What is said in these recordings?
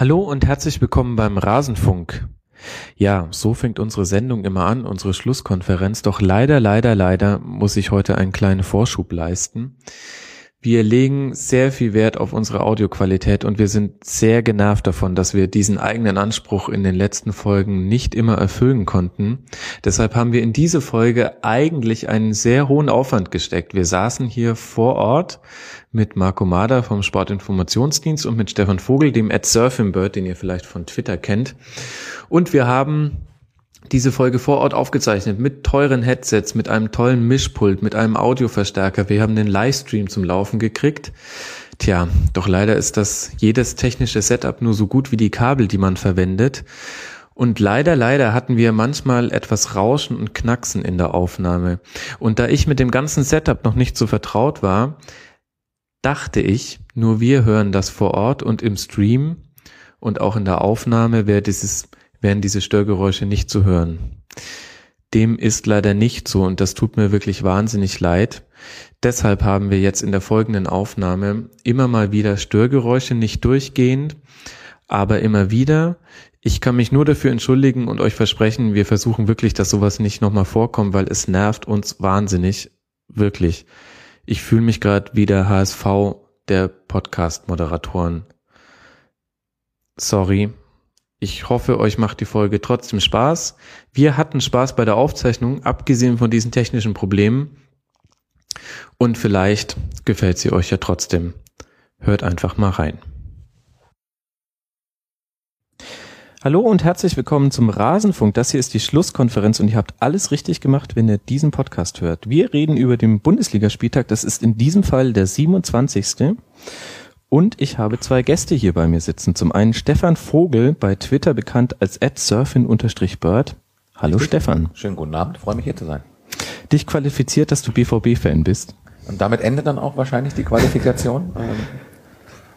Hallo und herzlich willkommen beim Rasenfunk. Ja, so fängt unsere Sendung immer an, unsere Schlusskonferenz. Doch leider, leider, leider muss ich heute einen kleinen Vorschub leisten. Wir legen sehr viel Wert auf unsere Audioqualität und wir sind sehr genervt davon, dass wir diesen eigenen Anspruch in den letzten Folgen nicht immer erfüllen konnten. Deshalb haben wir in diese Folge eigentlich einen sehr hohen Aufwand gesteckt. Wir saßen hier vor Ort mit Marco Mader vom Sportinformationsdienst und mit Stefan Vogel, dem Ed Surfingbird, den ihr vielleicht von Twitter kennt. Und wir haben diese Folge vor Ort aufgezeichnet mit teuren Headsets, mit einem tollen Mischpult, mit einem Audioverstärker. Wir haben den Livestream zum Laufen gekriegt. Tja, doch leider ist das jedes technische Setup nur so gut wie die Kabel, die man verwendet. Und leider, leider hatten wir manchmal etwas Rauschen und Knacksen in der Aufnahme. Und da ich mit dem ganzen Setup noch nicht so vertraut war, dachte ich, nur wir hören das vor Ort und im Stream und auch in der Aufnahme wäre dieses wären diese Störgeräusche nicht zu hören. Dem ist leider nicht so und das tut mir wirklich wahnsinnig leid. Deshalb haben wir jetzt in der folgenden Aufnahme immer mal wieder Störgeräusche, nicht durchgehend, aber immer wieder. Ich kann mich nur dafür entschuldigen und euch versprechen, wir versuchen wirklich, dass sowas nicht nochmal vorkommt, weil es nervt uns wahnsinnig. Wirklich. Ich fühle mich gerade wie der HSV der Podcast-Moderatoren. Sorry, ich hoffe, euch macht die Folge trotzdem Spaß. Wir hatten Spaß bei der Aufzeichnung, abgesehen von diesen technischen Problemen. Und vielleicht gefällt sie euch ja trotzdem. Hört einfach mal rein. Hallo und herzlich willkommen zum Rasenfunk. Das hier ist die Schlusskonferenz und ihr habt alles richtig gemacht, wenn ihr diesen Podcast hört. Wir reden über den Bundesligaspieltag. Das ist in diesem Fall der 27. Und ich habe zwei Gäste hier bei mir sitzen. Zum einen Stefan Vogel, bei Twitter bekannt als surfin-bird. Hallo Richtig. Stefan. Schönen guten Abend, freue mich hier zu sein. Dich qualifiziert, dass du BVB-Fan bist. Und damit endet dann auch wahrscheinlich die Qualifikation. Ähm,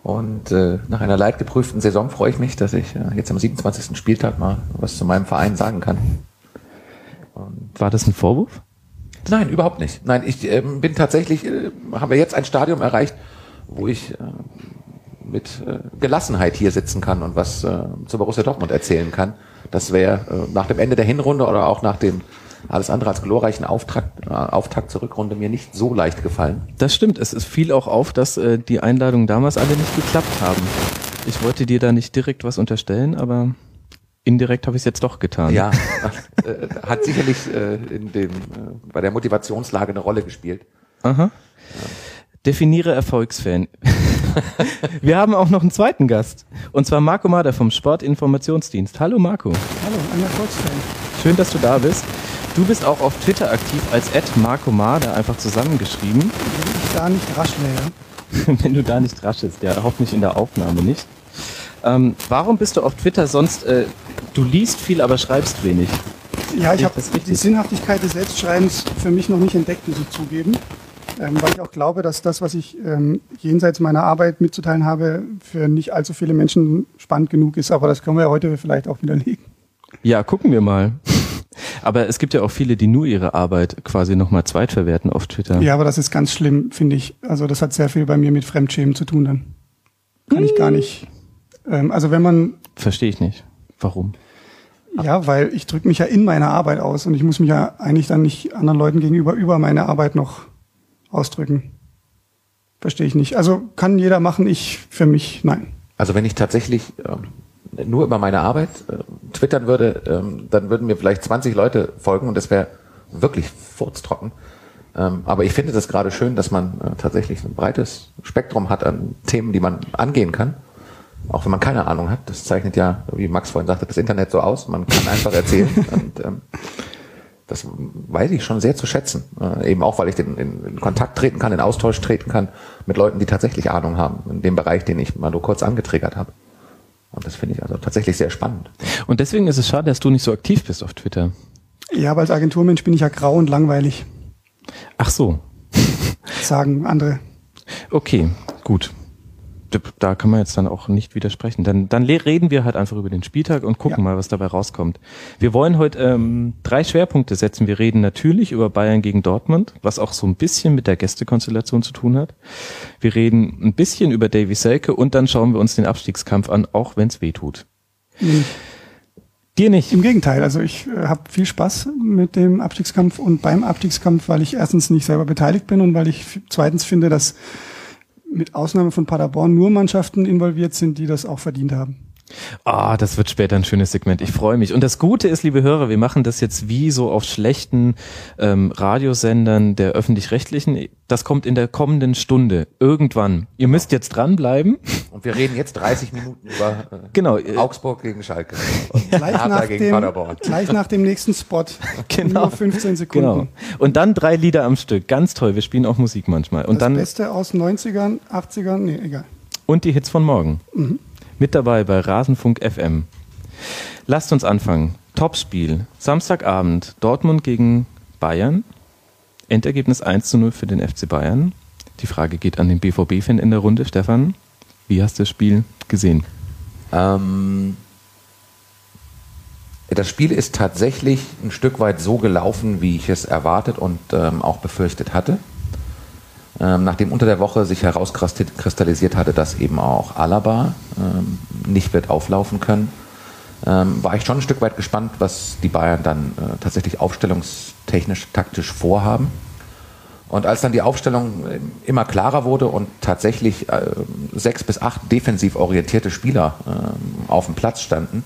und äh, nach einer leidgeprüften Saison freue ich mich, dass ich äh, jetzt am 27. Spieltag mal was zu meinem Verein sagen kann. Und War das ein Vorwurf? Nein, überhaupt nicht. Nein, ich äh, bin tatsächlich, äh, haben wir jetzt ein Stadium erreicht, wo ich äh, mit äh, Gelassenheit hier sitzen kann und was äh, zu Borussia Dortmund erzählen kann. Das wäre nach dem Ende der Hinrunde oder auch nach dem alles andere als glorreichen Auftakt, äh, Auftakt zur Rückrunde mir nicht so leicht gefallen. Das stimmt. Es fiel auch auf, dass äh, die Einladungen damals alle nicht geklappt haben. Ich wollte dir da nicht direkt was unterstellen, aber indirekt habe ich es jetzt doch getan. Ja, hat sicherlich äh, in dem, äh, bei der Motivationslage eine Rolle gespielt. Aha. Ja. Definiere Erfolgsfan. Wir haben auch noch einen zweiten Gast. Und zwar Marco Mader vom Sportinformationsdienst. Hallo Marco. Hallo, ein Erfolgsfan. Schön, dass du da bist. Du bist auch auf Twitter aktiv als Marco Mader, einfach zusammengeschrieben. Wenn ich da nicht rasch wäre. Wenn du da nicht rasch ist, ja, hoffentlich in der Aufnahme nicht. Ähm, warum bist du auf Twitter sonst, äh, du liest viel, aber schreibst wenig? Ja, ich habe die Sinnhaftigkeit des Selbstschreibens für mich noch nicht entdeckt, muss ich zugeben ähm, weil ich auch glaube, dass das, was ich ähm, jenseits meiner Arbeit mitzuteilen habe, für nicht allzu viele Menschen spannend genug ist. Aber das können wir heute vielleicht auch widerlegen. Ja, gucken wir mal. Aber es gibt ja auch viele, die nur ihre Arbeit quasi nochmal zweitverwerten auf Twitter. Ja, aber das ist ganz schlimm, finde ich. Also das hat sehr viel bei mir mit Fremdschämen zu tun dann. Kann hm. ich gar nicht. Ähm, also wenn man... Verstehe ich nicht. Warum? Ja, weil ich drücke mich ja in meiner Arbeit aus und ich muss mich ja eigentlich dann nicht anderen Leuten gegenüber über meine Arbeit noch ausdrücken. Verstehe ich nicht. Also kann jeder machen, ich für mich nein. Also wenn ich tatsächlich ähm, nur über meine Arbeit äh, twittern würde, ähm, dann würden mir vielleicht 20 Leute folgen und das wäre wirklich furztrocken. Ähm, aber ich finde das gerade schön, dass man äh, tatsächlich ein breites Spektrum hat an Themen, die man angehen kann. Auch wenn man keine Ahnung hat. Das zeichnet ja, wie Max vorhin sagte, das Internet so aus. Man kann einfach erzählen. und, ähm, das weiß ich schon sehr zu schätzen. Äh, eben auch, weil ich den, in, in, Kontakt treten kann, in Austausch treten kann mit Leuten, die tatsächlich Ahnung haben, in dem Bereich, den ich mal nur kurz angetriggert habe. Und das finde ich also tatsächlich sehr spannend. Und deswegen ist es schade, dass du nicht so aktiv bist auf Twitter. Ja, aber als Agenturmensch bin ich ja grau und langweilig. Ach so. Sagen andere. Okay, gut. Da kann man jetzt dann auch nicht widersprechen. Dann, dann reden wir halt einfach über den Spieltag und gucken ja. mal, was dabei rauskommt. Wir wollen heute ähm, drei Schwerpunkte setzen. Wir reden natürlich über Bayern gegen Dortmund, was auch so ein bisschen mit der Gästekonstellation zu tun hat. Wir reden ein bisschen über Davy Selke und dann schauen wir uns den Abstiegskampf an, auch wenn es weh tut. Mhm. Dir nicht. Im Gegenteil, also ich äh, habe viel Spaß mit dem Abstiegskampf und beim Abstiegskampf, weil ich erstens nicht selber beteiligt bin und weil ich zweitens finde, dass mit Ausnahme von Paderborn nur Mannschaften involviert sind, die das auch verdient haben. Ah, das wird später ein schönes Segment. Ich freue mich. Und das Gute ist, liebe Hörer, wir machen das jetzt wie so auf schlechten ähm, Radiosendern der öffentlich-rechtlichen. Das kommt in der kommenden Stunde irgendwann. Ihr müsst jetzt dranbleiben. Und wir reden jetzt 30 Minuten über äh, genau. Augsburg gegen Schalke. Und gleich, nach gegen dem, gleich nach dem nächsten Spot. Genau. Nur 15 Sekunden. Genau. Und dann drei Lieder am Stück. Ganz toll. Wir spielen auch Musik manchmal. Und das dann, Beste aus 90ern, 80ern, nee, egal. Und die Hits von morgen. Mhm mit dabei bei Rasenfunk FM. Lasst uns anfangen. Topspiel. Samstagabend. Dortmund gegen Bayern. Endergebnis 1 zu 0 für den FC Bayern. Die Frage geht an den BVB-Fan in der Runde. Stefan, wie hast du das Spiel gesehen? Ähm, das Spiel ist tatsächlich ein Stück weit so gelaufen, wie ich es erwartet und ähm, auch befürchtet hatte ähm, nachdem unter der Woche sich herauskristallisiert hatte, dass eben auch Alaba ähm, nicht wird auflaufen können, ähm, war ich schon ein Stück weit gespannt, was die Bayern dann äh, tatsächlich aufstellungstechnisch, taktisch vorhaben. Und als dann die Aufstellung äh, immer klarer wurde und tatsächlich äh, sechs bis acht defensiv orientierte Spieler äh, auf dem Platz standen,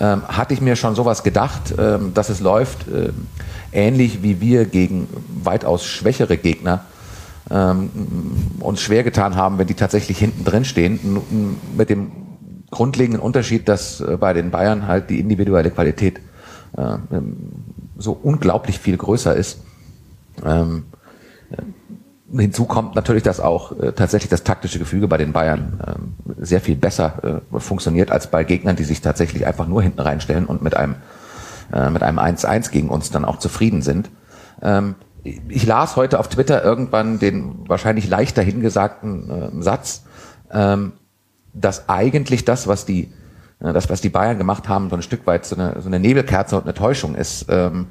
ähm, hatte ich mir schon sowas gedacht, ähm, dass es läuft, äh, ähnlich wie wir gegen weitaus schwächere Gegner ähm, uns schwer getan haben, wenn die tatsächlich hinten drin stehen. Mit dem grundlegenden Unterschied, dass äh, bei den Bayern halt die individuelle Qualität äh, so unglaublich viel größer ist. Ähm, äh, hinzu kommt natürlich, dass auch äh, tatsächlich das taktische Gefüge bei den Bayern äh, sehr viel besser äh, funktioniert als bei Gegnern, die sich tatsächlich einfach nur hinten reinstellen und mit einem mit einem 1-1 gegen uns dann auch zufrieden sind. Ähm, ich las heute auf Twitter irgendwann den wahrscheinlich leicht dahingesagten äh, Satz, ähm, dass eigentlich das, was die, äh, das, was die Bayern gemacht haben, so ein Stück weit so eine, so eine Nebelkerze und eine Täuschung ist, ähm,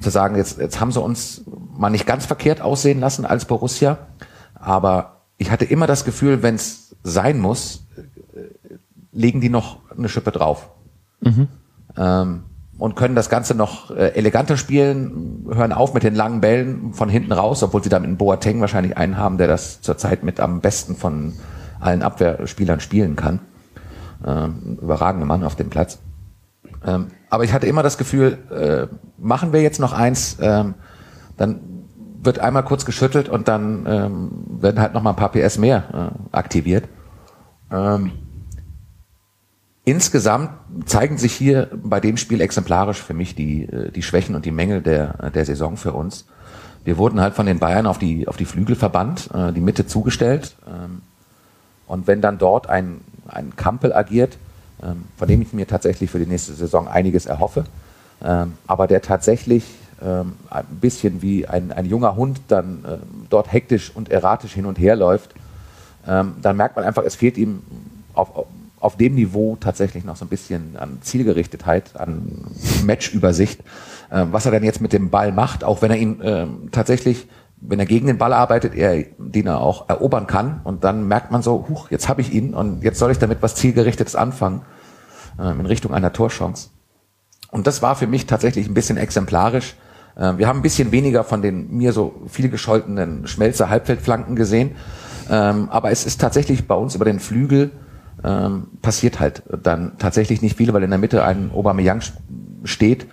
zu sagen, jetzt, jetzt haben sie uns mal nicht ganz verkehrt aussehen lassen als Borussia, aber ich hatte immer das Gefühl, wenn es sein muss, äh, legen die noch eine Schippe drauf. Mhm. Ähm, und können das Ganze noch äh, eleganter spielen, hören auf mit den langen Bällen von hinten raus, obwohl sie da mit einem Boateng wahrscheinlich einen haben, der das zurzeit mit am besten von allen Abwehrspielern spielen kann. Ähm, überragender Mann auf dem Platz. Ähm, aber ich hatte immer das Gefühl, äh, machen wir jetzt noch eins, ähm, dann wird einmal kurz geschüttelt und dann ähm, werden halt noch mal ein paar PS mehr äh, aktiviert. Ähm, Insgesamt zeigen sich hier bei dem Spiel exemplarisch für mich die, äh, die Schwächen und die Mängel der, der Saison für uns. Wir wurden halt von den Bayern auf die, auf die Flügel verbannt, äh, die Mitte zugestellt. Ähm, und wenn dann dort ein, ein Kampel agiert, ähm, von dem ich mir tatsächlich für die nächste Saison einiges erhoffe, ähm, aber der tatsächlich ein bisschen wie ein, ein junger Hund dann dort hektisch und erratisch hin und her läuft, dann merkt man einfach, es fehlt ihm auf, auf dem Niveau tatsächlich noch so ein bisschen an Zielgerichtetheit, an Matchübersicht, äh, was er dann jetzt mit dem Ball macht, auch wenn er ihn äh, tatsächlich, wenn er gegen den Ball arbeitet, er den er auch erobern kann und dann merkt man so, huch, jetzt habe ich ihn und jetzt soll ich damit was zielgerichtetes anfangen äh, in Richtung einer Torchance. Und das war für mich tatsächlich ein bisschen exemplarisch. Äh, wir haben ein bisschen weniger von den mir so viel gescholtenen Schmelzer Halbfeldflanken gesehen, ähm, aber es ist tatsächlich bei uns über den Flügel ähm, passiert halt dann tatsächlich nicht viel, weil in der Mitte ein Aubameyang steht,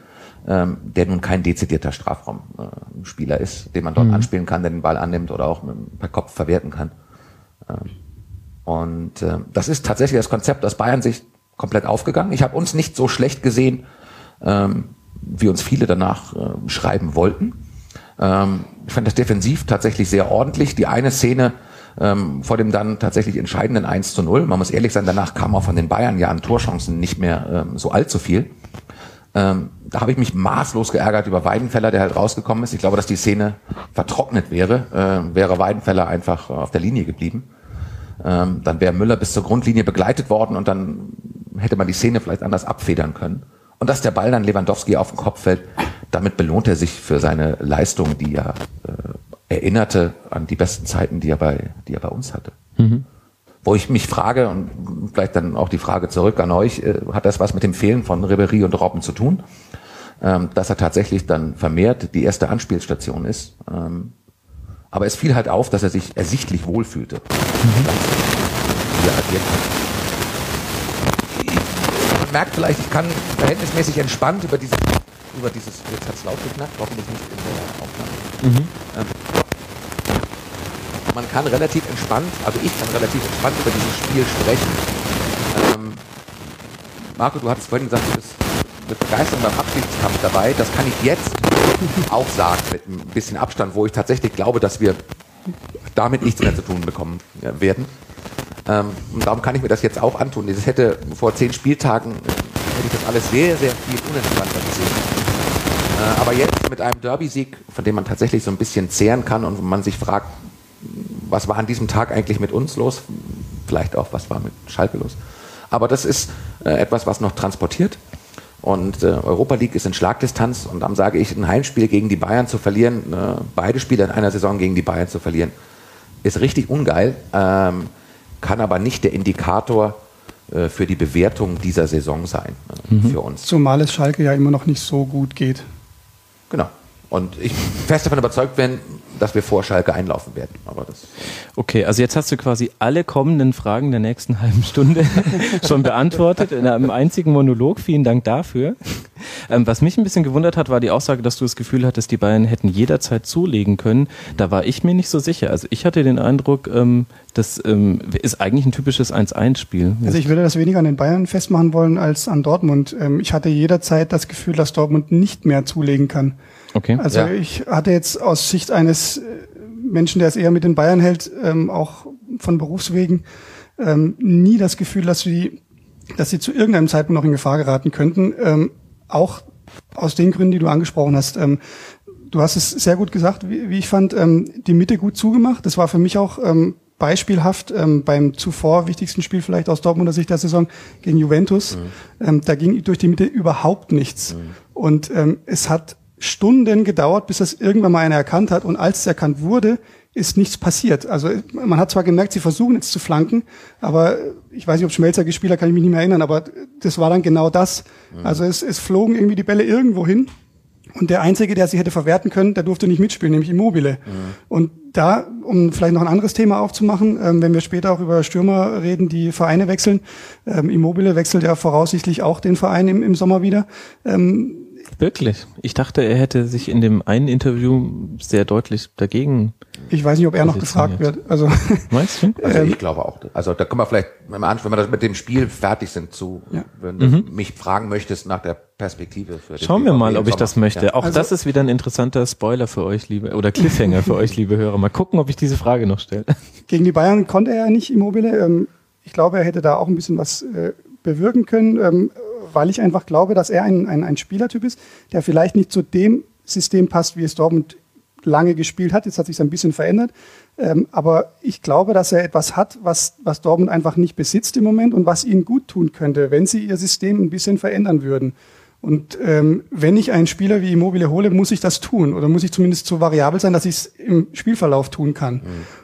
ähm, der nun kein dezidierter Strafraumspieler ist, den man dort mhm. anspielen kann, der den Ball annimmt oder auch per Kopf verwerten kann. Ähm, und äh, das ist tatsächlich das Konzept aus Bayern sich komplett aufgegangen. Ich habe uns nicht so schlecht gesehen, ähm, wie uns viele danach äh, schreiben wollten. Ähm, ich fand das defensiv tatsächlich sehr ordentlich. Die eine Szene, ähm, vor dem dann tatsächlich entscheidenden 1 zu 0. Man muss ehrlich sein, danach kam auch von den Bayern ja an Torchancen nicht mehr ähm, so allzu viel. Ähm, da habe ich mich maßlos geärgert über Weidenfeller, der halt rausgekommen ist. Ich glaube, dass die Szene vertrocknet wäre, äh, wäre Weidenfeller einfach auf der Linie geblieben. ähm, dann wäre Müller bis zur Grundlinie begleitet worden und dann hätte man die Szene vielleicht anders abfedern können. Und dass der Ball dann Lewandowski auf den Kopf fällt, damit belohnt er sich für seine Leistung, die er äh, erinnerte an die besten Zeiten, die er bei, die er bei uns hatte. Mhm. Wo ich mich frage, und vielleicht dann auch die Frage zurück an euch, äh, hat das was mit dem Fehlen von Ribery und Robben zu tun? Ähm, dass er tatsächlich dann vermehrt die erste Anspielstation ist. Ähm, aber es fiel halt auf, dass er sich ersichtlich wohlfühlte. Mhm. Man merkt vielleicht, ich kann verhältnismäßig entspannt über dieses, über dieses, jetzt hat es laut geknackt, hoffentlich nicht in der. Mhm. Man kann relativ entspannt, also ich kann relativ entspannt über dieses Spiel sprechen. Ähm, Marco, du hattest vorhin gesagt, du bist mit Begeisterung beim Abschiedskampf dabei. Das kann ich jetzt auch sagen, mit ein bisschen Abstand, wo ich tatsächlich glaube, dass wir damit nichts mehr zu tun bekommen werden. Ähm, und darum kann ich mir das jetzt auch antun. Das hätte vor zehn Spieltagen, hätte ich das alles sehr, sehr viel unentspannter gesehen. Äh, aber jetzt mit einem Derby-Sieg, von dem man tatsächlich so ein bisschen zehren kann und man sich fragt, was war an diesem Tag eigentlich mit uns los? Vielleicht auch, was war mit Schalke los? Aber das ist äh, etwas, was noch transportiert. Und äh, Europa League ist in Schlagdistanz und dann sage ich, ein Heimspiel gegen die Bayern zu verlieren, äh, beide Spiele in einer Saison gegen die Bayern zu verlieren, ist richtig ungeil, ähm, kann aber nicht der Indikator äh, für die Bewertung dieser Saison sein äh, mhm. für uns. Zumal es Schalke ja immer noch nicht so gut geht. Genau. Und ich fest davon überzeugt bin, dass wir vor Schalke einlaufen werden. Aber das okay, also jetzt hast du quasi alle kommenden Fragen der nächsten halben Stunde schon beantwortet in einem einzigen Monolog. Vielen Dank dafür. Ähm, was mich ein bisschen gewundert hat, war die Aussage, dass du das Gefühl hattest, die Bayern hätten jederzeit zulegen können. Da war ich mir nicht so sicher. Also ich hatte den Eindruck, ähm, das ähm, ist eigentlich ein typisches 1-1-Spiel. Also ich würde das weniger an den Bayern festmachen wollen als an Dortmund. Ähm, ich hatte jederzeit das Gefühl, dass Dortmund nicht mehr zulegen kann. Okay. Also ja. ich hatte jetzt aus Sicht eines äh, Menschen, der es eher mit den Bayern hält, ähm, auch von Berufswegen, ähm, nie das Gefühl, dass sie, dass sie zu irgendeinem Zeitpunkt noch in Gefahr geraten könnten. Ähm, auch aus den Gründen, die du angesprochen hast. Ähm, du hast es sehr gut gesagt, wie, wie ich fand, ähm, die Mitte gut zugemacht. Das war für mich auch ähm, beispielhaft ähm, beim zuvor wichtigsten Spiel vielleicht aus Dortmunder Sicht der Saison gegen Juventus. Mhm. Ähm, da ging durch die Mitte überhaupt nichts. Mhm. Und ähm, es hat Stunden gedauert, bis das irgendwann mal einer erkannt hat. Und als es erkannt wurde, ist nichts passiert. Also man hat zwar gemerkt, sie versuchen jetzt zu flanken, aber ich weiß nicht, ob Schmelzer gespielt hat, kann ich mich nicht mehr erinnern, aber das war dann genau das. Mhm. Also es, es flogen irgendwie die Bälle irgendwo hin. Und der Einzige, der sie hätte verwerten können, der durfte nicht mitspielen, nämlich Immobile. Mhm. Und da, um vielleicht noch ein anderes Thema aufzumachen, ähm, wenn wir später auch über Stürmer reden, die Vereine wechseln, ähm, Immobile wechselt ja voraussichtlich auch den Verein im, im Sommer wieder. Ähm, Wirklich? Ich dachte, er hätte sich in dem einen Interview sehr deutlich dagegen. Ich weiß nicht, ob er noch gefragt wird. Also, Meinst du? Also ich glaube auch. Also da können wir vielleicht, wenn wir das mit dem Spiel fertig sind, zu, ja. wenn du mhm. mich fragen möchtest nach der Perspektive für Schauen wir mal, ob ich das möchte. Ja. Auch also, das ist wieder ein interessanter Spoiler für euch, liebe, oder Cliffhanger für euch, liebe Hörer. Mal gucken, ob ich diese Frage noch stelle. Gegen die Bayern konnte er ja nicht Immobile. Ähm, ich glaube, er hätte da auch ein bisschen was äh, bewirken können. Weil ich einfach glaube, dass er ein, ein, ein Spielertyp ist, der vielleicht nicht zu dem System passt, wie es Dortmund lange gespielt hat. Jetzt hat sich ein bisschen verändert. Ähm, aber ich glaube, dass er etwas hat, was, was Dortmund einfach nicht besitzt im Moment und was ihnen gut tun könnte, wenn sie ihr System ein bisschen verändern würden. Und ähm, wenn ich einen Spieler wie Immobile hole, muss ich das tun oder muss ich zumindest so variabel sein, dass ich es im Spielverlauf tun kann. Mhm.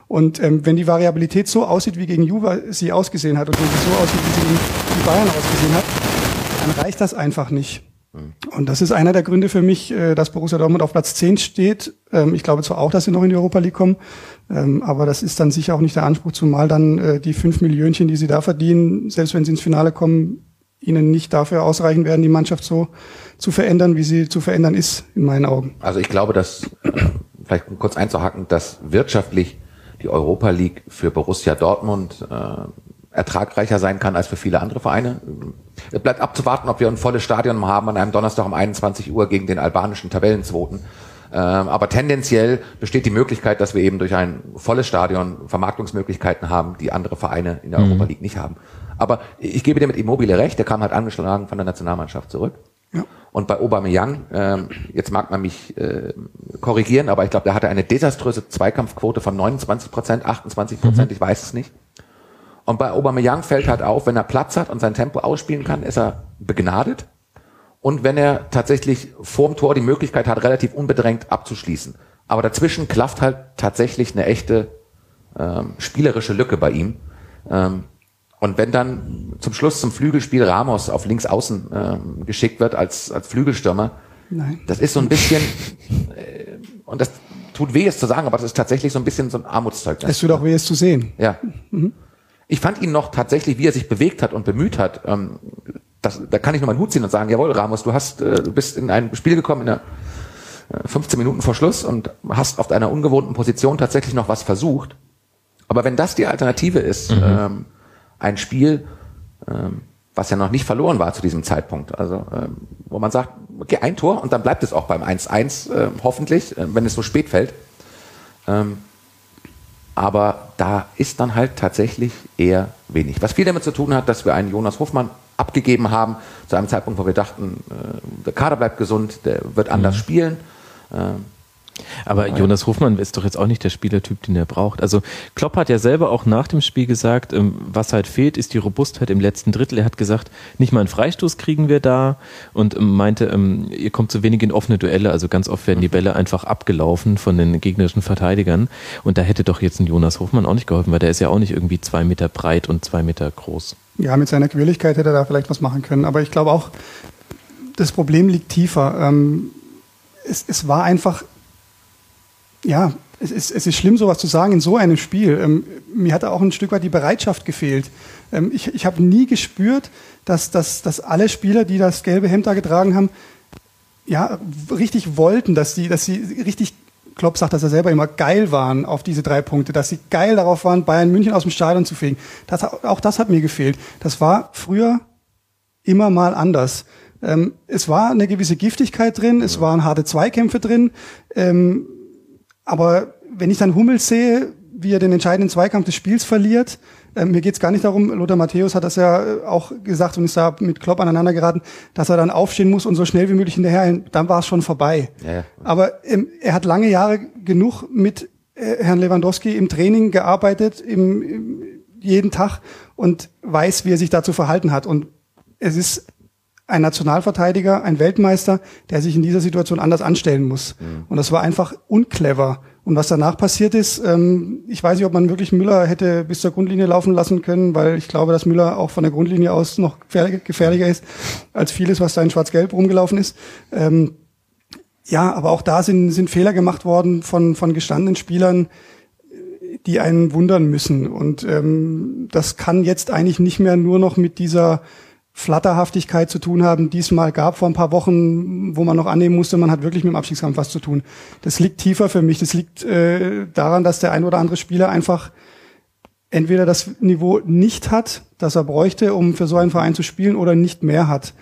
Und ähm, wenn die Variabilität so aussieht, wie gegen Juve sie ausgesehen hat und wenn sie so aussieht, wie sie gegen die Bayern ausgesehen hat, dann reicht das einfach nicht. Und das ist einer der Gründe für mich, äh, dass Borussia Dortmund auf Platz 10 steht. Ähm, ich glaube zwar auch, dass sie noch in die Europa League kommen, ähm, aber das ist dann sicher auch nicht der Anspruch, zumal dann äh, die fünf Millionchen, die sie da verdienen, selbst wenn sie ins Finale kommen, ihnen nicht dafür ausreichen werden, die Mannschaft so zu verändern, wie sie zu verändern ist, in meinen Augen. Also ich glaube, dass, äh, vielleicht kurz einzuhacken, dass wirtschaftlich die Europa League für Borussia Dortmund ertragreicher sein kann als für viele andere Vereine. Es bleibt abzuwarten, ob wir ein volles Stadion haben an einem Donnerstag um 21 Uhr gegen den albanischen Tabellenzwoten. Ähm, aber tendenziell besteht die Möglichkeit, dass wir eben durch ein volles Stadion Vermarktungsmöglichkeiten haben, die andere Vereine in der mhm. Europa League nicht haben. Aber ich gebe dir mit Immobile recht, der kam halt angeschlagen von der Nationalmannschaft zurück. Ja. Und bei Aubameyang, ähm, jetzt mag man mich äh, korrigieren, aber ich glaube, der hatte eine desaströse Zweikampfquote von 29 Prozent, 28 Prozent, mhm. ich weiß es nicht. Und bei Aubameyang fällt halt auf, wenn er Platz hat und sein Tempo ausspielen kann, ist er begnadet. Und wenn er tatsächlich vorm Tor die Möglichkeit hat, relativ unbedrängt abzuschließen. Aber dazwischen klafft halt tatsächlich eine echte ähm, spielerische Lücke bei ihm. Ähm, und wenn dann zum Schluss zum Flügelspiel Ramos auf links außen ähm, geschickt wird als, als Flügelstürmer, Nein. das ist so ein bisschen, äh, und das tut weh, es zu sagen, aber das ist tatsächlich so ein bisschen so ein Armutszeugnis. Es tut auch weh, es zu sehen. Ja. Mhm. Ich fand ihn noch tatsächlich, wie er sich bewegt hat und bemüht hat, ähm, das, da kann ich nur meinen Hut ziehen und sagen, jawohl, Ramos, du hast, äh, du bist in ein Spiel gekommen in der 15 äh, Minuten vor Schluss und hast auf deiner ungewohnten Position tatsächlich noch was versucht. Aber wenn das die Alternative ist, mhm. ähm, ein Spiel, ähm, was ja noch nicht verloren war zu diesem Zeitpunkt, also ähm, wo man sagt, okay, ein Tor und dann bleibt es auch beim 1-1, äh, hoffentlich, äh, wenn es so spät fällt. Ähm, aber da ist dann halt tatsächlich eher wenig. Was viel damit zu tun hat, dass wir einen Jonas Hofmann abgegeben haben, zu einem Zeitpunkt, wo wir dachten, äh, der Kader bleibt gesund, der wird anders mhm. spielen. Aber Jonas Hofmann ist doch jetzt auch nicht der Spielertyp, den er braucht. Also Klopp hat ja selber auch nach dem Spiel gesagt, ähm, was halt fehlt, ist die Robustheit im letzten Drittel. Er hat gesagt, nicht mal einen Freistoß kriegen wir da und ähm, meinte, ähm, ihr kommt zu wenig in offene Duelle. Also ganz oft werden die Bälle einfach abgelaufen von den gegnerischen Verteidigern. Und da hätte doch jetzt ein Jonas Hofmann auch nicht geholfen, weil der ist ja auch nicht irgendwie zwei Meter breit und zwei Meter groß. Ja, mit seiner Quirligkeit hätte er da vielleicht was machen können. Aber ich glaube auch, das Problem liegt tiefer. es, es war einfach ja, es ist, es ist schlimm, sowas zu sagen in so einem Spiel. Ähm, mir hat auch ein Stück weit die Bereitschaft gefehlt. Ähm, ich ich habe nie gespürt, dass, dass, dass alle Spieler, die das gelbe Hemd da getragen haben, ja, richtig wollten, dass sie, dass sie richtig, Klopp sagt, dass er selber immer geil waren auf diese drei Punkte, dass sie geil darauf waren, Bayern München aus dem Stadion zu fegen. Das, auch das hat mir gefehlt. Das war früher immer mal anders. Ähm, es war eine gewisse Giftigkeit drin, es waren harte Zweikämpfe drin. Ähm, aber wenn ich dann Hummels sehe, wie er den entscheidenden Zweikampf des Spiels verliert, äh, mir geht's gar nicht darum, Lothar Matthäus hat das ja äh, auch gesagt und ist da mit Klopp aneinander geraten, dass er dann aufstehen muss und so schnell wie möglich hinterher, dann war es schon vorbei. Ja. Aber ähm, er hat lange Jahre genug mit äh, Herrn Lewandowski im Training gearbeitet, im, im, jeden Tag und weiß, wie er sich dazu verhalten hat. Und es ist ein Nationalverteidiger, ein Weltmeister, der sich in dieser Situation anders anstellen muss. Mhm. Und das war einfach unclever. Und was danach passiert ist, ähm, ich weiß nicht, ob man wirklich Müller hätte bis zur Grundlinie laufen lassen können, weil ich glaube, dass Müller auch von der Grundlinie aus noch gefährlicher ist als vieles, was da in Schwarz-Gelb rumgelaufen ist. Ähm, ja, aber auch da sind, sind Fehler gemacht worden von, von gestandenen Spielern, die einen wundern müssen. Und ähm, das kann jetzt eigentlich nicht mehr nur noch mit dieser Flatterhaftigkeit zu tun haben, diesmal gab vor ein paar Wochen, wo man noch annehmen musste, man hat wirklich mit dem Abstiegskampf was zu tun. Das liegt tiefer für mich. Das liegt äh, daran, dass der ein oder andere Spieler einfach entweder das Niveau nicht hat, das er bräuchte, um für so einen Verein zu spielen, oder nicht mehr hat.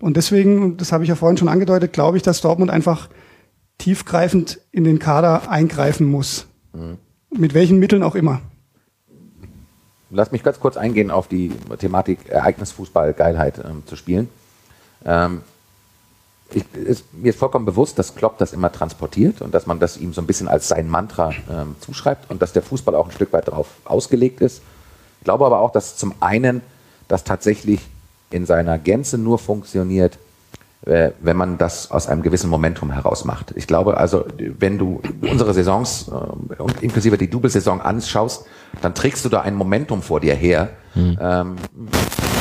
Und deswegen, das habe ich ja vorhin schon angedeutet, glaube ich, dass Dortmund einfach tiefgreifend in den Kader eingreifen muss. Mhm. Mit welchen Mitteln auch immer. Lass mich ganz kurz eingehen auf die Thematik Ereignisfußball, Geilheit ähm, zu spielen. Ähm, ich, ist, mir ist vollkommen bewusst, dass Klopp das immer transportiert und dass man das ihm so ein bisschen als sein Mantra ähm, zuschreibt und dass der Fußball auch ein Stück weit darauf ausgelegt ist. Ich glaube aber auch, dass zum einen das tatsächlich in seiner Gänze nur funktioniert, äh, wenn man das aus einem gewissen Momentum heraus macht. Ich glaube also, wenn du unsere Saisons äh, inklusive die Double-Saison anschaust, dann trägst du da ein Momentum vor dir her, mhm. ähm,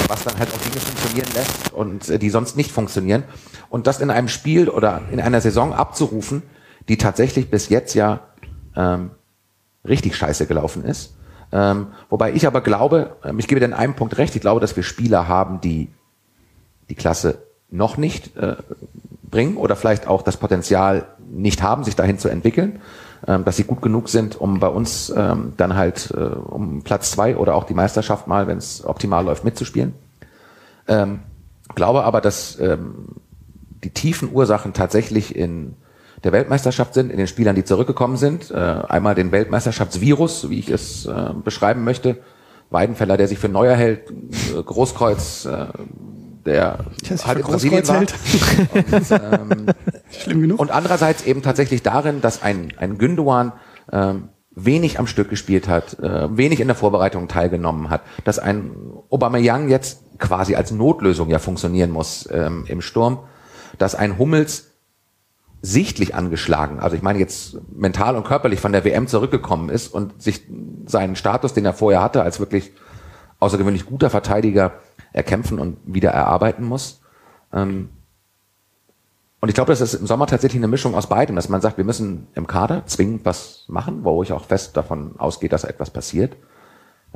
was dann halt auch Dinge funktionieren lässt und äh, die sonst nicht funktionieren. Und das in einem Spiel oder in einer Saison abzurufen, die tatsächlich bis jetzt ja ähm, richtig scheiße gelaufen ist. Ähm, wobei ich aber glaube, ähm, ich gebe dir in einem Punkt recht, ich glaube, dass wir Spieler haben, die die Klasse noch nicht äh, bringen oder vielleicht auch das Potenzial nicht haben, sich dahin zu entwickeln, dass sie gut genug sind, um bei uns ähm, dann halt äh, um Platz zwei oder auch die Meisterschaft mal, wenn es optimal läuft, mitzuspielen. Ähm, glaube aber, dass ähm, die tiefen Ursachen tatsächlich in der Weltmeisterschaft sind, in den Spielern, die zurückgekommen sind. Äh, einmal den Weltmeisterschaftsvirus, wie ich es äh, beschreiben möchte. Weidenfeller, der sich für Neuer hält, äh, Großkreuz, äh, der halt in Brasilien war. Und, ähm, Schlimm genug. Und andererseits eben tatsächlich darin, dass ein, ein Gündogan ähm, wenig am Stück gespielt hat, äh, wenig in der Vorbereitung teilgenommen hat, dass ein Aubameyang jetzt quasi als Notlösung ja funktionieren muss ähm, im Sturm, dass ein Hummels sichtlich angeschlagen, also ich meine jetzt mental und körperlich von der WM zurückgekommen ist und sich seinen Status, den er vorher hatte, als wirklich außergewöhnlich guter Verteidiger erkämpfen und wieder erarbeiten muss. Ähm, und ich glaube, das ist im Sommer tatsächlich eine Mischung aus beidem, dass man sagt, wir müssen im Kader zwingend was machen, wo ich auch fest davon ausgehe, dass etwas passiert.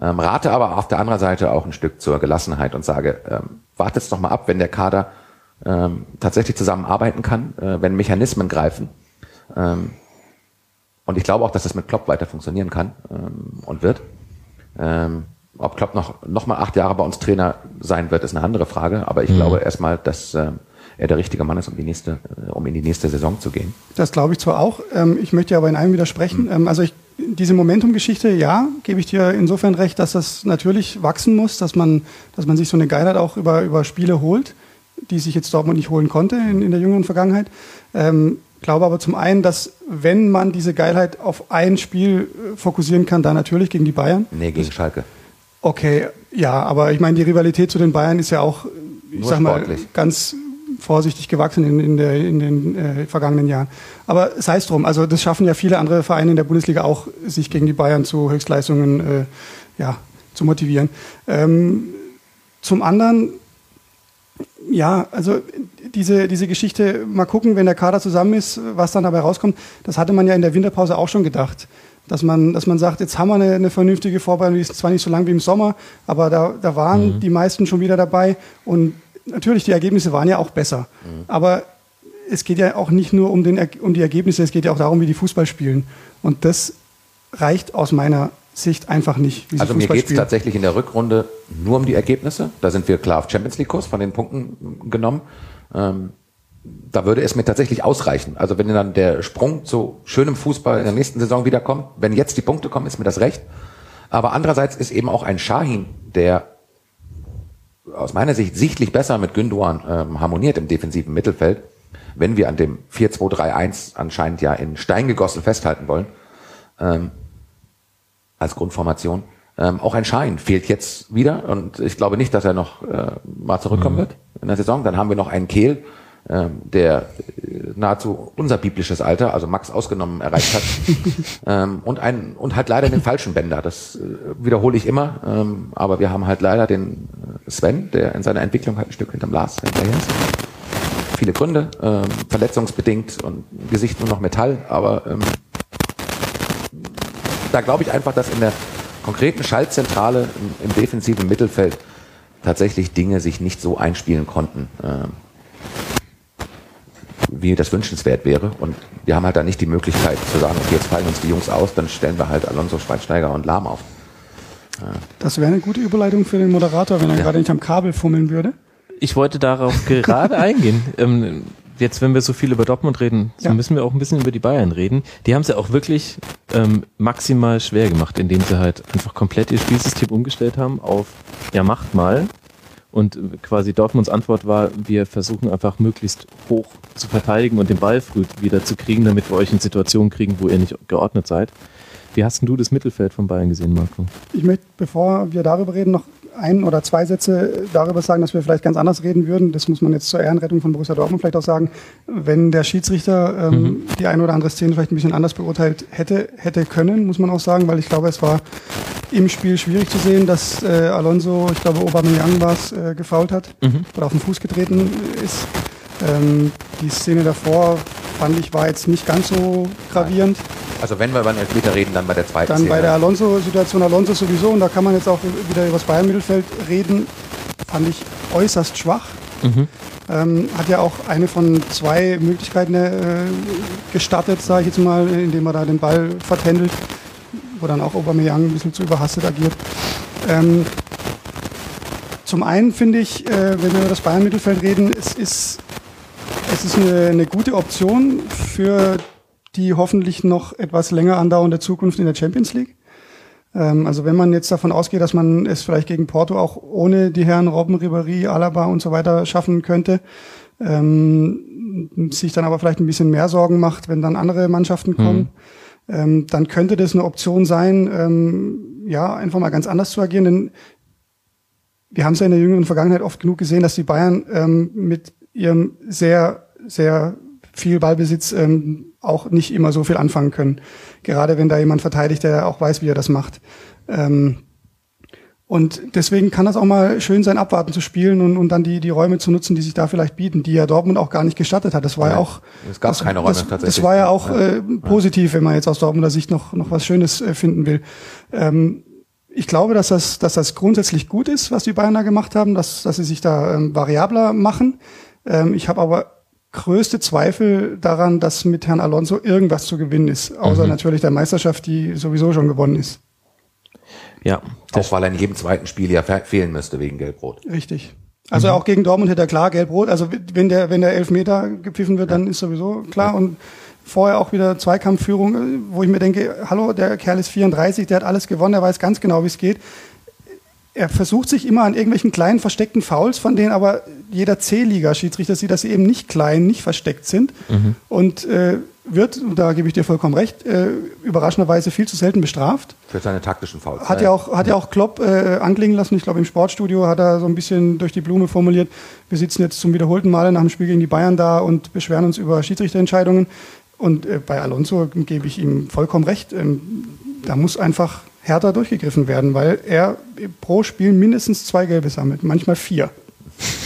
Ähm, rate aber auf der anderen Seite auch ein Stück zur Gelassenheit und sage, ähm, wartet doch mal ab, wenn der Kader ähm, tatsächlich zusammenarbeiten kann, äh, wenn Mechanismen greifen. Ähm, und ich glaube auch, dass das mit Klopp weiter funktionieren kann ähm, und wird. Ähm, ob Klopp noch, noch mal acht Jahre bei uns Trainer sein wird, ist eine andere Frage. Aber ich mhm. glaube erstmal, dass ähm, er der richtige Mann ist, um, die nächste, äh, um in die nächste Saison zu gehen. Das glaube ich zwar auch. Ähm, ich möchte aber in einem widersprechen. Mhm. also ich, diese Momentum-Geschichte, ja, gebe ich dir insofern recht, dass das natürlich wachsen muss, dass man, dass man sich so eine Geilheit auch über, über Spiele holt, die sich jetzt Dortmund nicht holen konnte in, in der jüngeren Vergangenheit. Ähm, glaube aber zum einen, dass wenn man diese Geilheit auf ein Spiel äh, fokussieren kann, dann natürlich gegen die Bayern. Nee, gegen Schalke. Okay, ja, aber ich meine, die Rivalität zu den Bayern ist ja auch, ich Nur sag mal, sportlich. ganz vorsichtig gewachsen in, in, der, in den äh, vergangenen Jahren. Aber sei es drum, also das schaffen ja viele andere Vereine in der Bundesliga auch, sich gegen die Bayern zu Höchstleistungen äh, ja, zu motivieren. Ähm, zum anderen, ja, also diese, diese Geschichte, mal gucken, wenn der Kader zusammen ist, was dann dabei rauskommt, das hatte man ja in der Winterpause auch schon gedacht. Dass man, dass man sagt, jetzt haben wir eine, eine vernünftige Vorbereitung, die ist zwar nicht so lang wie im Sommer, aber da, da waren mhm. die meisten schon wieder dabei und natürlich, die Ergebnisse waren ja auch besser. Mhm. Aber es geht ja auch nicht nur um, den, um die Ergebnisse, es geht ja auch darum, wie die Fußball spielen. Und das reicht aus meiner Sicht einfach nicht. also mir geht es tatsächlich in der Rückrunde nur um die Ergebnisse. Da sind wir klar auf Champions League Kurs von den Punkten genommen. Ähm, da würde es mir tatsächlich ausreichen. Also wenn dann der Sprung zu schönem Fußball in der nächsten Saison wiederkommt, wenn jetzt die Punkte kommen, ist mir das recht. Aber andererseits ist eben auch ein Shahin, der aus meiner Sicht sichtlich besser mit Gündogan ähm, harmoniert im defensiven Mittelfeld, wenn wir an dem 4-2-3-1 anscheinend ja in Stein gegossen festhalten wollen, ähm, als Grundformation. Ähm, auch ein Schein fehlt jetzt wieder und ich glaube nicht, dass er noch äh, mal zurückkommen mhm. wird in der Saison. Dann haben wir noch einen Kehl, der äh, nahezu unser biblisches Alter, also Max ausgenommen, erreicht hat. ähm, und ein und halt leider den falschen Bänder. Das äh, wiederhole ich immer. Ähm, aber wir haben halt leider den äh, Sven, der in seiner Entwicklung halt ein Stück hinterm Lars hinterher ist. Viele Gründe, ähm, verletzungsbedingt und Gesicht nur noch Metall, aber ähm, da glaube ich einfach, dass in der konkreten Schaltzentrale im, im defensiven Mittelfeld tatsächlich Dinge sich nicht so einspielen konnten. Wie das wünschenswert wäre. Und wir haben halt da nicht die Möglichkeit zu sagen, okay, jetzt fallen uns die Jungs aus, dann stellen wir halt Alonso, Schweinsteiger und Lahm auf. Das wäre eine gute Überleitung für den Moderator, wenn er ja. gerade nicht am Kabel fummeln würde. Ich wollte darauf gerade eingehen. Ähm, jetzt, wenn wir so viel über Dortmund reden, so ja. müssen wir auch ein bisschen über die Bayern reden. Die haben es ja auch wirklich ähm, maximal schwer gemacht, indem sie halt einfach komplett ihr Spielsystem umgestellt haben auf, ja, macht mal. Und quasi Dortmunds Antwort war, wir versuchen einfach möglichst hoch zu verteidigen und den Ball früh wieder zu kriegen, damit wir euch in Situationen kriegen, wo ihr nicht geordnet seid. Wie hast denn du das Mittelfeld von Bayern gesehen, Marco? Ich möchte, bevor wir darüber reden, noch ein oder zwei Sätze darüber sagen, dass wir vielleicht ganz anders reden würden. Das muss man jetzt zur Ehrenrettung von Borussia Dortmund vielleicht auch sagen. Wenn der Schiedsrichter ähm, mhm. die eine oder andere Szene vielleicht ein bisschen anders beurteilt hätte, hätte können, muss man auch sagen, weil ich glaube, es war im Spiel schwierig zu sehen, dass äh, Alonso, ich glaube Aubameyang war es, äh, gefault hat mhm. oder auf den Fuß getreten ist. Ähm, die Szene davor fand ich war jetzt nicht ganz so gravierend. Also wenn wir über einen Elfmeter reden, dann bei der zweiten Dann Szene. bei der Alonso-Situation Alonso sowieso und da kann man jetzt auch wieder über das Bayern-Mittelfeld reden, fand ich äußerst schwach. Mhm. Ähm, hat ja auch eine von zwei Möglichkeiten äh, gestartet, sage ich jetzt mal, indem er da den Ball vertändelt, wo dann auch Aubameyang ein bisschen zu überhastet agiert. Ähm, zum einen finde ich, äh, wenn wir über das Bayern-Mittelfeld reden, es ist, es ist eine, eine gute Option für die hoffentlich noch etwas länger andauernde Zukunft in der Champions League. Ähm, also wenn man jetzt davon ausgeht, dass man es vielleicht gegen Porto auch ohne die Herren Robben, Ribéry, Alaba und so weiter schaffen könnte, ähm, sich dann aber vielleicht ein bisschen mehr Sorgen macht, wenn dann andere Mannschaften kommen. Ähm, dann könnte das eine Option sein, ähm, ja, einfach mal ganz anders zu agieren. Denn wir haben es ja in der jüngeren Vergangenheit oft genug gesehen, dass die Bayern ähm, mit ihrem sehr, sehr viel Ballbesitz ähm, auch nicht immer so viel anfangen können. Gerade wenn da jemand verteidigt, der auch weiß, wie er das macht. Ähm, und deswegen kann das auch mal schön sein, abwarten zu spielen und, und dann die, die Räume zu nutzen, die sich da vielleicht bieten, die ja Dortmund auch gar nicht gestattet hat. Das war ja, ja auch. Es gab das, keine Räume das, tatsächlich. Das war ja auch äh, positiv, wenn man jetzt aus Dortmunder Sicht noch, noch was Schönes äh, finden will. Ähm, ich glaube, dass das, dass das grundsätzlich gut ist, was die Bayern da gemacht haben, dass, dass sie sich da ähm, variabler machen. Ähm, ich habe aber größte Zweifel daran, dass mit Herrn Alonso irgendwas zu gewinnen ist, außer mhm. natürlich der Meisterschaft, die sowieso schon gewonnen ist. Ja. Auch weil er in jedem zweiten Spiel ja fehlen müsste wegen Gelb-Rot. Richtig. Also mhm. auch gegen Dortmund hätte er klar Gelb-Rot. Also wenn der, wenn der Elfmeter gepfiffen wird, ja. dann ist sowieso klar. Ja. Und vorher auch wieder Zweikampfführung, wo ich mir denke, hallo, der Kerl ist 34, der hat alles gewonnen, er weiß ganz genau, wie es geht. Er versucht sich immer an irgendwelchen kleinen versteckten Fouls, von denen aber jeder C-Liga-Schiedsrichter sieht, dass sie eben nicht klein, nicht versteckt sind. Mhm. Und äh, wird, und da gebe ich dir vollkommen recht, äh, überraschenderweise viel zu selten bestraft. Für seine taktischen Fouls. Hat ja auch, hat ja auch Klopp äh, anklingen lassen. Ich glaube, im Sportstudio hat er so ein bisschen durch die Blume formuliert, wir sitzen jetzt zum wiederholten Male nach dem Spiel gegen die Bayern da und beschweren uns über Schiedsrichterentscheidungen. Und äh, bei Alonso gebe ich ihm vollkommen recht. Ähm, da muss einfach härter durchgegriffen werden, weil er pro Spiel mindestens zwei Gelbe sammelt, manchmal vier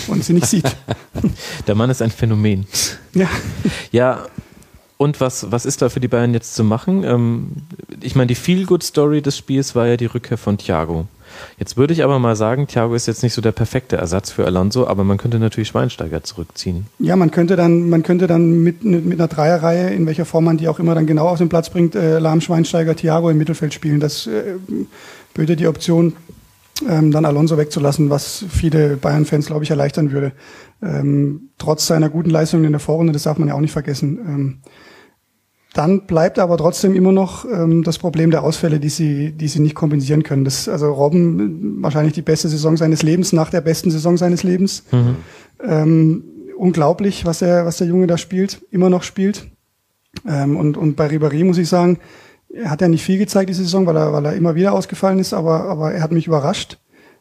und sie nicht sieht. Der Mann ist ein Phänomen. Ja. Ja, und was, was ist da für die Bayern jetzt zu machen? Ähm, ich meine, die Feel-Good-Story des Spiels war ja die Rückkehr von Thiago. Jetzt würde ich aber mal sagen, Thiago ist jetzt nicht so der perfekte Ersatz für Alonso, aber man könnte natürlich Schweinsteiger zurückziehen. Ja, man könnte dann, man könnte dann mit, mit einer Dreierreihe, in welcher Form man die auch immer dann genau auf den Platz bringt, äh, Lahm, Schweinsteiger, Thiago im Mittelfeld spielen. Das äh, würde die Option, ähm, dann Alonso wegzulassen, was viele Bayern-Fans, glaube ich, erleichtern würde. Ähm, trotz seiner guten Leistungen in der Vorrunde, das darf man ja auch nicht vergessen. Ähm, dann bleibt aber trotzdem immer noch ähm, das Problem der Ausfälle, die sie, die sie nicht kompensieren können. Das, also Robben wahrscheinlich die beste Saison seines Lebens nach der besten Saison seines Lebens. Mhm. Ähm, unglaublich, was er, was der Junge da spielt, immer noch spielt. Ähm, und, und bei Ribéry muss ich sagen, er hat ja nicht viel gezeigt diese Saison, weil er, weil er immer wieder ausgefallen ist, aber, aber er hat mich überrascht,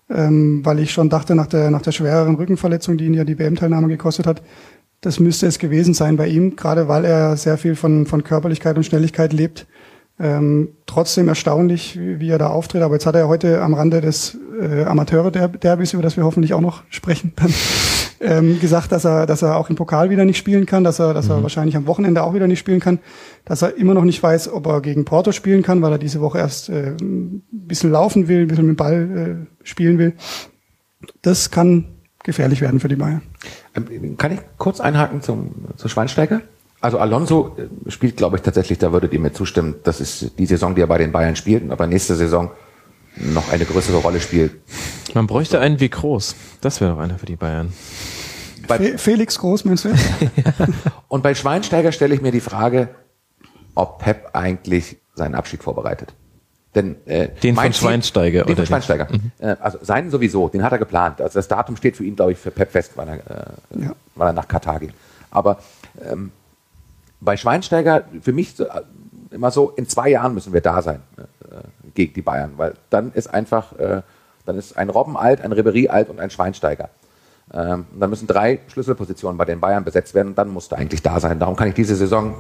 ähm, weil ich schon dachte, nach der, nach der schwereren Rückenverletzung, die ihn ja die WM-Teilnahme gekostet hat, das müsste es gewesen sein bei ihm, gerade weil er sehr viel von, von Körperlichkeit und Schnelligkeit lebt. Ähm, trotzdem erstaunlich, wie, wie, er da auftritt. Aber jetzt hat er heute am Rande des äh, Amateure-Derbys, über das wir hoffentlich auch noch sprechen, dann, ähm, gesagt, dass er, dass er auch im Pokal wieder nicht spielen kann, dass er, dass mhm. er wahrscheinlich am Wochenende auch wieder nicht spielen kann, dass er immer noch nicht weiß, ob er gegen Porto spielen kann, weil er diese Woche erst äh, ein bisschen laufen will, ein bisschen mit dem Ball äh, spielen will. Das kann gefährlich werden für die Bayern. Ähm, kann ich kurz einhaken zum, zu Schweinsteiger? Also Alonso äh, spielt, glaube ich, tatsächlich, da würdet ihr mir zustimmen, das ist die Saison, die er bei den Bayern spielt, aber nächste Saison noch eine größere Rolle spielt. Man bräuchte einen wie Groß. Das wäre doch einer für die Bayern. Bei Felix Groß, meinst du? Und bei Schweinsteiger stelle ich mir die Frage, ob Pep eigentlich seinen Abschied vorbereitet. Denn, äh, den von Schweinsteiger. Den oder von Schweinsteiger. Den? Mhm. Äh, also seinen sowieso, den hat er geplant. Also das Datum steht für ihn, glaube ich, für Pep fest, weil er, äh, ja. weil er nach Katar geht. Aber ähm, bei Schweinsteiger, für mich so, äh, immer so, in zwei Jahren müssen wir da sein äh, gegen die Bayern, weil dann ist einfach, äh, dann ist ein Robben alt, ein Ribery alt und ein Schweinsteiger. Ähm, dann müssen drei Schlüsselpositionen bei den Bayern besetzt werden dann musste eigentlich da sein. Darum kann ich diese Saison,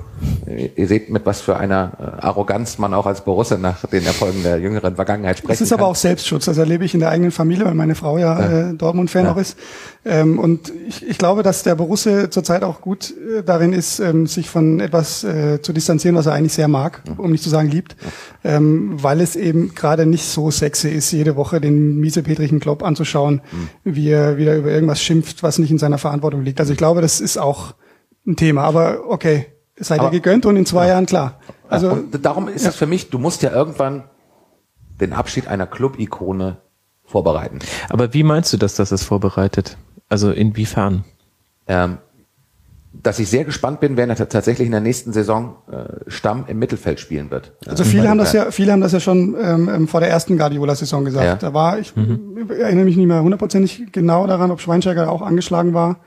äh, ihr seht, mit was für einer äh, Arroganz man auch als Borusse nach den Erfolgen der jüngeren Vergangenheit sprechen Das ist kann. aber auch Selbstschutz. Das erlebe ich in der eigenen Familie, weil meine Frau ja, ja. Äh, Dortmund-Fan ja. auch ist. Ähm, und ich, ich glaube, dass der Borusse zurzeit auch gut äh, darin ist, ähm, sich von etwas äh, zu distanzieren, was er eigentlich sehr mag, um nicht zu sagen liebt, ähm, weil es eben gerade nicht so sexy ist, jede Woche den miesepetrigen Klopp anzuschauen, mhm. wie er wieder über irgendwas schimpft, was nicht in seiner Verantwortung liegt. Also ich glaube, das ist auch ein Thema. Aber okay, seid ihr gegönnt und in zwei ja. Jahren klar. Also und darum ist ja. es für mich, du musst ja irgendwann den Abschied einer Club-Ikone vorbereiten. Aber wie meinst du, dass das es vorbereitet? Also inwiefern? Ähm, dass ich sehr gespannt bin, wenn er tatsächlich in der nächsten Saison äh, Stamm im Mittelfeld spielen wird. Also viele haben das ja, viele haben das ja schon ähm, ähm, vor der ersten Guardiola-Saison gesagt. Ja. Da war ich mhm. erinnere mich nicht mehr hundertprozentig genau daran, ob Schweinsteiger auch angeschlagen war.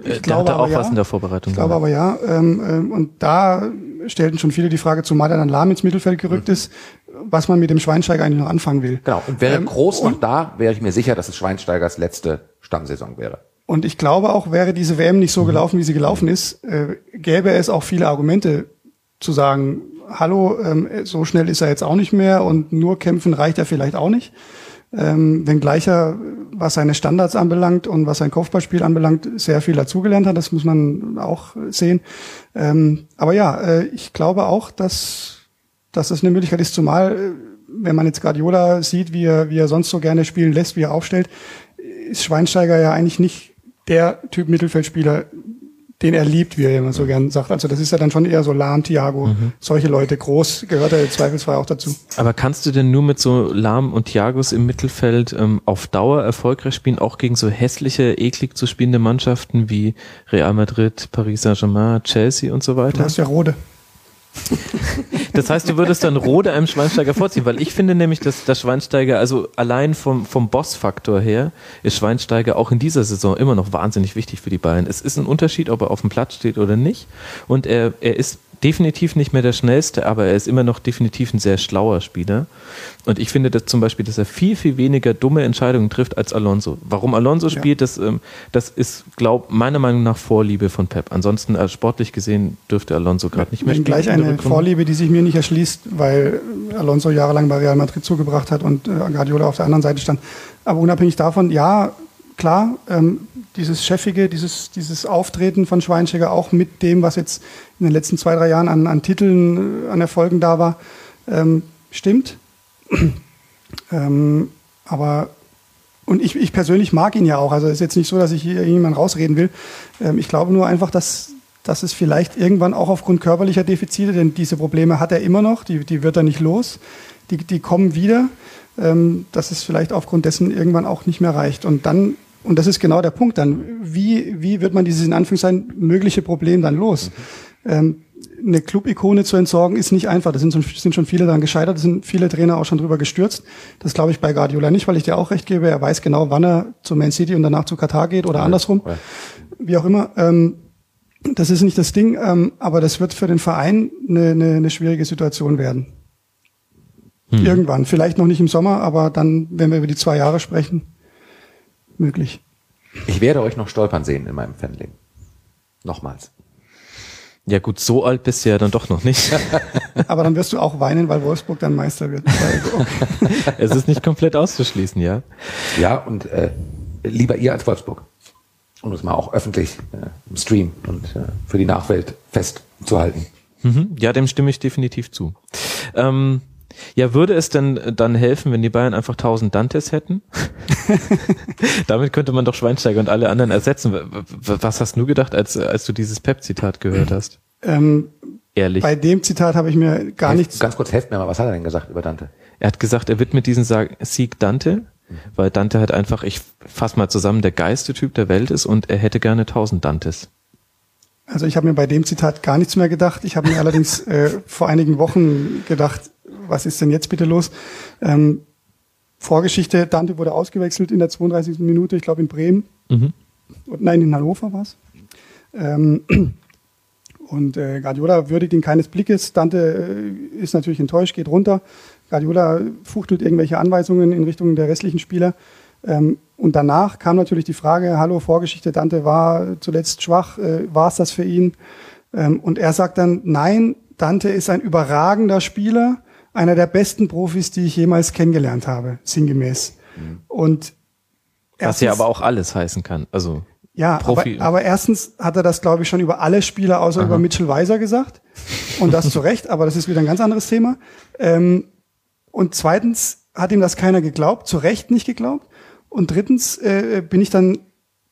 Ich äh, der glaube hatte auch ja. was in der Vorbereitung. Ich glaube aber ja. Ähm, ähm, und da stellten schon viele die Frage, zumal er dann lahm ins Mittelfeld gerückt mhm. ist, was man mit dem Schweinsteiger eigentlich noch anfangen will. Genau. Und wäre ähm, Groß noch da, wäre ich mir sicher, dass es Schweinsteigers letzte Stammsaison wäre. Und ich glaube auch, wäre diese WM nicht so mhm. gelaufen, wie sie gelaufen ist, äh, gäbe es auch viele Argumente zu sagen, hallo, ähm, so schnell ist er jetzt auch nicht mehr und nur kämpfen reicht er vielleicht auch nicht. Ähm, wenngleich er, was seine Standards anbelangt und was sein Kopfballspiel anbelangt, sehr viel dazugelernt hat, das muss man auch sehen. Ähm, aber ja, äh, ich glaube auch, dass, dass das eine Möglichkeit ist, zumal, äh, wenn man jetzt Guardiola sieht, wie er, wie er sonst so gerne spielen lässt, wie er aufstellt, ist Schweinsteiger ja eigentlich nicht der Typ Mittelfeldspieler, den er liebt, wie er immer so gern sagt. Also das ist ja dann schon eher so Lahm, Thiago, mhm. solche Leute. Groß gehört er zweifelsfrei auch dazu. Aber kannst du denn nur mit so Lahm und Thiagos im Mittelfeld ähm, auf Dauer erfolgreich spielen, auch gegen so hässliche, eklig zu spielende Mannschaften wie Real Madrid, Paris Saint-Germain, Chelsea und so weiter? Du hast ja Rode. Das heißt, du würdest dann Rode einem Schweinsteiger vorziehen, weil ich finde nämlich, dass der Schweinsteiger, also allein vom, vom Boss-Faktor her, ist Schweinsteiger auch in dieser Saison immer noch wahnsinnig wichtig für die Bayern. Es ist ein Unterschied, ob er auf dem Platz steht oder nicht. Und er, er ist definitiv nicht mehr der schnellste, aber er ist immer noch definitiv ein sehr schlauer Spieler. Und ich finde dass zum Beispiel, dass er viel, viel weniger dumme Entscheidungen trifft als Alonso. Warum Alonso ja. spielt, das, ähm, das ist, glaub, meiner Meinung nach Vorliebe von Pep. Ansonsten, äh, sportlich gesehen, dürfte Alonso gerade nicht mehr spielen. Gleich eine Vorliebe, die sich mir nicht erschließt, weil Alonso jahrelang bei Real Madrid zugebracht hat und äh, Guardiola auf der anderen Seite stand. Aber unabhängig davon, ja, klar, ähm, dieses chefige, dieses, dieses Auftreten von Schweinsteiger auch mit dem, was jetzt in den letzten zwei, drei Jahren an, an Titeln, äh, an Erfolgen da war, ähm, stimmt. ähm, aber und ich, ich persönlich mag ihn ja auch. Also ist jetzt nicht so, dass ich hier jemanden rausreden will. Ähm, ich glaube nur einfach, dass, dass es vielleicht irgendwann auch aufgrund körperlicher Defizite, denn diese Probleme hat er immer noch, die, die wird er nicht los, die, die kommen wieder, ähm, dass es vielleicht aufgrund dessen irgendwann auch nicht mehr reicht. Und dann und das ist genau der Punkt dann. Wie, wie wird man dieses in Anführungszeichen mögliche Problem dann los? Mhm. Ähm, eine Club-Ikone zu entsorgen ist nicht einfach. Da sind, sind schon viele daran gescheitert, da sind viele Trainer auch schon drüber gestürzt. Das glaube ich bei Guardiola nicht, weil ich dir auch recht gebe. Er weiß genau, wann er zu Man City und danach zu Katar geht oder ja, andersrum. Ja. Wie auch immer. Ähm, das ist nicht das Ding, ähm, aber das wird für den Verein eine, eine, eine schwierige Situation werden. Hm. Irgendwann. Vielleicht noch nicht im Sommer, aber dann, wenn wir über die zwei Jahre sprechen, möglich. Ich werde euch noch stolpern sehen in meinem Fanleben. Nochmals. Ja gut, so alt bist du ja dann doch noch nicht. Aber dann wirst du auch weinen, weil Wolfsburg dann Meister wird. Es ist nicht komplett auszuschließen, ja. Ja, und äh, lieber ihr als Wolfsburg. Um es mal auch öffentlich äh, im Stream und äh, für die Nachwelt festzuhalten. Mhm, ja, dem stimme ich definitiv zu. Ähm, ja, würde es denn dann helfen, wenn die Bayern einfach 1000 Dantes hätten? Damit könnte man doch Schweinsteiger und alle anderen ersetzen. Was hast du gedacht, als, als du dieses Pep-Zitat gehört hast? Ähm, Ehrlich. Bei dem Zitat habe ich mir gar nichts. Ganz kurz, helft mir mal, was hat er denn gesagt über Dante? Er hat gesagt, er widmet diesen Sieg Dante, weil Dante halt einfach, ich fass mal zusammen, der geilste Typ der Welt ist und er hätte gerne 1000 Dantes. Also ich habe mir bei dem Zitat gar nichts mehr gedacht. Ich habe mir allerdings äh, vor einigen Wochen gedacht, was ist denn jetzt bitte los? Ähm, Vorgeschichte, Dante wurde ausgewechselt in der 32. Minute, ich glaube in Bremen. Mhm. Und, nein, in Hannover war es. Ähm, und äh, Guardiola würdigt ihn keines Blickes. Dante äh, ist natürlich enttäuscht, geht runter. Guardiola fuchtelt irgendwelche Anweisungen in Richtung der restlichen Spieler. Ähm, und danach kam natürlich die Frage, hallo, Vorgeschichte, Dante war zuletzt schwach, äh, war es das für ihn? Ähm, und er sagt dann, nein, Dante ist ein überragender Spieler, einer der besten Profis, die ich jemals kennengelernt habe, sinngemäß. Mhm. Und was ja aber auch alles heißen kann. Also ja, Profi. Aber, aber erstens hat er das, glaube ich, schon über alle Spieler außer Aha. über Mitchell Weiser gesagt. Und das zu Recht, aber das ist wieder ein ganz anderes Thema. Ähm, und zweitens hat ihm das keiner geglaubt, zu Recht nicht geglaubt. Und drittens äh, bin ich dann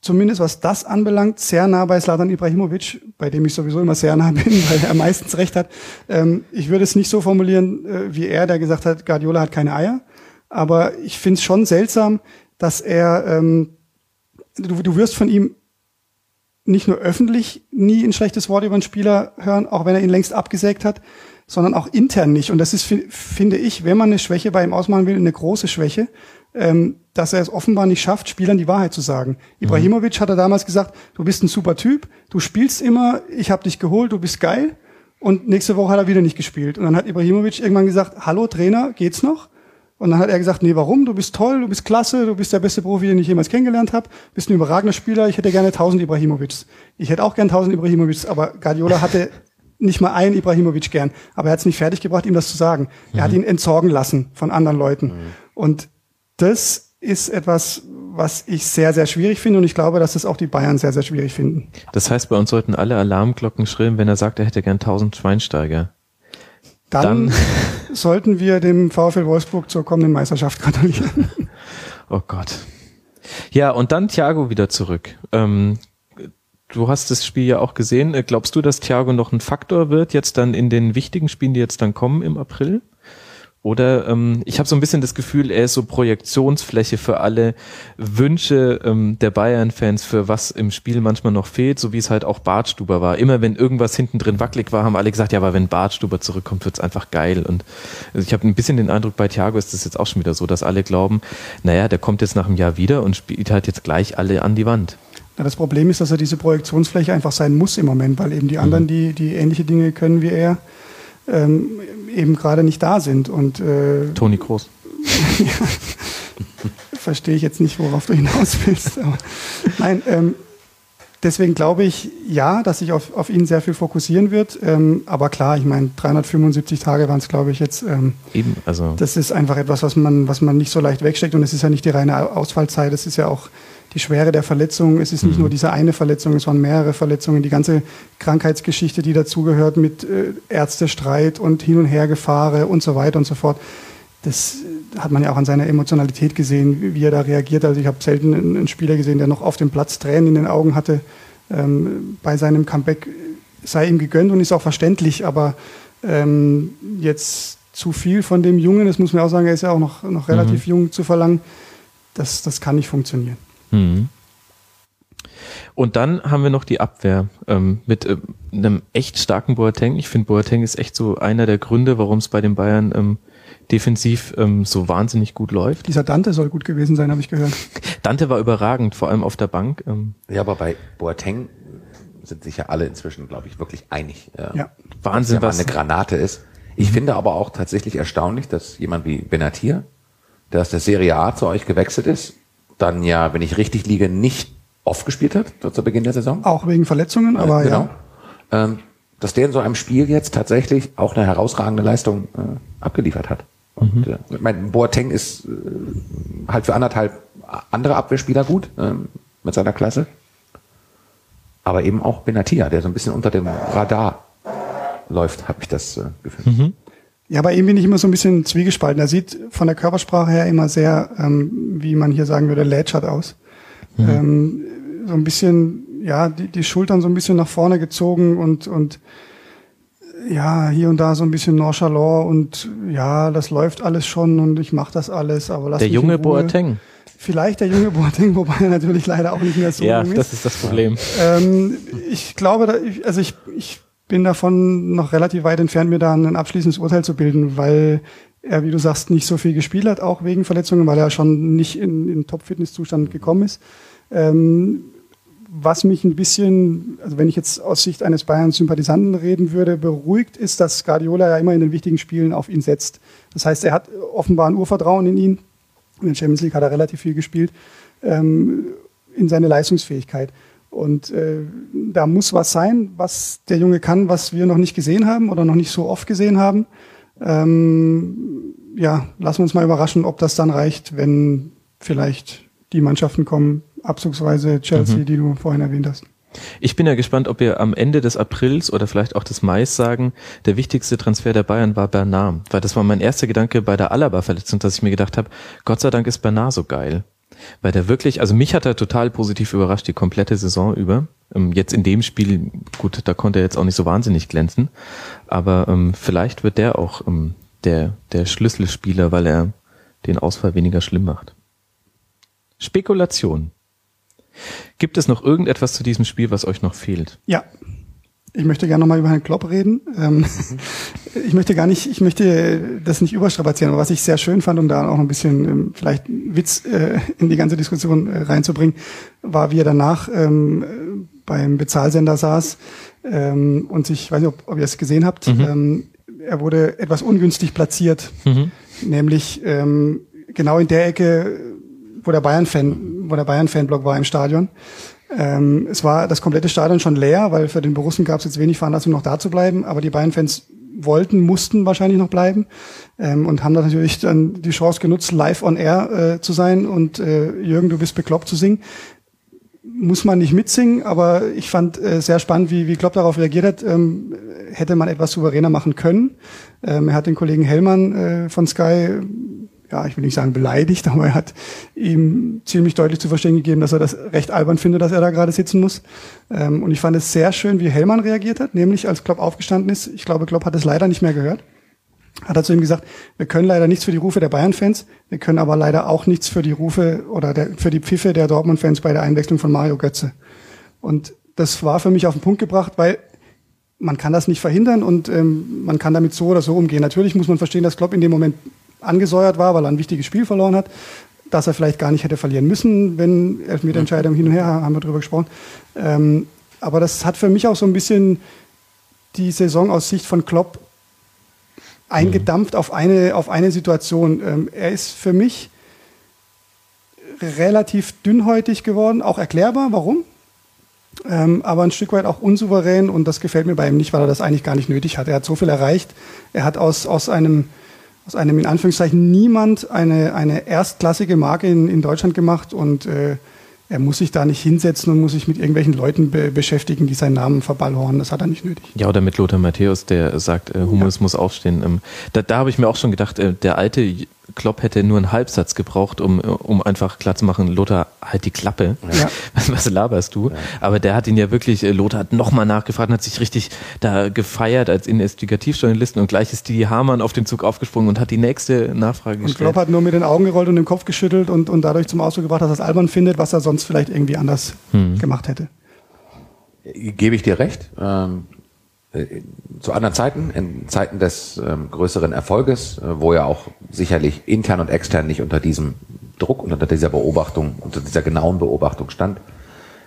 zumindest was das anbelangt, sehr nah bei Slatan Ibrahimovic, bei dem ich sowieso immer sehr nah bin, weil er meistens recht hat. Ähm, ich würde es nicht so formulieren äh, wie er, der gesagt hat, Guardiola hat keine Eier. Aber ich finde es schon seltsam, dass er, ähm, du, du wirst von ihm nicht nur öffentlich nie ein schlechtes Wort über einen Spieler hören, auch wenn er ihn längst abgesägt hat, sondern auch intern nicht. Und das ist, finde ich, wenn man eine Schwäche bei ihm ausmachen will, eine große Schwäche, ähm, dass er es offenbar nicht schafft, Spielern die Wahrheit zu sagen. Mhm. Ibrahimovic hat er damals gesagt, du bist ein super Typ, du spielst immer, ich habe dich geholt, du bist geil. Und nächste Woche hat er wieder nicht gespielt. Und dann hat Ibrahimovic irgendwann gesagt, hallo Trainer, geht's noch? Und dann hat er gesagt, nee, warum? Du bist toll, du bist klasse, du bist der beste Profi, den ich jemals kennengelernt habe, bist ein überragender Spieler, ich hätte gerne 1000 Ibrahimovics. Ich hätte auch gern 1000 Ibrahimovics, aber Guardiola hatte nicht mal einen Ibrahimovic gern. Aber er hat es nicht fertiggebracht, ihm das zu sagen. Er mhm. hat ihn entsorgen lassen von anderen Leuten. Mhm. Und das ist etwas, was ich sehr, sehr schwierig finde und ich glaube, dass das auch die Bayern sehr, sehr schwierig finden. Das heißt, bei uns sollten alle Alarmglocken schrillen, wenn er sagt, er hätte gern 1000 Schweinsteiger. Dann, Dann sollten wir dem VfL Wolfsburg zur kommenden Meisterschaft gratulieren. Oh Gott. Ja, und dann Thiago wieder zurück. Ähm, du hast das Spiel ja auch gesehen. Glaubst du, dass Thiago noch ein Faktor wird, jetzt dann in den wichtigen Spielen, die jetzt dann kommen im April? Oder ähm, ich habe so ein bisschen das Gefühl, er ist so Projektionsfläche für alle Wünsche ähm, der Bayern-Fans, für was im Spiel manchmal noch fehlt, so wie es halt auch Bartstuber war. Immer wenn irgendwas hinten drin wackelig war, haben alle gesagt, ja, aber wenn Bartstuber zurückkommt, wird's einfach geil. Und also ich habe ein bisschen den Eindruck, bei Thiago ist das jetzt auch schon wieder so, dass alle glauben, naja, der kommt jetzt nach einem Jahr wieder und spielt halt jetzt gleich alle an die Wand. Ja, das Problem ist, dass er diese Projektionsfläche einfach sein muss im Moment, weil eben die anderen, mhm. die, die ähnliche Dinge können wie er, ähm, eben gerade nicht da sind. Und, äh, Toni Groß. verstehe ich jetzt nicht, worauf du hinaus willst. Aber, nein, ähm, deswegen glaube ich, ja, dass sich auf, auf ihn sehr viel fokussieren wird. Ähm, aber klar, ich meine, 375 Tage waren es, glaube ich, jetzt. Ähm, Eben, also. Das ist einfach etwas, was man, was man nicht so leicht wegsteckt. Und es ist ja nicht die reine Ausfallzeit, es ist ja auch die Schwere der Verletzung. Es ist nicht mhm. nur diese eine Verletzung, es waren mehrere Verletzungen. Die ganze Krankheitsgeschichte, die dazugehört mit äh, Ärztestreit und Hin- und Hergefahre und so weiter und so fort. Das hat man ja auch an seiner Emotionalität gesehen, wie er da reagiert. Also ich habe selten einen Spieler gesehen, der noch auf dem Platz Tränen in den Augen hatte. Ähm, bei seinem Comeback sei ihm gegönnt und ist auch verständlich, aber ähm, jetzt zu viel von dem Jungen, das muss man auch sagen, er ist ja auch noch, noch relativ mhm. jung zu verlangen, das, das kann nicht funktionieren. Mhm. Und dann haben wir noch die Abwehr ähm, mit äh, einem echt starken Boateng. Ich finde, Boateng ist echt so einer der Gründe, warum es bei den Bayern ähm, defensiv ähm, so wahnsinnig gut läuft. Dieser Dante soll gut gewesen sein, habe ich gehört. Dante war überragend, vor allem auf der Bank. Ähm. Ja, aber bei Boateng sind sich ja alle inzwischen, glaube ich, wirklich einig. Äh, ja. Wahnsinn, was eine Granate ist. Ich mhm. finde aber auch tatsächlich erstaunlich, dass jemand wie Benatir, der aus der Serie A zu euch gewechselt ist, dann ja, wenn ich richtig liege, nicht oft gespielt hat zu Beginn der Saison. Auch wegen Verletzungen, aber genau. ja. Ähm, dass der in so einem Spiel jetzt tatsächlich auch eine herausragende Leistung äh, abgeliefert hat. Und mhm. äh, mein Boateng ist äh, halt für anderthalb andere Abwehrspieler gut äh, mit seiner Klasse. Aber eben auch Benatia, der so ein bisschen unter dem Radar läuft, habe ich das äh, Gefühl. Mhm. Ja, bei ihm bin ich immer so ein bisschen zwiegespalten. Er sieht von der Körpersprache her immer sehr, ähm, wie man hier sagen würde, lätschert aus. Mhm. Ähm, so ein bisschen, ja, die, die Schultern so ein bisschen nach vorne gezogen und, und ja, hier und da so ein bisschen nonchalant und ja, das läuft alles schon und ich mache das alles, aber lass Der junge Boateng. Vielleicht der junge Boateng, wobei er natürlich leider auch nicht mehr so ja, ist. Ja, das ist das Problem. Ähm, ich glaube, da, also ich, ich bin davon noch relativ weit entfernt, mir da ein abschließendes Urteil zu bilden, weil er, wie du sagst, nicht so viel gespielt hat, auch wegen Verletzungen, weil er schon nicht in, in Top-Fitness-Zustand gekommen ist. Ähm, was mich ein bisschen, also wenn ich jetzt aus Sicht eines Bayern-Sympathisanten reden würde, beruhigt, ist, dass Guardiola ja immer in den wichtigen Spielen auf ihn setzt. Das heißt, er hat offenbar ein Urvertrauen in ihn. In der Champions League hat er relativ viel gespielt, ähm, in seine Leistungsfähigkeit. Und äh, da muss was sein, was der Junge kann, was wir noch nicht gesehen haben oder noch nicht so oft gesehen haben. Ähm, ja, lassen wir uns mal überraschen, ob das dann reicht, wenn vielleicht die Mannschaften kommen, abzugsweise Chelsea, mhm. die du vorhin erwähnt hast. Ich bin ja gespannt, ob wir am Ende des Aprils oder vielleicht auch des Mai sagen, der wichtigste Transfer der Bayern war Bernard. Weil das war mein erster Gedanke bei der Alaba-Verletzung, dass ich mir gedacht habe, Gott sei Dank ist Bernard so geil. Weil der wirklich, also mich hat er total positiv überrascht, die komplette Saison über. Ähm, jetzt in dem Spiel, gut, da konnte er jetzt auch nicht so wahnsinnig glänzen, aber ähm, vielleicht wird der auch ähm, der, der Schlüsselspieler, weil er den Ausfall weniger schlimm macht. Spekulation. Gibt es noch irgendetwas zu diesem Spiel, was euch noch fehlt? Ja. Ich möchte gerne nochmal über Herrn Klopp reden. Ähm, ich möchte gar nicht, ich möchte das nicht überstrapazieren, aber was ich sehr schön fand, um da auch ein bisschen ähm, vielleicht Witz äh, in die ganze Diskussion äh, reinzubringen, war, wie er danach ähm, beim Bezahlsender saß ähm, und sich, ich weiß nicht, ob, ob ihr es gesehen habt, mhm. ähm, er wurde etwas ungünstig platziert, mhm. nämlich ähm, genau in der Ecke, wo der Bayern-Fan, wo der Bayern-Fanblock war im Stadion. Ähm, es war das komplette Stadion schon leer, weil für den Borussen gab es jetzt wenig Veranlassung, noch da zu bleiben. Aber die Bayern-Fans wollten, mussten wahrscheinlich noch bleiben ähm, und haben dann natürlich dann die Chance genutzt, live on air äh, zu sein und äh, Jürgen, du bist bekloppt zu singen. Muss man nicht mitsingen, aber ich fand äh, sehr spannend, wie, wie Klopp darauf reagiert hat. Ähm, hätte man etwas souveräner machen können. Ähm, er hat den Kollegen Hellmann äh, von Sky ja, ich will nicht sagen beleidigt, aber er hat ihm ziemlich deutlich zu verstehen gegeben, dass er das recht albern findet, dass er da gerade sitzen muss. Ähm, und ich fand es sehr schön, wie Hellmann reagiert hat, nämlich als Klopp aufgestanden ist. Ich glaube, Klopp hat es leider nicht mehr gehört. Hat er zu ihm gesagt, wir können leider nichts für die Rufe der Bayern-Fans, wir können aber leider auch nichts für die Rufe oder der, für die Pfiffe der Dortmund-Fans bei der Einwechslung von Mario Götze. Und das war für mich auf den Punkt gebracht, weil man kann das nicht verhindern und ähm, man kann damit so oder so umgehen. Natürlich muss man verstehen, dass Klopp in dem Moment angesäuert war, weil er ein wichtiges Spiel verloren hat, dass er vielleicht gar nicht hätte verlieren müssen, wenn Elfmeterentscheidung hin und her, haben wir drüber gesprochen. Ähm, aber das hat für mich auch so ein bisschen die Saison aus Sicht von Klopp eingedampft auf eine, auf eine Situation. Ähm, er ist für mich relativ dünnhäutig geworden, auch erklärbar, warum. Ähm, aber ein Stück weit auch unsouverän und das gefällt mir bei ihm nicht, weil er das eigentlich gar nicht nötig hat. Er hat so viel erreicht. Er hat aus, aus einem aus einem in Anführungszeichen niemand eine, eine erstklassige Marke in, in Deutschland gemacht und äh, er muss sich da nicht hinsetzen und muss sich mit irgendwelchen Leuten be beschäftigen, die seinen Namen verballhornen. Das hat er nicht nötig. Ja, oder mit Lothar Matthäus, der sagt, äh, Hummels ja. muss aufstehen. Ähm, da da habe ich mir auch schon gedacht, äh, der alte Klopp hätte nur einen Halbsatz gebraucht, um, um einfach klar zu machen, Lothar, halt die Klappe. Ja. Was, was laberst du? Ja. Aber der hat ihn ja wirklich, äh, Lothar hat nochmal nachgefragt und hat sich richtig da gefeiert als Investigativjournalisten und gleich ist die Hamann auf den Zug aufgesprungen und hat die nächste Nachfrage gestellt. Und Klopp hat nur mit den Augen gerollt und den Kopf geschüttelt und, und dadurch zum Ausdruck gebracht, dass er es albern findet, was er sonst vielleicht irgendwie anders hm. gemacht hätte. Gebe ich dir recht. Ähm, äh, zu anderen Zeiten, in Zeiten des ähm, größeren Erfolges, äh, wo er auch sicherlich intern und extern nicht unter diesem Druck und unter dieser Beobachtung, unter dieser genauen Beobachtung stand,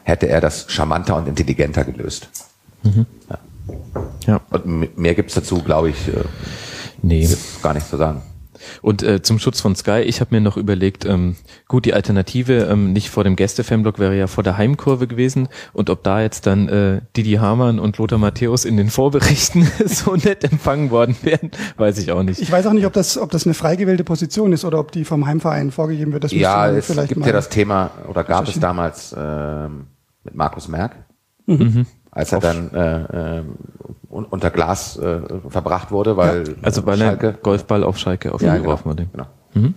hätte er das charmanter und intelligenter gelöst. Mhm. Ja. ja. Und mehr gibt's dazu, glaube ich, äh, nee. gar nicht zu sagen. Und äh, zum Schutz von Sky, ich habe mir noch überlegt, ähm, gut, die Alternative ähm, nicht vor dem Gäste-Fanblock wäre ja vor der Heimkurve gewesen und ob da jetzt dann äh, Didi Hamann und Lothar Matthäus in den Vorberichten so nett empfangen worden wären, weiß ich auch nicht. Ich weiß auch nicht, ob das, ob das eine frei gewählte Position ist oder ob die vom Heimverein vorgegeben wird. Das ja, es vielleicht gibt ja das Thema, oder gab es damals äh, mit Markus Merck. Mhm als er dann äh, äh, unter Glas äh, verbracht wurde, weil ja, also weil Schalke, er Golfball auf Schalke auf ihn ja, genau, geworfen wurde. Genau. Mhm.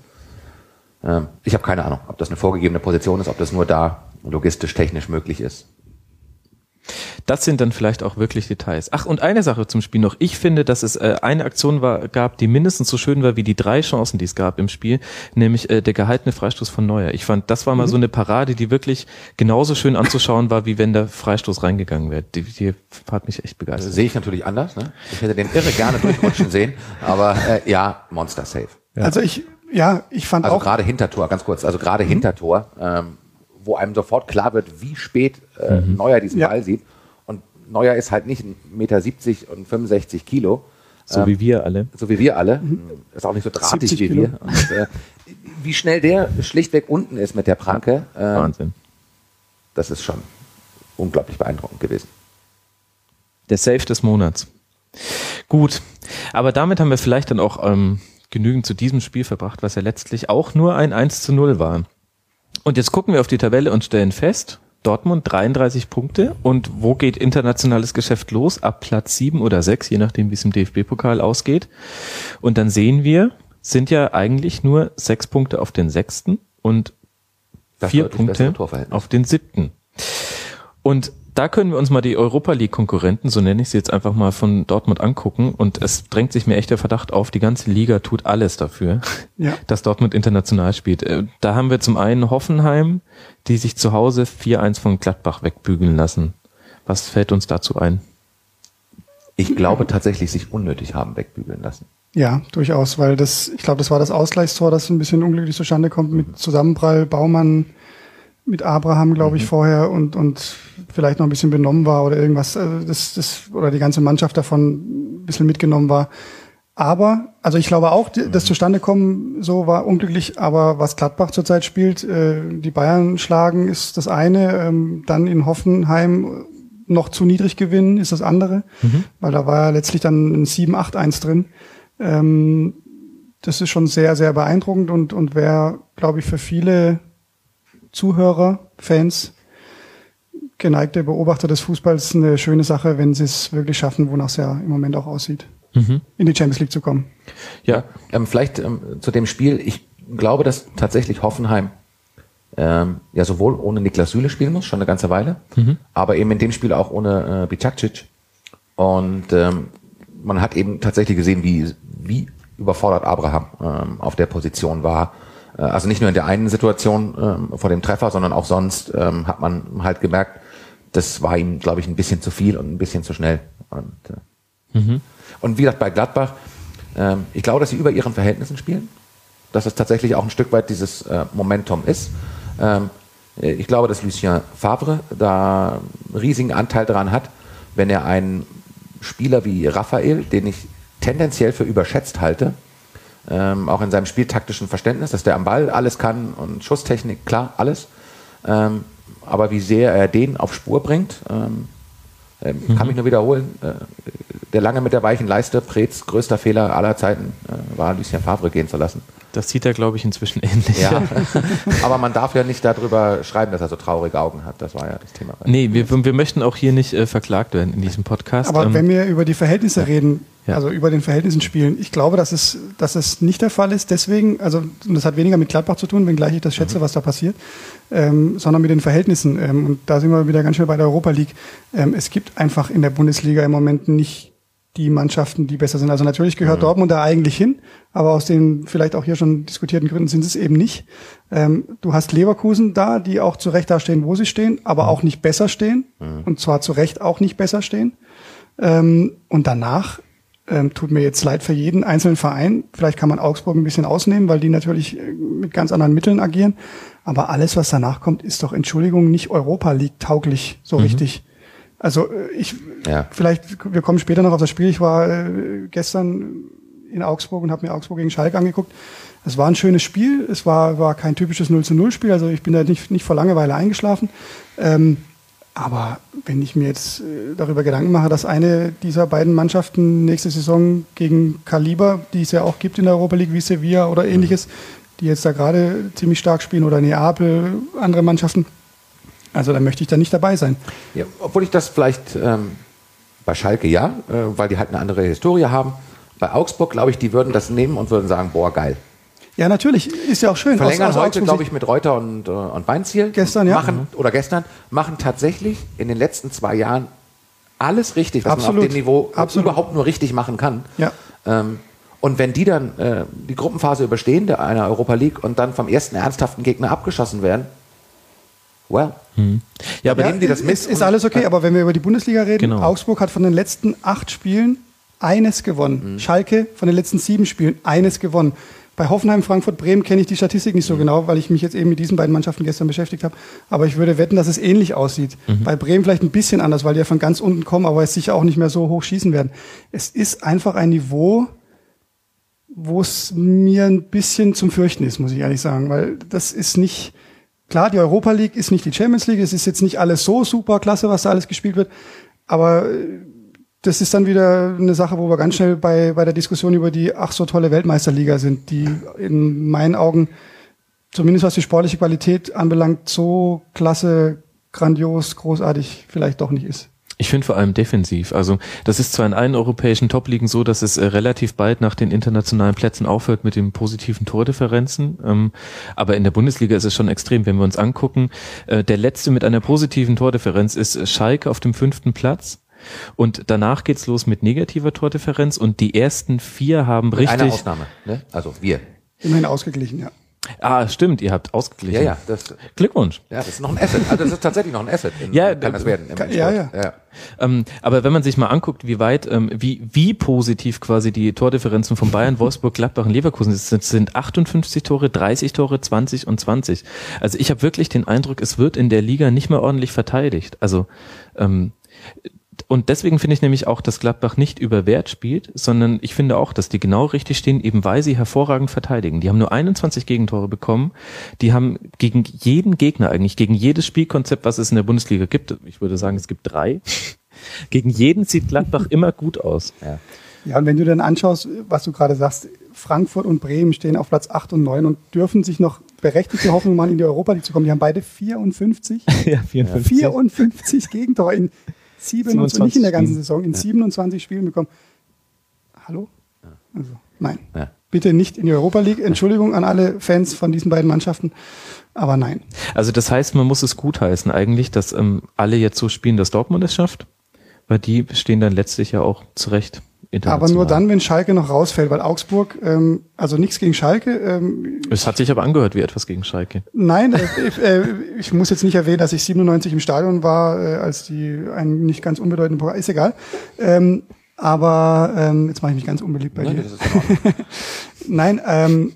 Ähm, ich habe keine Ahnung, ob das eine vorgegebene Position ist, ob das nur da logistisch technisch möglich ist. Das sind dann vielleicht auch wirklich Details. Ach, und eine Sache zum Spiel noch. Ich finde, dass es äh, eine Aktion war, gab, die mindestens so schön war wie die drei Chancen, die es gab im Spiel, nämlich äh, der gehaltene Freistoß von Neuer. Ich fand, das war mal mhm. so eine Parade, die wirklich genauso schön anzuschauen war, wie wenn der Freistoß reingegangen wäre. Die, die hat mich echt begeistert. Sehe ich natürlich anders. Ne? Ich hätte den irre gerne durchrutschen sehen, aber äh, ja, Monster Safe. Ja. Also ich, ja, ich fand also auch. Also gerade Hintertor, ganz kurz, also gerade mhm. Hintertor, ähm, wo einem sofort klar wird, wie spät äh, mhm. Neuer diesen ja. Ball sieht Neuer ist halt nicht 1,70 Meter und 65 Kilo. So ähm, wie wir alle. So wie wir alle. Mhm. Ist auch nicht so drahtig wie Kilo. wir. Und, äh, wie schnell der schlichtweg unten ist mit der Pranke. Äh, Wahnsinn. Das ist schon unglaublich beeindruckend gewesen. Der Safe des Monats. Gut, aber damit haben wir vielleicht dann auch ähm, genügend zu diesem Spiel verbracht, was ja letztlich auch nur ein 1 zu 0 war. Und jetzt gucken wir auf die Tabelle und stellen fest, Dortmund 33 Punkte. Und wo geht internationales Geschäft los? Ab Platz 7 oder 6, je nachdem, wie es im DFB-Pokal ausgeht. Und dann sehen wir, sind ja eigentlich nur sechs Punkte auf den sechsten und das vier Punkte auf den siebten. Und da können wir uns mal die Europa League Konkurrenten, so nenne ich sie jetzt einfach mal von Dortmund angucken und es drängt sich mir echt der Verdacht auf, die ganze Liga tut alles dafür, ja. dass Dortmund international spielt. Äh, da haben wir zum einen Hoffenheim, die sich zu Hause 4-1 von Gladbach wegbügeln lassen. Was fällt uns dazu ein? Ich glaube tatsächlich, sich unnötig haben wegbügeln lassen. Ja, durchaus, weil das, ich glaube, das war das Ausgleichstor, das ein bisschen unglücklich zustande kommt mit Zusammenprall Baumann mit Abraham, glaube ich, mhm. vorher und, und vielleicht noch ein bisschen benommen war oder irgendwas, also das, das, oder die ganze Mannschaft davon ein bisschen mitgenommen war. Aber, also ich glaube auch, das mhm. Zustandekommen so war unglücklich, aber was Gladbach zurzeit spielt, äh, die Bayern schlagen, ist das eine, ähm, dann in Hoffenheim noch zu niedrig gewinnen, ist das andere, mhm. weil da war ja letztlich dann ein 7-8-1 drin. Ähm, das ist schon sehr, sehr beeindruckend und, und wäre, glaube ich, für viele Zuhörer, Fans, geneigte Beobachter des Fußballs eine schöne Sache, wenn sie es wirklich schaffen, wonach es ja im Moment auch aussieht, mhm. in die Champions League zu kommen. Ja, ähm, vielleicht ähm, zu dem Spiel. Ich glaube, dass tatsächlich Hoffenheim ähm, ja sowohl ohne Niklas Süle spielen muss, schon eine ganze Weile, mhm. aber eben in dem Spiel auch ohne äh, Bicakcic. Und ähm, man hat eben tatsächlich gesehen, wie, wie überfordert Abraham ähm, auf der Position war also nicht nur in der einen Situation ähm, vor dem Treffer, sondern auch sonst ähm, hat man halt gemerkt, das war ihm, glaube ich, ein bisschen zu viel und ein bisschen zu schnell. Und, äh, mhm. und wie gesagt, bei Gladbach, äh, ich glaube, dass sie über ihren Verhältnissen spielen, dass es tatsächlich auch ein Stück weit dieses äh, Momentum ist. Ähm, ich glaube, dass Lucien Favre da einen riesigen Anteil daran hat, wenn er einen Spieler wie Raphael, den ich tendenziell für überschätzt halte, ähm, auch in seinem spieltaktischen Verständnis, dass der am Ball alles kann und Schusstechnik, klar, alles. Ähm, aber wie sehr er den auf Spur bringt, ähm, äh, mhm. kann mich nur wiederholen. Äh, der lange mit der weichen Leiste, Preetz größter Fehler aller Zeiten äh, war, Lucien Favre gehen zu lassen. Das sieht er, glaube ich, inzwischen ähnlich. Ja, aber man darf ja nicht darüber schreiben, dass er so traurige Augen hat. Das war ja das Thema. Nee, wir, wir möchten auch hier nicht äh, verklagt werden in diesem Podcast. Aber ähm, wenn wir über die Verhältnisse ja. reden, ja. also über den Verhältnissen spielen, ich glaube, dass es, dass es nicht der Fall ist. Deswegen, also und das hat weniger mit Gladbach zu tun, wenngleich ich das schätze, mhm. was da passiert, ähm, sondern mit den Verhältnissen. Ähm, und da sind wir wieder ganz schnell bei der Europa League. Ähm, es gibt einfach in der Bundesliga im Moment nicht die Mannschaften, die besser sind. Also natürlich gehört mhm. Dortmund da eigentlich hin, aber aus den vielleicht auch hier schon diskutierten Gründen sind es eben nicht. Ähm, du hast Leverkusen da, die auch zu Recht da stehen, wo sie stehen, aber mhm. auch nicht besser stehen. Mhm. Und zwar zu Recht auch nicht besser stehen. Ähm, und danach ähm, tut mir jetzt leid für jeden einzelnen Verein. Vielleicht kann man Augsburg ein bisschen ausnehmen, weil die natürlich äh, mit ganz anderen Mitteln agieren. Aber alles, was danach kommt, ist doch, Entschuldigung, nicht Europa League tauglich so mhm. richtig. Also äh, ich, ja. vielleicht, wir kommen später noch auf das Spiel. Ich war äh, gestern in Augsburg und habe mir Augsburg gegen Schalke angeguckt. Es war ein schönes Spiel. Es war, war kein typisches 0 zu 0 Spiel. Also ich bin da nicht, nicht vor Langeweile eingeschlafen. Ähm, aber wenn ich mir jetzt äh, darüber Gedanken mache, dass eine dieser beiden Mannschaften nächste Saison gegen Kaliber, die es ja auch gibt in der Europa League, wie Sevilla oder ähnliches, die jetzt da gerade ziemlich stark spielen, oder Neapel, andere Mannschaften, also da möchte ich da nicht dabei sein. Ja, obwohl ich das vielleicht ähm, bei Schalke ja, äh, weil die halt eine andere Historie haben. Bei Augsburg, glaube ich, die würden das nehmen und würden sagen, boah, geil. Ja, natürlich. Ist ja auch schön. Verlängern aus, aus heute, glaube ich, mit Reuter und, äh, und Weinziel. Gestern, ja. Machen, oder gestern, machen tatsächlich in den letzten zwei Jahren alles richtig, was Absolut. man auf dem Niveau Absolut. überhaupt nur richtig machen kann. Ja. Ähm, und wenn die dann äh, die Gruppenphase überstehen, der einer Europa League, und dann vom ersten ernsthaften Gegner abgeschossen werden, well. Hm. Ja, aber ja, nehmen die das mit? Ist, ist alles okay, aber wenn wir über die Bundesliga reden, genau. Augsburg hat von den letzten acht Spielen eines gewonnen. Mhm. Schalke von den letzten sieben Spielen eines gewonnen. Bei Hoffenheim, Frankfurt, Bremen kenne ich die Statistik nicht so mhm. genau, weil ich mich jetzt eben mit diesen beiden Mannschaften gestern beschäftigt habe. Aber ich würde wetten, dass es ähnlich aussieht. Mhm. Bei Bremen vielleicht ein bisschen anders, weil die ja von ganz unten kommen, aber es sicher auch nicht mehr so hoch schießen werden. Es ist einfach ein Niveau, wo es mir ein bisschen zum Fürchten ist, muss ich ehrlich sagen, weil das ist nicht, Klar, die Europa League ist nicht die Champions League, es ist jetzt nicht alles so super klasse, was da alles gespielt wird, aber äh, das ist dann wieder eine Sache, wo wir ganz schnell bei, bei der Diskussion über die ach so tolle Weltmeisterliga sind, die in meinen Augen, zumindest was die sportliche Qualität anbelangt, so klasse, grandios, großartig vielleicht doch nicht ist. Ich finde vor allem defensiv. Also das ist zwar in allen europäischen Top-Ligen so, dass es äh, relativ bald nach den internationalen Plätzen aufhört mit den positiven Tordifferenzen. Ähm, aber in der Bundesliga ist es schon extrem, wenn wir uns angucken. Äh, der letzte mit einer positiven Tordifferenz ist Schalke auf dem fünften Platz. Und danach geht's los mit negativer Tordifferenz und die ersten vier haben mit richtig. Eine Ausnahme, ne? Also wir. Immerhin ausgeglichen, ja. Ah, stimmt, ihr habt ausgeglichen. Ja, ja. Das, Glückwunsch. Ja, das ist noch ein Asset. Also das ist tatsächlich noch ein Asset. In, ja, kann das werden. Kann, ja, ja. ja. Ähm, aber wenn man sich mal anguckt, wie weit, ähm, wie, wie positiv quasi die Tordifferenzen von Bayern, Wolfsburg, Gladbach und Leverkusen sind, sind 58 Tore, 30 Tore, 20 und 20. Also ich habe wirklich den Eindruck, es wird in der Liga nicht mehr ordentlich verteidigt. Also ähm, und deswegen finde ich nämlich auch, dass Gladbach nicht über Wert spielt, sondern ich finde auch, dass die genau richtig stehen, eben weil sie hervorragend verteidigen. Die haben nur 21 Gegentore bekommen. Die haben gegen jeden Gegner eigentlich, gegen jedes Spielkonzept, was es in der Bundesliga gibt, ich würde sagen, es gibt drei, gegen jeden sieht Gladbach immer gut aus. Ja. ja, und wenn du dann anschaust, was du gerade sagst, Frankfurt und Bremen stehen auf Platz 8 und 9 und dürfen sich noch berechtigte Hoffnung machen, in die Europa League zu kommen. Die haben beide 54, ja, 54. 54 Gegentore in 27, nicht in der ganzen Saison, in ja. 27 Spielen bekommen. Hallo? Also, nein. Ja. Bitte nicht in die Europa League. Entschuldigung an alle Fans von diesen beiden Mannschaften, aber nein. Also das heißt, man muss es gutheißen eigentlich, dass ähm, alle jetzt so spielen, dass Dortmund es schafft, weil die stehen dann letztlich ja auch zurecht aber nur dann, wenn Schalke noch rausfällt, weil Augsburg, ähm, also nichts gegen Schalke. Ähm, es hat sich aber angehört wie etwas gegen Schalke. Nein, äh, ich, äh, ich muss jetzt nicht erwähnen, dass ich 97 im Stadion war, äh, als die ein nicht ganz unbedeutende Pokal, ist egal. Ähm, aber ähm, jetzt mache ich mich ganz unbeliebt bei Nein, dir. Nein, ähm,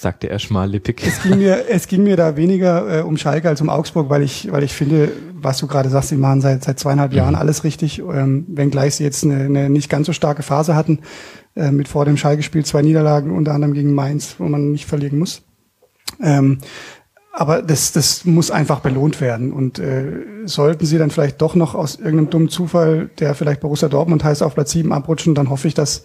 sagte er schmallippig. Es ging mir, es ging mir da weniger äh, um Schalke als um Augsburg, weil ich, weil ich finde, was du gerade sagst, die machen seit, seit zweieinhalb mhm. Jahren alles richtig, ähm, wenngleich sie jetzt eine, eine nicht ganz so starke Phase hatten, äh, mit vor dem Schalke-Spiel zwei Niederlagen, unter anderem gegen Mainz, wo man nicht verlieren muss. Ähm, aber das, das muss einfach belohnt werden. Und äh, sollten sie dann vielleicht doch noch aus irgendeinem dummen Zufall, der vielleicht Borussia Dortmund heißt, auf Platz sieben abrutschen, dann hoffe ich, dass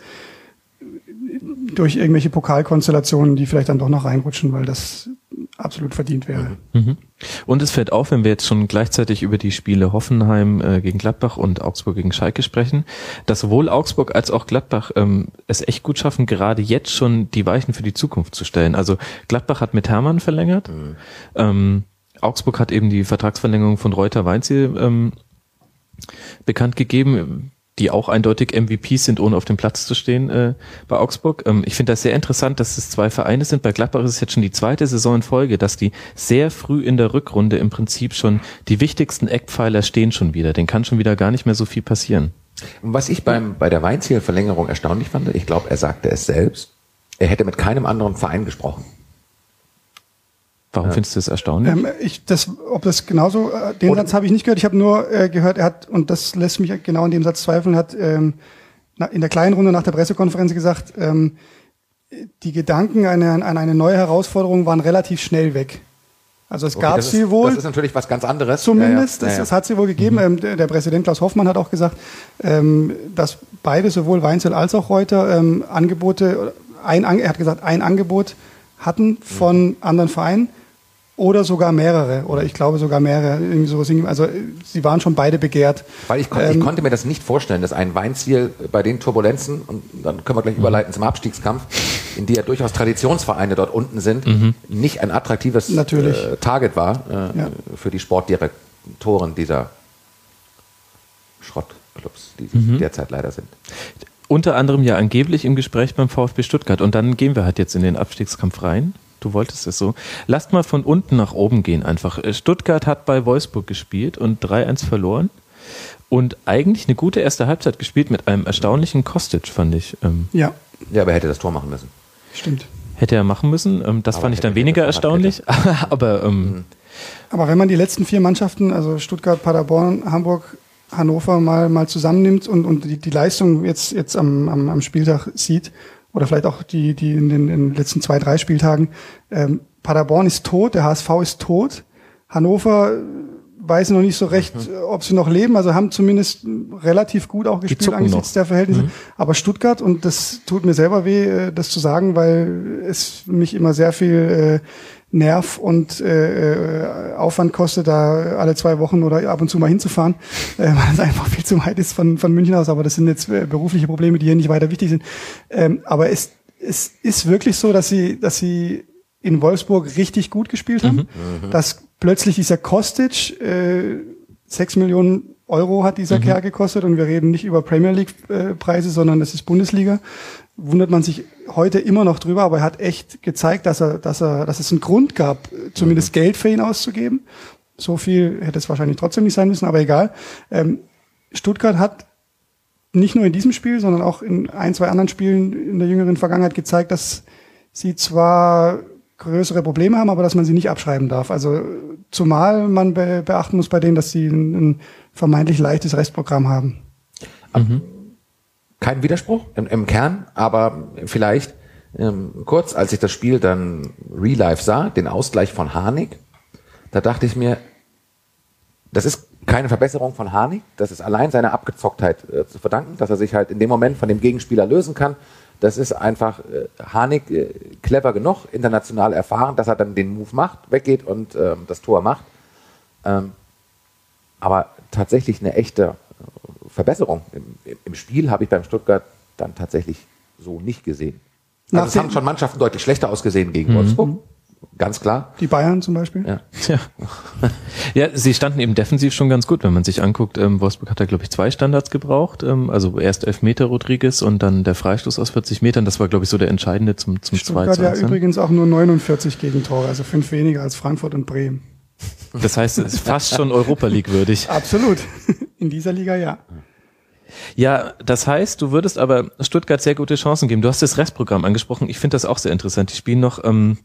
durch irgendwelche Pokalkonstellationen, die vielleicht dann doch noch reinrutschen, weil das absolut verdient wäre. Mhm. Und es fällt auf, wenn wir jetzt schon gleichzeitig über die Spiele Hoffenheim äh, gegen Gladbach und Augsburg gegen Schalke sprechen, dass sowohl Augsburg als auch Gladbach ähm, es echt gut schaffen, gerade jetzt schon die Weichen für die Zukunft zu stellen. Also Gladbach hat mit Hermann verlängert, mhm. ähm, Augsburg hat eben die Vertragsverlängerung von Reuter Weinziel ähm, bekannt gegeben die auch eindeutig MVPs sind, ohne auf dem Platz zu stehen äh, bei Augsburg. Ähm, ich finde das sehr interessant, dass es zwei Vereine sind. Bei Gladbach ist es jetzt schon die zweite Saison in Folge, dass die sehr früh in der Rückrunde im Prinzip schon die wichtigsten Eckpfeiler stehen schon wieder. Den kann schon wieder gar nicht mehr so viel passieren. Was ich beim, bei der Weinzielverlängerung erstaunlich fand, ich glaube, er sagte es selbst, er hätte mit keinem anderen Verein gesprochen. Warum ja. findest du das erstaunlich? Ähm, ich, das, ob das genauso, äh, den Oder Satz habe ich nicht gehört. Ich habe nur äh, gehört, er hat, und das lässt mich genau in dem Satz zweifeln, hat ähm, in der kleinen Runde nach der Pressekonferenz gesagt, ähm, die Gedanken an eine, an eine neue Herausforderung waren relativ schnell weg. Also es okay, gab sie ist, wohl. Das ist natürlich was ganz anderes. Zumindest, ja, ja. Das, das, hat sie wohl gegeben. Mhm. Ähm, der, Präsident Klaus Hoffmann hat auch gesagt, ähm, dass beide, sowohl Weinzel als auch Reuter, ähm, Angebote, ein, er hat gesagt, ein Angebot hatten von mhm. anderen Vereinen oder sogar mehrere, oder ich glaube sogar mehrere. Irgendwie sowas. Also sie waren schon beide begehrt. Weil ich, kon ähm, ich konnte mir das nicht vorstellen, dass ein Weinziel bei den Turbulenzen, und dann können wir gleich mhm. überleiten zum Abstiegskampf, in die ja durchaus Traditionsvereine dort unten sind, mhm. nicht ein attraktives äh, Target war äh, ja. für die Sportdirektoren dieser Schrottclubs, die sie mhm. derzeit leider sind unter anderem ja angeblich im Gespräch beim VfB Stuttgart. Und dann gehen wir halt jetzt in den Abstiegskampf rein du wolltest es so. Lasst mal von unten nach oben gehen einfach. Äh, Stuttgart hat bei Wolfsburg gespielt und 3-1 verloren. Und eigentlich eine gute erste Halbzeit gespielt mit einem erstaunlichen Kostic, fand ich. Ähm. Ja. Ja, aber er hätte das Tor machen müssen. Stimmt. Hätte er machen müssen. Ähm, das aber fand ich dann weniger erstaunlich. aber, ähm, mhm. aber wenn man die letzten vier Mannschaften, also Stuttgart, Paderborn, Hamburg, Hannover mal, mal zusammennimmt und, und die, die Leistung jetzt, jetzt am, am, am Spieltag sieht, oder vielleicht auch die, die in den, in den letzten zwei, drei Spieltagen. Ähm, Paderborn ist tot, der HSV ist tot. Hannover weiß noch nicht so recht, mhm. ob sie noch leben. Also haben zumindest relativ gut auch gespielt angesichts noch. der Verhältnisse. Mhm. Aber Stuttgart, und das tut mir selber weh, äh, das zu sagen, weil es mich immer sehr viel äh, Nerv und äh, äh, Aufwand kostet, da alle zwei Wochen oder ab und zu mal hinzufahren, äh, weil es einfach viel zu weit ist von, von München aus. Aber das sind jetzt äh, berufliche Probleme, die hier nicht weiter wichtig sind. Ähm, aber es, es ist wirklich so, dass sie, dass sie in Wolfsburg richtig gut gespielt haben. Mhm. Dass plötzlich dieser Kostic äh, sechs Millionen Euro hat dieser mhm. Kerl gekostet und wir reden nicht über Premier League äh, Preise, sondern das ist Bundesliga. Wundert man sich heute immer noch drüber, aber er hat echt gezeigt, dass er, dass er, dass es einen Grund gab, zumindest mhm. Geld für ihn auszugeben. So viel hätte es wahrscheinlich trotzdem nicht sein müssen, aber egal. Ähm, Stuttgart hat nicht nur in diesem Spiel, sondern auch in ein, zwei anderen Spielen in der jüngeren Vergangenheit gezeigt, dass sie zwar größere Probleme haben, aber dass man sie nicht abschreiben darf. Also zumal man be beachten muss bei denen, dass sie ein, ein vermeintlich leichtes Restprogramm haben. Mhm. Kein Widerspruch im, im, Kern, aber vielleicht ähm, kurz, als ich das Spiel dann real life sah, den Ausgleich von Harnik, da dachte ich mir, das ist keine Verbesserung von Harnik, das ist allein seiner Abgezocktheit äh, zu verdanken, dass er sich halt in dem Moment von dem Gegenspieler lösen kann, das ist einfach äh, Harnik äh, clever genug, international erfahren, dass er dann den Move macht, weggeht und ähm, das Tor macht. Ähm, aber tatsächlich eine echte Verbesserung im, im Spiel habe ich beim Stuttgart dann tatsächlich so nicht gesehen. Also es haben schon Mannschaften deutlich schlechter ausgesehen gegen mhm. Wolfsburg. Ganz klar. Die Bayern zum Beispiel? Ja. ja. ja, sie standen eben defensiv schon ganz gut, wenn man sich anguckt. Ähm, Wolfsburg hat da, glaube ich, zwei Standards gebraucht. Ähm, also erst elf Meter Rodriguez und dann der Freistoß aus 40 Metern. Das war, glaube ich, so der entscheidende zum, zum 2 zu ja übrigens auch nur 49 Gegentore, also fünf weniger als Frankfurt und Bremen. Das heißt, es ist fast schon Europa League würdig. Absolut. In dieser Liga ja. Ja, das heißt, du würdest aber Stuttgart sehr gute Chancen geben. Du hast das Restprogramm angesprochen. Ich finde das auch sehr interessant. Die spielen noch ähm,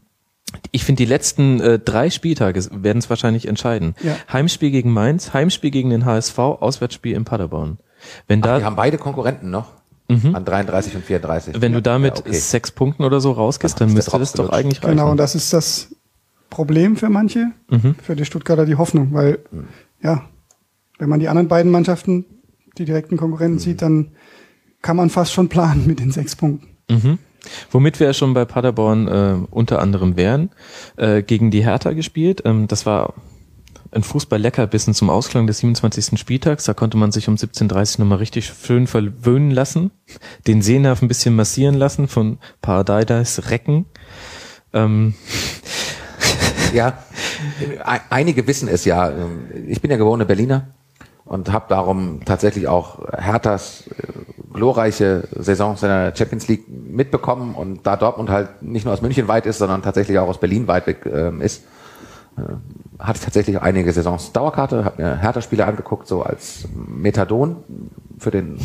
ich finde, die letzten äh, drei Spieltage werden es wahrscheinlich entscheiden. Ja. Heimspiel gegen Mainz, Heimspiel gegen den HSV, Auswärtsspiel in Paderborn. Wenn da, Ach, die haben beide Konkurrenten noch mhm. an 33 und 34. Wenn ja, du damit ja, okay. sechs Punkten oder so rausgehst, dann, dann müsste das doch eigentlich reichen. Genau, und das ist das Problem für manche, mhm. für die Stuttgarter die Hoffnung, weil mhm. ja, wenn man die anderen beiden Mannschaften, die direkten Konkurrenten mhm. sieht, dann kann man fast schon planen mit den sechs Punkten. Mhm. Womit wir ja schon bei Paderborn äh, unter anderem wären, äh, gegen die Hertha gespielt. Ähm, das war ein Fußball-Leckerbissen zum Ausklang des 27. Spieltags. Da konnte man sich um 17.30 Uhr nochmal richtig schön verwöhnen lassen, den Sehnerv ein bisschen massieren lassen von Paradise Recken. Ähm. Ja, einige wissen es ja. Ich bin ja gewohne Berliner und habe darum tatsächlich auch Herthas äh, glorreiche Saison seiner Champions League mitbekommen und da Dortmund halt nicht nur aus München weit ist, sondern tatsächlich auch aus Berlin weit weg äh, ist, äh, hatte ich tatsächlich einige Saisons Dauerkarte, habe mir Hertha-Spiele angeguckt, so als Methadon für den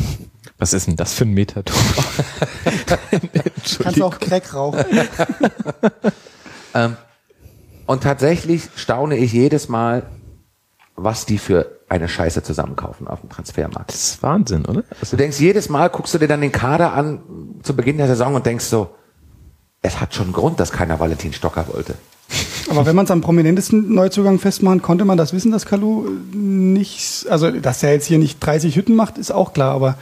was ist denn das für ein Methadon? Kannst du auch Crack rauchen. ähm, und tatsächlich staune ich jedes Mal, was die für eine Scheiße zusammenkaufen auf dem Transfermarkt. Das ist Wahnsinn, oder? Also du denkst jedes Mal, guckst du dir dann den Kader an zu Beginn der Saison und denkst so, es hat schon einen Grund, dass keiner Valentin Stocker wollte. Aber wenn man es am prominentesten Neuzugang festmachen, konnte man das wissen, dass Kalu nicht, also dass er jetzt hier nicht 30 Hütten macht, ist auch klar, aber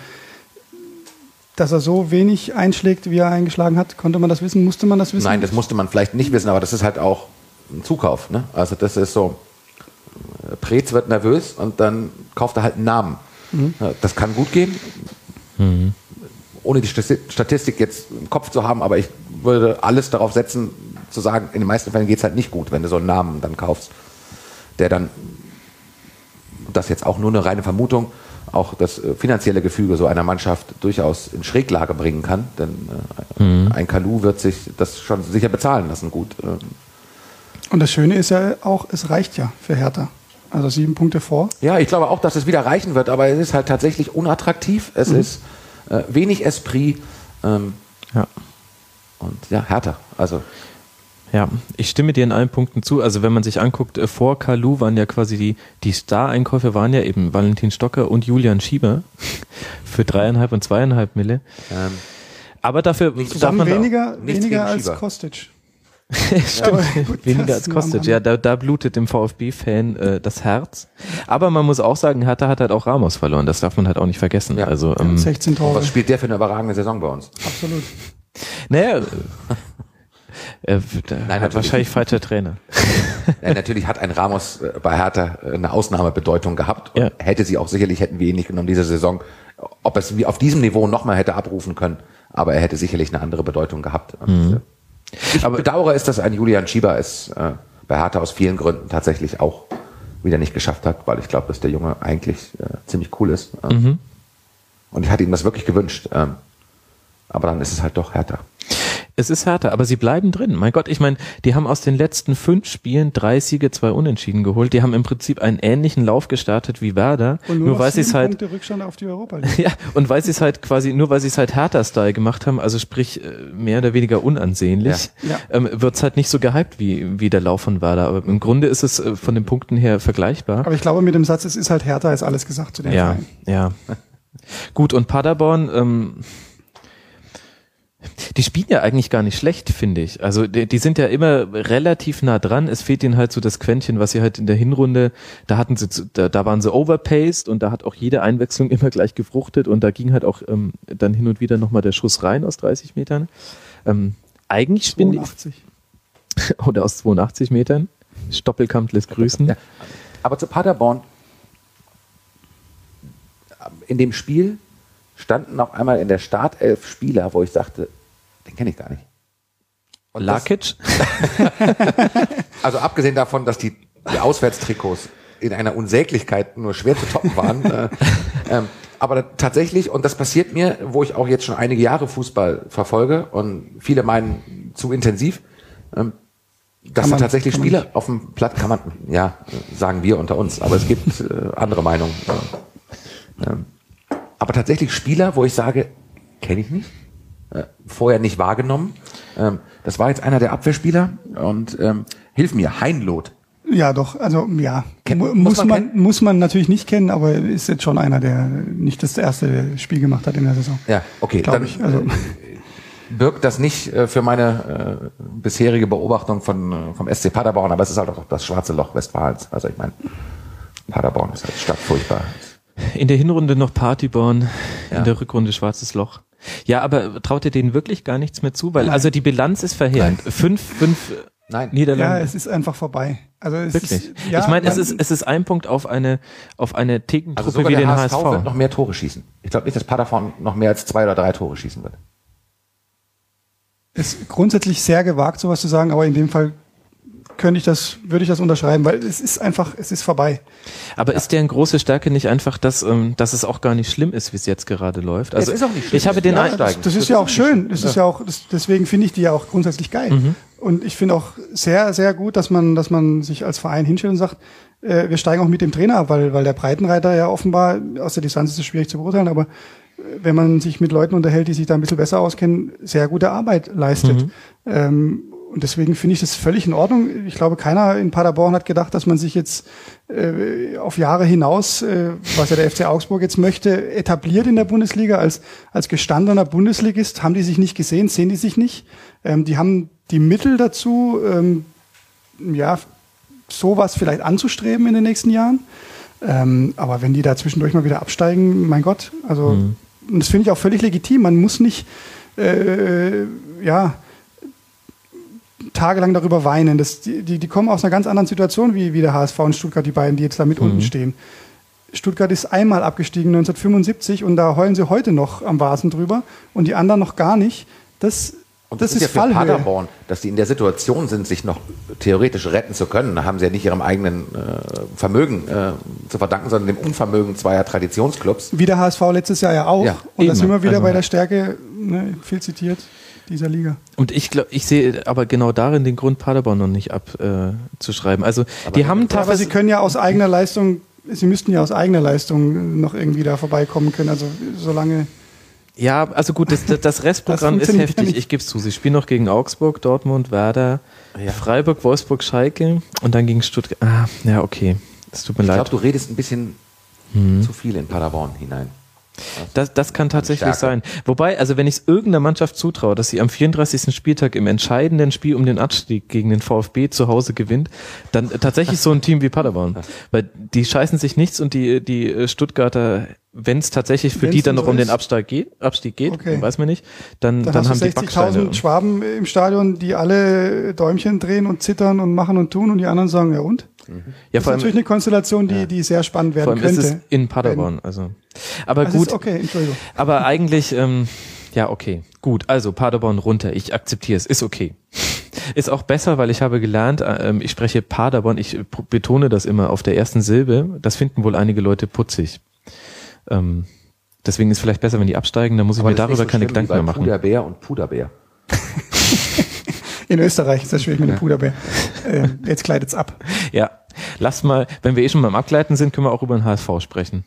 dass er so wenig einschlägt, wie er eingeschlagen hat, konnte man das wissen, musste man das wissen? Nein, das musste man vielleicht nicht wissen, aber das ist halt auch ein Zukauf. Ne? Also das ist so, Preetz wird nervös und dann kauft er halt einen Namen. Mhm. Das kann gut gehen. Mhm. Ohne die Statistik jetzt im Kopf zu haben, aber ich würde alles darauf setzen, zu sagen, in den meisten Fällen geht es halt nicht gut, wenn du so einen Namen dann kaufst, der dann, das ist jetzt auch nur eine reine Vermutung, auch das äh, finanzielle Gefüge so einer Mannschaft durchaus in Schräglage bringen kann. Denn äh, mhm. ein Kalu wird sich das schon sicher bezahlen lassen, gut. Und das Schöne ist ja auch, es reicht ja für Hertha. Also sieben Punkte vor. Ja, ich glaube auch, dass es wieder reichen wird, aber es ist halt tatsächlich unattraktiv. Es mhm. ist äh, wenig Esprit. Ähm, ja. Und ja, härter. Also. Ja, ich stimme dir in allen Punkten zu. Also wenn man sich anguckt, äh, vor Kalu waren ja quasi die, die Star-Einkäufe waren ja eben Valentin Stocker und Julian Schieber für dreieinhalb und zweieinhalb Mille. Ähm, aber dafür darf man weniger, weniger als Kostic. Stimmt, gut, weniger als kostet. Ja, da, da blutet dem VfB-Fan äh, das Herz. Aber man muss auch sagen, Hertha hat halt auch Ramos verloren. Das darf man halt auch nicht vergessen. Ja. Also, ähm, 16 Tore. Was spielt der für eine überragende Saison bei uns? Absolut. Naja, Äh, Nein, hat wahrscheinlich falscher Trainer. ja, natürlich hat ein Ramos äh, bei Hertha äh, eine Ausnahmebedeutung gehabt. Ja. Hätte sie auch sicherlich, hätten wir ihn nicht genommen diese Saison. Ob es wie auf diesem Niveau nochmal hätte abrufen können, aber er hätte sicherlich eine andere Bedeutung gehabt. Mhm. Ich aber bedauere es, dass ein Julian Schieber es äh, bei Hertha aus vielen Gründen tatsächlich auch wieder nicht geschafft hat, weil ich glaube, dass der Junge eigentlich äh, ziemlich cool ist. Ähm, mhm. Und ich hatte ihm das wirklich gewünscht. Ähm, aber dann ist es halt doch härter. Es ist härter, aber sie bleiben drin. Mein Gott, ich meine, die haben aus den letzten fünf Spielen drei Siege, zwei Unentschieden geholt. Die haben im Prinzip einen ähnlichen Lauf gestartet wie Werder. Und nur, nur weil sie es halt Rückstand auf die Europa League. Ja, und weil sie es halt quasi nur weil sie es halt härter Style gemacht haben, also sprich äh, mehr oder weniger unansehnlich, ja. ähm, wird's halt nicht so gehypt wie wie der Lauf von Werder. Aber im Grunde ist es äh, von den Punkten her vergleichbar. Aber ich glaube, mit dem Satz, es ist halt härter, ist alles gesagt zu dem ja, Verein. Ja, Gut und Paderborn. Ähm, die spielen ja eigentlich gar nicht schlecht, finde ich. Also die, die, sind ja immer relativ nah dran. Es fehlt ihnen halt so das Quäntchen, was sie halt in der Hinrunde, da hatten sie, da, da waren sie overpaced und da hat auch jede Einwechslung immer gleich gefruchtet und da ging halt auch ähm, dann hin und wieder nochmal der Schuss rein aus 30 Metern. Ähm, eigentlich 82. Ich, oder aus 82 Metern. Stoppelkamp lässt grüßen. Ja. Aber zu Paderborn, in dem Spiel standen auf einmal in der Startelf Spieler, wo ich sagte, den kenne ich gar nicht. Und Lakic? also abgesehen davon, dass die, die Auswärtstrikots in einer Unsäglichkeit nur schwer zu toppen waren. äh, ähm, aber tatsächlich, und das passiert mir, wo ich auch jetzt schon einige Jahre Fußball verfolge und viele meinen zu intensiv, ähm, dass man, tatsächlich Spieler auf dem Platz kann man, ja, sagen wir unter uns, aber es gibt äh, andere Meinungen. Äh, aber tatsächlich Spieler, wo ich sage, kenne ich nicht, äh, vorher nicht wahrgenommen. Ähm, das war jetzt einer der Abwehrspieler und ähm, hilf mir, Heinloth. Ja, doch, also ja, Ken, muss, muss man, man muss man natürlich nicht kennen, aber ist jetzt schon einer, der nicht das erste Spiel gemacht hat in der Saison. Ja, okay, dann ich. Also. Äh, birgt das nicht äh, für meine äh, bisherige Beobachtung von vom SC Paderborn, aber es ist halt auch das schwarze Loch Westfalens. Also ich meine, Paderborn ist halt Stadt furchtbar. In der Hinrunde noch Partyborn, ja. in der Rückrunde schwarzes Loch. Ja, aber traut ihr denen wirklich gar nichts mehr zu? Weil, Nein. also die Bilanz ist verheerend. Nein. Fünf, fünf Nein. Niederlande. Ja, es ist einfach vorbei. Also es Wirklich? Ist, ja, ich meine, es ist, es ist ein Punkt auf eine, auf eine Thekentruppe also wie den HSV. HSV wird noch mehr Tore schießen. Ich glaube nicht, dass Paderborn noch mehr als zwei oder drei Tore schießen wird. Ist grundsätzlich sehr gewagt, sowas zu sagen, aber in dem Fall könnte ich das, würde ich das unterschreiben, weil es ist einfach, es ist vorbei. Aber ja. ist deren große Stärke nicht einfach, dass, ähm, dass es auch gar nicht schlimm ist, wie es jetzt gerade läuft? Also es ist auch nicht schlimm. Ich habe den ja, das, das, ist ja auch schön. Das ist ja auch, das, deswegen finde ich die ja auch grundsätzlich geil. Mhm. Und ich finde auch sehr, sehr gut, dass man, dass man sich als Verein hinstellt und sagt, äh, wir steigen auch mit dem Trainer ab, weil, weil der Breitenreiter ja offenbar, aus der Distanz ist es schwierig zu beurteilen, aber äh, wenn man sich mit Leuten unterhält, die sich da ein bisschen besser auskennen, sehr gute Arbeit leistet. Mhm. Ähm, und deswegen finde ich das völlig in Ordnung. Ich glaube, keiner in Paderborn hat gedacht, dass man sich jetzt äh, auf Jahre hinaus, äh, was ja der FC Augsburg jetzt möchte, etabliert in der Bundesliga als, als gestandener Bundesligist. Haben die sich nicht gesehen, sehen die sich nicht. Ähm, die haben die Mittel dazu, ähm, ja, sowas vielleicht anzustreben in den nächsten Jahren. Ähm, aber wenn die da zwischendurch mal wieder absteigen, mein Gott, also, mhm. und das finde ich auch völlig legitim. Man muss nicht, äh, ja, tagelang darüber weinen. Das, die, die, die, kommen aus einer ganz anderen Situation wie, wie der HSV und Stuttgart, die beiden, die jetzt da mit mhm. unten stehen. Stuttgart ist einmal abgestiegen 1975 und da heulen sie heute noch am Vasen drüber und die anderen noch gar nicht. Das, und das, das ist, ist ja für Paderborn, dass die in der Situation sind, sich noch theoretisch retten zu können. Da haben sie ja nicht ihrem eigenen äh, Vermögen äh, zu verdanken, sondern dem Unvermögen zweier Traditionsclubs. Wie der HSV letztes Jahr ja auch. Ja, und da sind wir wieder also, bei der Stärke, ne, viel zitiert dieser Liga. Und ich glaube, ich sehe aber genau darin den Grund, Paderborn noch nicht abzuschreiben. Äh, also aber die haben teilweise. Aber sie können ja aus eigener Leistung, sie müssten ja aus eigener Leistung noch irgendwie da vorbeikommen können. Also solange. Ja, also gut, das, das Restprogramm das ist heftig. Ja ich gebe es zu. Sie spielen noch gegen Augsburg, Dortmund, Werder, ja. Freiburg, Wolfsburg, Schalke und dann gegen Stuttgart. Ah, ja, okay. Es tut mir ich leid. Ich glaube, du redest ein bisschen hm. zu viel in Paderborn hinein. Das, das kann tatsächlich sein. Wobei, also wenn ich es irgendeiner Mannschaft zutraue, dass sie am 34. Spieltag im entscheidenden Spiel um den Abstieg gegen den VfB zu Hause gewinnt, dann tatsächlich so ein Team wie Paderborn. Weil die scheißen sich nichts und die, die Stuttgarter wenn es tatsächlich für Wenn's die dann noch so um den ist? Abstieg geht, Abstieg geht, Okay. weiß man nicht, dann, Dann, dann, haben die Backsteine. 60.000 Schwaben im Stadion, die alle Däumchen drehen und zittern und machen und tun und die anderen sagen, ja und? Ja, Das ist vor allem, natürlich eine Konstellation, die, die sehr spannend vor werden allem ist könnte. es in Paderborn. Also, aber Also gut, ist okay, Entschuldigung. aber eigentlich, ähm, ja, okay, gut. Also Paderborn runter. Ich akzeptiere es. Ist okay. Ist auch besser, weil ich habe gelernt, äh, ähm, ich spreche Paderborn. Ich betone das immer auf der ersten Silbe. Das finden wohl einige Leute putzig. Ähm, deswegen ist vielleicht besser, wenn die absteigen. Dann muss ich mir das ist darüber so keine Gedanken mehr machen. Puderbär und Puderbär. In Österreich ist das schwierig mit dem Puderbär. äh, jetzt kleidet's ab. Ja, lass mal, wenn wir eh schon beim Abgleiten sind, können wir auch über den HSV sprechen.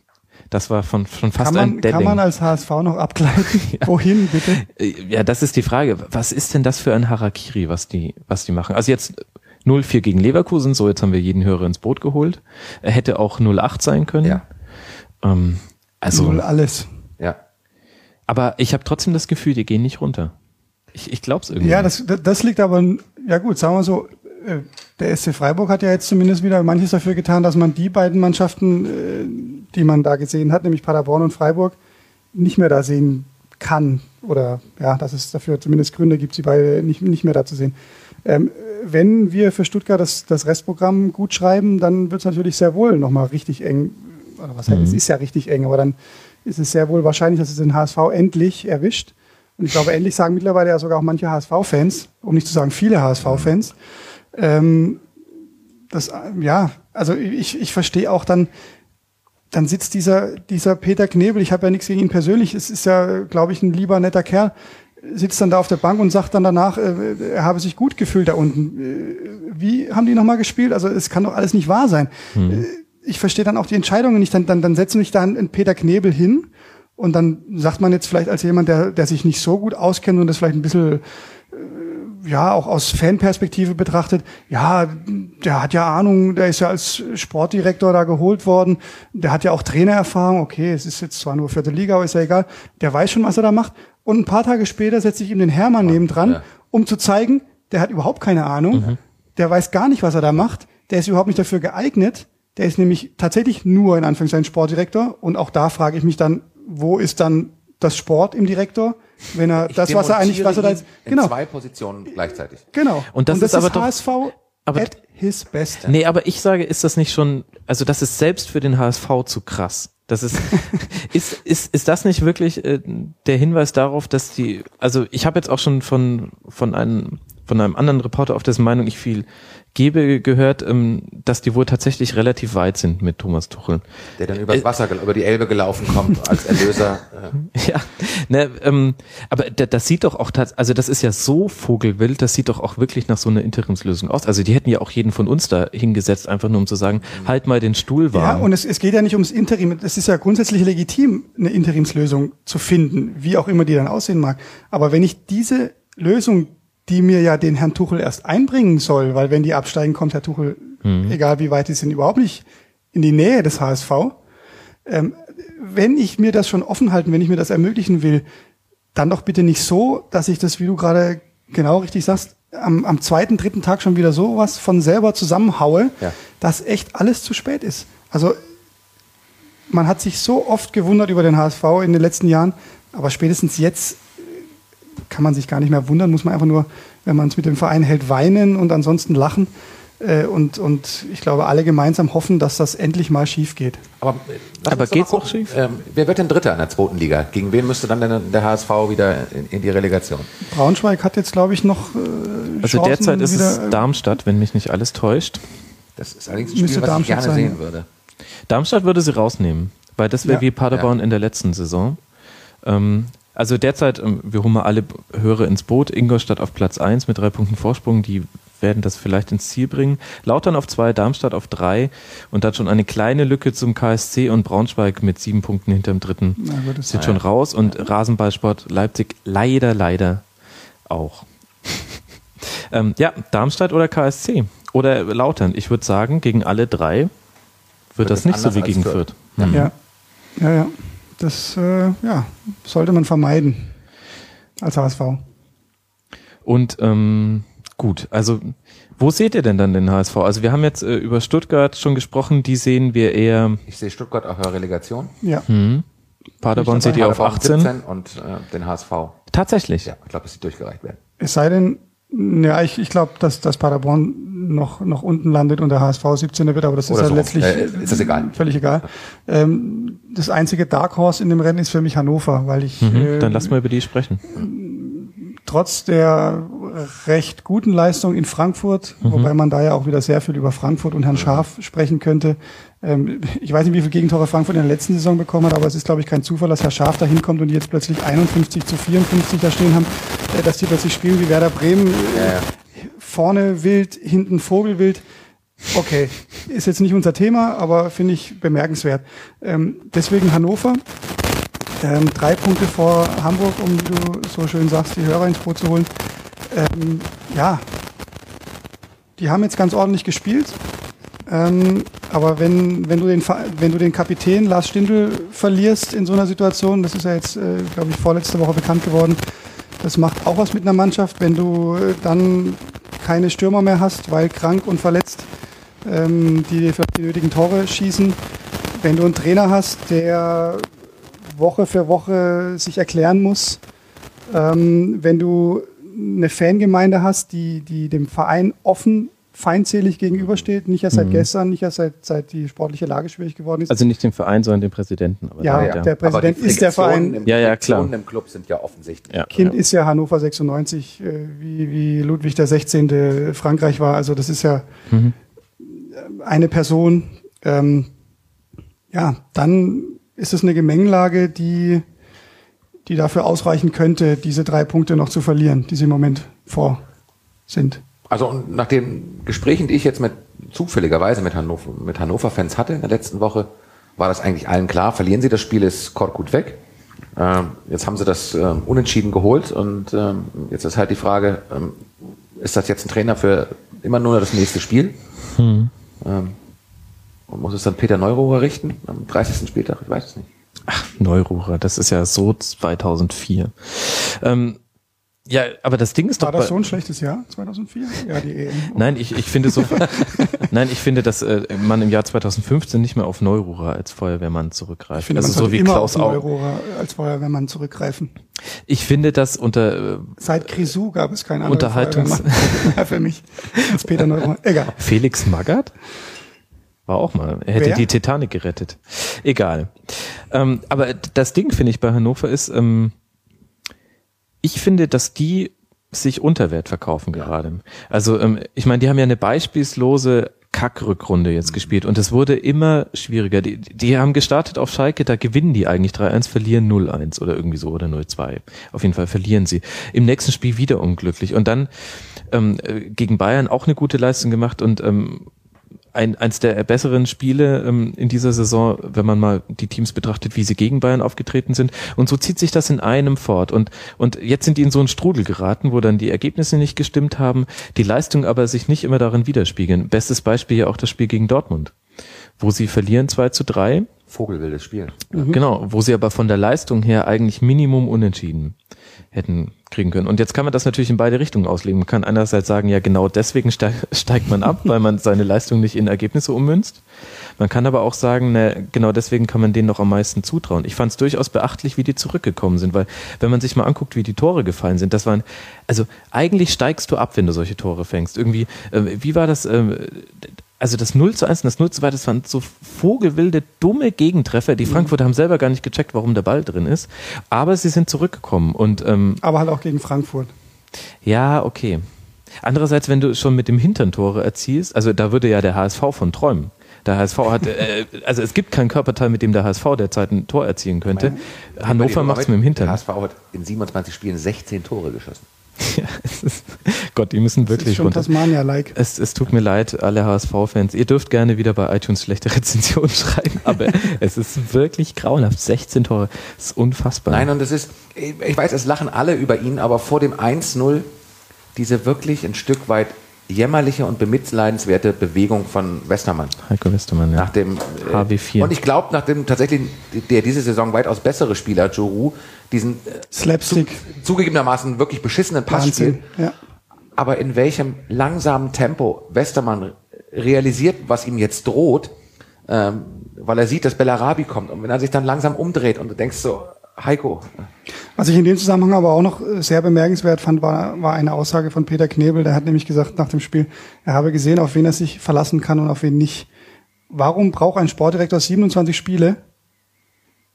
Das war von, schon fast Kann ein man, Deadling. kann man als HSV noch abgleiten? Wohin, bitte? Äh, Ja, das ist die Frage. Was ist denn das für ein Harakiri, was die, was die machen? Also jetzt 0-4 gegen Leverkusen, so jetzt haben wir jeden Hörer ins Boot geholt. Er hätte auch 0-8 sein können. Ja. Ähm, also, Null alles. Ja. aber ich habe trotzdem das Gefühl, die gehen nicht runter. Ich, ich glaube es irgendwie. Ja, das, das- liegt aber, ja gut, sagen wir so, äh, der SC Freiburg hat ja jetzt zumindest wieder manches dafür getan, dass man die beiden Mannschaften, äh, die man da gesehen hat, nämlich Paderborn und Freiburg, nicht mehr da sehen kann. Oder ja, dass es dafür zumindest Gründe gibt, sie beide nicht, nicht mehr da zu sehen. Ähm, wenn wir für Stuttgart das, das Restprogramm gut schreiben, dann wird es natürlich sehr wohl nochmal richtig eng. Oder was heißt, es ist ja richtig eng, aber dann ist es sehr wohl wahrscheinlich, dass es den HSV endlich erwischt. Und ich glaube, endlich sagen mittlerweile ja sogar auch manche HSV-Fans, um nicht zu sagen viele HSV-Fans, ähm, das, äh, ja, also ich, ich verstehe auch dann, dann sitzt dieser, dieser Peter Knebel, ich habe ja nichts gegen ihn persönlich, es ist ja, glaube ich, ein lieber, netter Kerl, sitzt dann da auf der Bank und sagt dann danach, äh, er habe sich gut gefühlt da unten. Äh, wie haben die nochmal gespielt? Also es kann doch alles nicht wahr sein. Äh, Ich verstehe dann auch die Entscheidungen nicht. Dann, dann, dann setzen mich da einen Peter Knebel hin und dann sagt man jetzt vielleicht als jemand, der, der sich nicht so gut auskennt und das vielleicht ein bisschen ja, auch aus Fanperspektive betrachtet, ja, der hat ja Ahnung, der ist ja als Sportdirektor da geholt worden, der hat ja auch Trainererfahrung, okay, es ist jetzt zwar nur vierte Liga, aber ist ja egal, der weiß schon, was er da macht. Und ein paar Tage später setze ich ihm den Hermann nebendran, ja. um zu zeigen, der hat überhaupt keine Ahnung, der weiß gar nicht, was er da macht, der ist überhaupt nicht dafür geeignet, der ist nämlich tatsächlich nur in Anführungszeichen Sportdirektor und auch da frage ich mich dann, wo ist dann das Sport im Direktor, wenn er Ich das, was er eigentlich, was er da jetzt, ihn in genau, zwei Positionen gleichzeitig. Genau. Und das ist aber doch- HSV aber- at his best. Nee, aber ich sage, ist das nicht schon, also das ist selbst für den HSV zu krass. Das ist, ist, ist, ist das nicht wirklich äh, der Hinweis darauf, dass die, also ich habe jetzt auch schon von, von einem, von einem anderen Reporter, auf dessen Meinung ich viel gebe, gehört, ähm, dass die wohl tatsächlich relativ weit sind mit Thomas Tuchel. Der dann übers Wasser, über die Elbe gelaufen kommt als Erlöser. Äh, Ja, ne, ähm, aber da- das sieht doch auch, tats- also das ist ja so vogelwild, das sieht doch auch wirklich nach so einer Interimslösung aus. Also die hätten ja auch jeden von uns da hingesetzt, einfach nur um zu sagen, halt mal den Stuhl Ja, warm. und es, es geht ja nicht ums Interim. Es ist ja grundsätzlich legitim, eine Interimslösung zu finden, wie auch immer die dann aussehen mag. Aber wenn ich diese Lösung, die mir ja den Herrn Tuchel erst einbringen soll, weil wenn die absteigen, kommt Herr Tuchel, egal wie weit die sind, überhaupt nicht in die Nähe des HSV. Ähm, wenn ich mir das schon offen halten, wenn ich mir das ermöglichen will, dann doch bitte nicht so, dass ich das, wie du gerade genau richtig sagst, am, am zweiten, dritten Tag schon wieder sowas von selber zusammenhaue, Ja. dass echt alles zu spät ist. Also man hat sich so oft gewundert über den HSV in den letzten Jahren, aber spätestens jetzt kann man sich gar nicht mehr wundern, muss man einfach nur, wenn man es mit dem Verein hält, weinen und ansonsten lachen. Äh, Und, und ich glaube, alle gemeinsam hoffen, dass das endlich mal schief geht. aber äh, Aber geht's auch schief? Ähm, wer wird denn Dritter in der zweiten Liga? Gegen wen müsste dann denn der HSV wieder in, in die Relegation? Braunschweig hat jetzt, glaube ich, noch. Äh, Also Chancen derzeit ist es wieder, äh, Darmstadt, wenn mich nicht alles täuscht. Das ist allerdings ein Spiel, was ich gerne sein. sehen würde. Darmstadt würde sie rausnehmen, weil das wäre Ja. wie Paderborn in der letzten Saison. Ähm, also derzeit, ähm, wir holen mal alle Hörer ins Boot. Ingolstadt auf Platz 1 mit drei Punkten Vorsprung, die werden das vielleicht ins Ziel bringen. Lautern auf zwei, Darmstadt auf drei und dann schon eine kleine Lücke zum KSC und Braunschweig mit sieben Punkten hinterm dritten Na gut, sind schon raus und Rasenballsport Leipzig leider, leider auch. ähm, ja, Darmstadt oder KSC oder Lautern. Ich würde sagen, gegen alle drei wird, Wird das nicht so wie gegen Fürth. Fürth. Mhm. Ja, ja, ja. Das äh, ja, sollte man vermeiden als HSV. Und ähm, gut, also wo seht ihr denn dann den HSV? Also wir haben jetzt äh, über Stuttgart schon gesprochen, die sehen wir eher, Ich sehe Stuttgart auch in der Relegation. Ja, hm, Paderborn seht ihr auf 18. 17 und äh, den HSV. Tatsächlich? Ja, ich glaube, dass sie durchgereicht werden. Es sei denn, ja, ich, ich glaube, dass, dass Paderborn noch, noch unten landet und der HSV 17er wird, aber das Oder ist ja so. letztlich äh, ist das egal. völlig egal. Ähm, das einzige Dark Horse in dem Rennen ist für mich Hannover, weil ich. Mhm, äh, dann lass mal über die sprechen trotz der recht guten Leistung in Frankfurt, mhm. wobei man da ja auch wieder sehr viel über Frankfurt und Herrn Scharf sprechen könnte. Ähm, ich weiß nicht, wie viele Gegentore Frankfurt in der letzten Saison bekommen hat, aber es ist, glaube ich, kein Zufall, dass Herr Scharf da hinkommt und die jetzt plötzlich 51 zu 54 da stehen haben, äh, dass die plötzlich spielen wie Werder Bremen. Ja. Vorne wild, hinten Vogelwild. Okay, ist jetzt nicht unser Thema, aber finde ich bemerkenswert. Ähm, deswegen Hannover. Ähm, drei Punkte vor Hamburg, um, wie du so schön sagst, die Hörer ins Boot zu holen. Ja, die haben jetzt ganz ordentlich gespielt. Ähm, aber wenn, wenn, du den, wenn du den Kapitän Lars Stindl verlierst in so einer Situation, das ist ja jetzt, äh, glaube ich, vorletzte Woche bekannt geworden, das macht auch was mit einer Mannschaft, wenn du äh, dann keine Stürmer mehr hast, weil krank und verletzt, ähm, die für die nötigen Tore schießen. Wenn du einen Trainer hast, der Woche für Woche sich erklären muss. Ähm, wenn du eine Fangemeinde hast, die, die dem Verein offen feindselig gegenübersteht, nicht erst seit mhm. gestern, nicht erst seit, seit die sportliche Lage schwierig geworden ist. Also nicht dem Verein, sondern dem Präsidenten. ja, ja, der Präsident ist der Verein. Im, ja, ja, klar. im Club sind ja offensichtlich. Ja, kind ja. ist ja Hannover 96, äh, wie, wie Ludwig der 16. Frankreich war. Also das ist ja mhm. eine Person. Ähm, ja, dann ist es eine Gemengelage, die, die dafür ausreichen könnte, diese drei Punkte noch zu verlieren, die sie im Moment vor sind. Also nach den Gesprächen, die ich jetzt mit zufälligerweise mit Hannover, mit Hannover-Fans hatte in der letzten Woche, war das eigentlich allen klar. Verlieren sie das Spiel, ist Korkut weg. Ähm, jetzt haben sie das ähm, unentschieden geholt und ähm, jetzt ist halt die Frage, ähm, ist das jetzt ein Trainer für immer nur das nächste Spiel? Hm. Ähm, und muss es dann Peter Neururer richten am 30. Spieltag? Ich weiß es nicht. Ach, Neururer, das ist ja so 2004. Ähm, ja, aber das Ding ist War doch. War das so ein schlechtes Jahr, 2004? Ja, die EM. Nein, ich, ich finde so, nein, ich finde, dass äh, man im Jahr 2015 nicht mehr auf Neururer als Feuerwehrmann zurückgreift. Ich finde, also so wie immer Klaus auf Neururer als Feuerwehrmann zurückgreifen. Ich finde, dass unter äh, seit Grisou gab es keinen anderen Unterhaltungs für mich als Peter Neururer. Egal. Felix Magath? War auch mal. Er hätte Wer? die Titanic gerettet. Egal. Ähm, aber das Ding, finde ich, bei Hannover ist, ähm, ich finde, dass die sich unter Wert verkaufen gerade. Also ähm, ich meine, die haben ja eine beispielslose Kackrückrunde jetzt gespielt und es wurde immer schwieriger. Die, die haben gestartet auf Schalke, da gewinnen die eigentlich 3-1, verlieren 0-1 oder irgendwie so oder 0-2. Auf jeden Fall verlieren sie. Im nächsten Spiel wieder unglücklich und dann ähm, äh, gegen Bayern auch eine gute Leistung gemacht und ähm, ein, eins der besseren Spiele ähm, in dieser Saison, wenn man mal die Teams betrachtet, wie sie gegen Bayern aufgetreten sind. Und so zieht sich das in einem fort. Und, und jetzt sind die in so einen Strudel geraten, wo dann die Ergebnisse nicht gestimmt haben, die Leistung aber sich nicht immer darin widerspiegeln. Bestes Beispiel ja auch das Spiel gegen Dortmund, wo sie verlieren 2 zu 3. Vogelwildes Spiel. Mhm. Genau, wo sie aber von der Leistung her eigentlich Minimum unentschieden hätten kriegen können. Und jetzt kann man das natürlich in beide Richtungen auslegen. Man kann einerseits sagen, ja genau deswegen steigt man ab, weil man seine Leistung nicht in Ergebnisse ummünzt. Man kann aber auch sagen, ne, genau deswegen kann man denen noch am meisten zutrauen. Ich fand es durchaus beachtlich, wie die zurückgekommen sind, weil wenn man sich mal anguckt, wie die Tore gefallen sind, das waren, also eigentlich steigst du ab, wenn du solche Tore fängst. Irgendwie, äh, wie war das? Äh, also das 0 zu 1 und das 0 zu 2, das waren so vogelwilde, dumme Gegentreffer. Die mhm. Frankfurter haben selber gar nicht gecheckt, warum der Ball drin ist. Aber sie sind zurückgekommen. Und, ähm, Aber halt auch gegen Frankfurt. Ja, okay. Andererseits, wenn du schon mit dem Hintern Tore erzielst, also da würde ja der HSV von träumen. Der HSV hat, äh, also es gibt keinen Körperteil, mit dem der HSV derzeit ein Tor erzielen könnte. Hannover macht es mit dem Hintern. Der HSV hat in 27 Spielen 16 Tore geschossen. Ja, ist, Gott, die müssen wirklich das ist schon runter. Tasmania-like. Es, es tut mir leid, alle HSV-Fans. Ihr dürft gerne wieder bei iTunes schlechte Rezensionen schreiben, aber es ist wirklich grauenhaft. 16 Tore, das ist unfassbar. Nein, und es ist, ich weiß, es lachen alle über ihn, aber vor dem 1-0 diese wirklich ein Stück weit jämmerliche und bemitleidenswerte Bewegung von Westermann. Heiko Westermann, ja. Nach dem HW4. Und ich glaube, nach dem tatsächlich der diese Saison weitaus bessere Spieler, Joru, diesen äh, Slapstick zu, zugegebenermaßen wirklich beschissenen Pass spielt. Ja. Aber in welchem langsamen Tempo Westermann realisiert, was ihm jetzt droht, ähm, weil er sieht, dass Bellarabi kommt. Und wenn er sich dann langsam umdreht und du denkst so, Heiko. Was ich in dem Zusammenhang aber auch noch sehr bemerkenswert fand, war, war eine Aussage von Peter Knebel. Der hat nämlich gesagt nach dem Spiel, er habe gesehen, auf wen er sich verlassen kann und auf wen nicht. Warum braucht ein Sportdirektor 27 Spiele,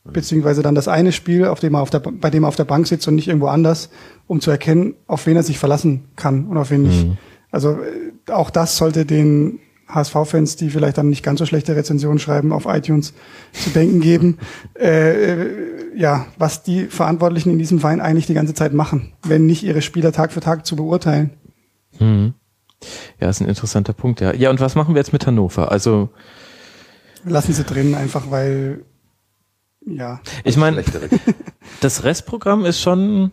beziehungsweise dann das eine Spiel, auf dem er auf der, bei dem er auf der Bank sitzt und nicht irgendwo anders, um zu erkennen, auf wen er sich verlassen kann und auf wen nicht. Mhm. Also äh, auch das sollte den HSV-Fans, die vielleicht dann nicht ganz so schlechte Rezensionen schreiben, auf iTunes zu denken geben, äh, äh, ja, was die Verantwortlichen in diesem Verein eigentlich die ganze Zeit machen, wenn nicht ihre Spieler Tag für Tag zu beurteilen. Mhm. Ja, ist ein interessanter Punkt, ja. Ja, und was machen wir jetzt mit Hannover? Also lassen sie drin, einfach weil ja. Ich meine, das Restprogramm ist schon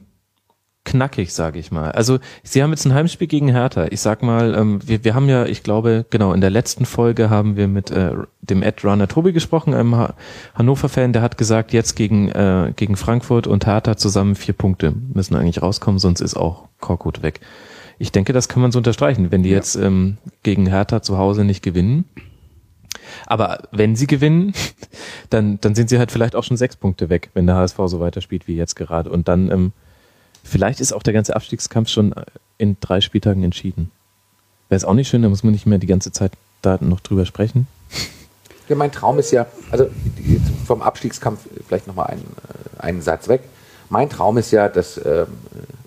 knackig, sage ich mal. Also sie haben jetzt ein Heimspiel gegen Hertha. Ich sag mal, ähm, wir, wir haben ja, ich glaube, genau, in der letzten Folge haben wir mit äh, dem Ed Runner Tobi gesprochen, einem ha Hannover-Fan, der hat gesagt, jetzt gegen, äh, gegen Frankfurt und Hertha zusammen vier Punkte müssen eigentlich rauskommen, sonst ist auch Korkut weg. Ich denke, das kann man so unterstreichen, wenn die ja. jetzt ähm, gegen Hertha zu Hause nicht gewinnen. Aber wenn sie gewinnen, dann, dann sind sie halt vielleicht auch schon sechs Punkte weg, wenn der HSV so weiterspielt wie jetzt gerade. Und dann ähm, Vielleicht ist auch der ganze Abstiegskampf schon in drei Spieltagen entschieden. Wäre es auch nicht schön, da muss man nicht mehr die ganze Zeit da noch drüber sprechen. Ja, mein Traum ist ja, also vom Abstiegskampf vielleicht nochmal einen, äh, einen Satz weg. Mein Traum ist ja, dass äh,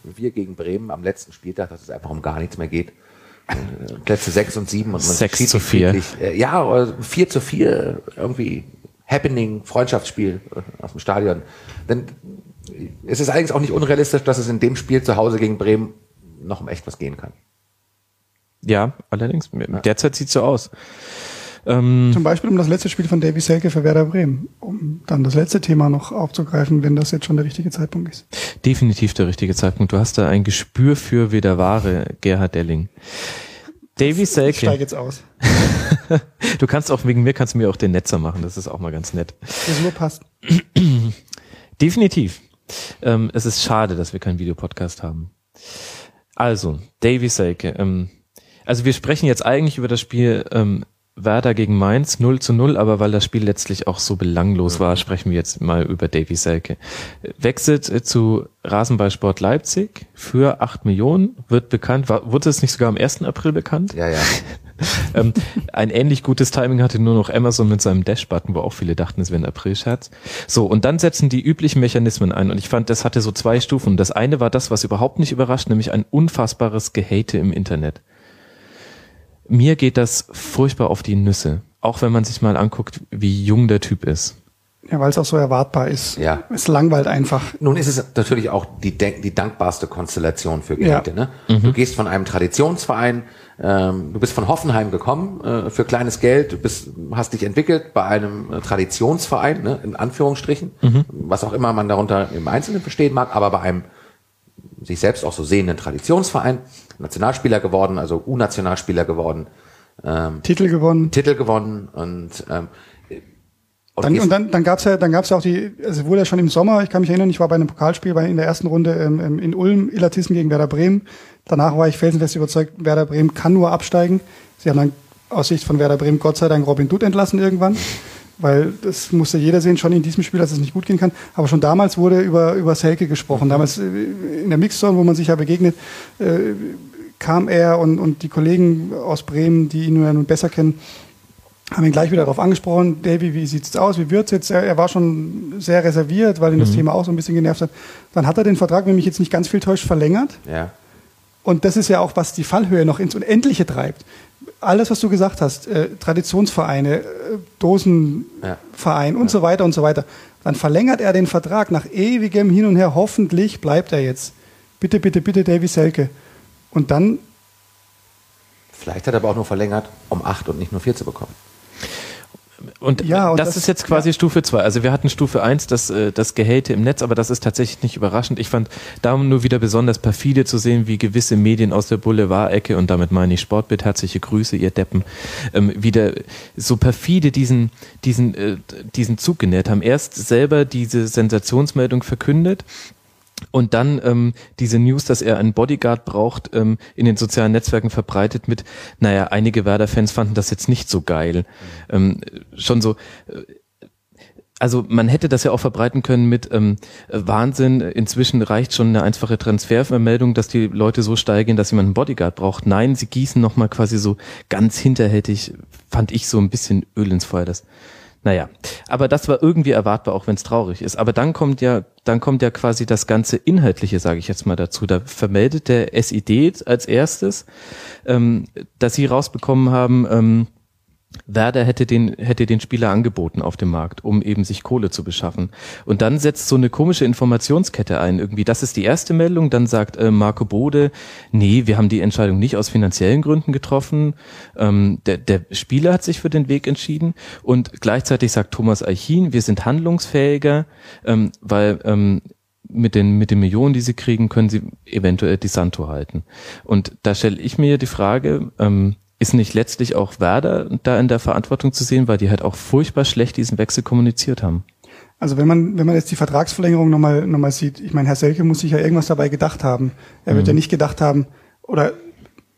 wir gegen Bremen am letzten Spieltag, dass es einfach um gar nichts mehr geht. Äh, Plätze 6 und 7 und man 6 zu 4. Äh, ja, 4 zu 4, irgendwie Happening, Freundschaftsspiel aus dem Stadion. Denn es ist eigentlich auch nicht unrealistisch, dass es in dem Spiel zu Hause gegen Bremen noch um echt was gehen kann. Ja, allerdings. Ja. Derzeit sieht so aus. Ähm, Zum Beispiel um das letzte Spiel von Davy Selke für Werder Bremen, um dann das letzte Thema noch aufzugreifen, wenn das jetzt schon der richtige Zeitpunkt ist. Definitiv der richtige Zeitpunkt. Du hast da ein Gespür für wieder wahre Gerhard Delling. Davy Selke. Ich steige jetzt aus. du kannst auch wegen mir kannst du mir auch den Netzer machen. Das ist auch mal ganz nett. Das nur passt. Definitiv. Ähm, es ist schade, dass wir keinen Videopodcast haben. Also, Davy Selke. Ähm, also wir sprechen jetzt eigentlich über das Spiel ähm, Werder gegen Mainz 0 zu 0, aber weil das Spiel letztlich auch so belanglos war, sprechen wir jetzt mal über Davy Selke. Wechselt äh, zu Rasenballsport Leipzig für 8 Millionen, wird bekannt, war, wurde es nicht sogar am 1. April bekannt? Ja, ja. ähm, ein ähnlich gutes Timing hatte nur noch Amazon mit seinem Dash-Button, wo auch viele dachten, es wäre ein April-Scherz. So, und dann setzen die üblichen Mechanismen ein und ich fand, das hatte so zwei Stufen. Das eine war das, was überhaupt nicht überrascht, nämlich ein unfassbares Gehate im Internet. Mir geht das furchtbar auf die Nüsse. Auch wenn man sich mal anguckt, wie jung der Typ ist. Ja, weil es auch so erwartbar ist. Ja. Es langweilt einfach. Nun ist es natürlich auch die, die dankbarste Konstellation für Geräte. Ja. Ne? Mhm. Du gehst von einem Traditionsverein, ähm, du bist von Hoffenheim gekommen äh, für kleines Geld, du bist, hast dich entwickelt bei einem äh, Traditionsverein, ne, in Anführungsstrichen, mhm. was auch immer man darunter im Einzelnen verstehen mag, aber bei einem sich selbst auch so sehenden Traditionsverein, Nationalspieler geworden, also U-Nationalspieler geworden. Ähm, Titel gewonnen. Titel gewonnen und ähm, und dann, und dann, dann gab's ja, dann gab's ja auch die, also wurde ja schon im Sommer, ich kann mich erinnern, ich war bei einem Pokalspiel bei, in der ersten Runde ähm, ähm in Ulm, Illertissen gegen Werder Bremen. Danach war ich felsenfest überzeugt, Werder Bremen kann nur absteigen. Sie haben dann aus Sicht von Werder Bremen Gott sei Dank Robin Dutt entlassen irgendwann, weil das musste jeder sehen, schon in diesem Spiel, dass es nicht gut gehen kann. Aber schon damals wurde über, über Selke gesprochen. Damals äh, in der Mixzone, wo man sich ja begegnet, äh, kam er und, und die Kollegen aus Bremen, die ihn nun besser kennen, haben ihn gleich wieder darauf angesprochen, Davy, wie sieht's aus, wie wird's jetzt? Er, er war schon sehr reserviert, weil ihn das mhm. Thema auch so ein bisschen genervt hat. Dann hat er den Vertrag, wenn mich jetzt nicht ganz viel täuscht, verlängert. Ja. Und das ist ja auch, was die Fallhöhe noch ins Unendliche treibt. Alles, was du gesagt hast, äh, Traditionsvereine, äh, Dosenverein ja. und ja. so weiter und so weiter. Dann verlängert er den Vertrag nach ewigem Hin und Her. Hoffentlich bleibt er jetzt. Bitte, bitte, bitte, Davy Selke. Und dann. Vielleicht hat er aber auch nur verlängert, um acht und nicht nur vier zu bekommen. Und, ja, und das, das, ist jetzt quasi ja. Stufe 2. Also wir hatten Stufe 1, das, äh, das Gehate im Netz, aber das ist tatsächlich nicht überraschend. Ich fand da nur wieder besonders perfide zu sehen, wie gewisse Medien aus der Boulevard-Ecke, und damit meine ich Sportbild, herzliche Grüße, ihr Deppen, ähm, wieder so perfide diesen, diesen, äh, diesen Zug genährt haben. Erst selber diese Sensationsmeldung verkündet, und dann ähm, diese News, dass er einen Bodyguard braucht, ähm, in den sozialen Netzwerken verbreitet mit, naja, einige Werder-Fans fanden das jetzt nicht so geil. Ähm, schon so, äh, also man hätte das ja auch verbreiten können mit ähm, Wahnsinn, inzwischen reicht schon eine einfache Transfervermeldung, dass die Leute so steigen, dass jemand einen Bodyguard braucht. Nein, sie gießen nochmal quasi so ganz hinterhältig, fand ich so ein bisschen Öl ins Feuer. Das naja, aber das war irgendwie erwartbar, auch wenn es traurig ist. Aber dann kommt ja, dann kommt ja quasi das ganze Inhaltliche, sage ich jetzt mal dazu. Da vermeldet der SID als erstes, ähm, dass sie rausbekommen haben, ähm, Werder hätte den, hätte den Spieler angeboten auf dem Markt, um eben sich Kohle zu beschaffen. Und dann setzt so eine komische Informationskette ein. Irgendwie, das ist die erste Meldung. Dann sagt äh, Marco Bode, nee, wir haben die Entscheidung nicht aus finanziellen Gründen getroffen. Ähm, der, der Spieler hat sich für den Weg entschieden. Und gleichzeitig sagt Thomas Eichin, wir sind handlungsfähiger, ähm, weil ähm, mit den, mit den Millionen, die sie kriegen, können sie eventuell die Santo halten. Und da stelle ich mir die Frage, ähm, ist nicht letztlich auch Werder da in der Verantwortung zu sehen, weil die halt auch furchtbar schlecht diesen Wechsel kommuniziert haben? Also wenn man, wenn man jetzt die Vertragsverlängerung nochmal noch mal sieht, ich meine, Herr Selke muss sich ja irgendwas dabei gedacht haben. Er wird mhm. ja nicht gedacht haben, oder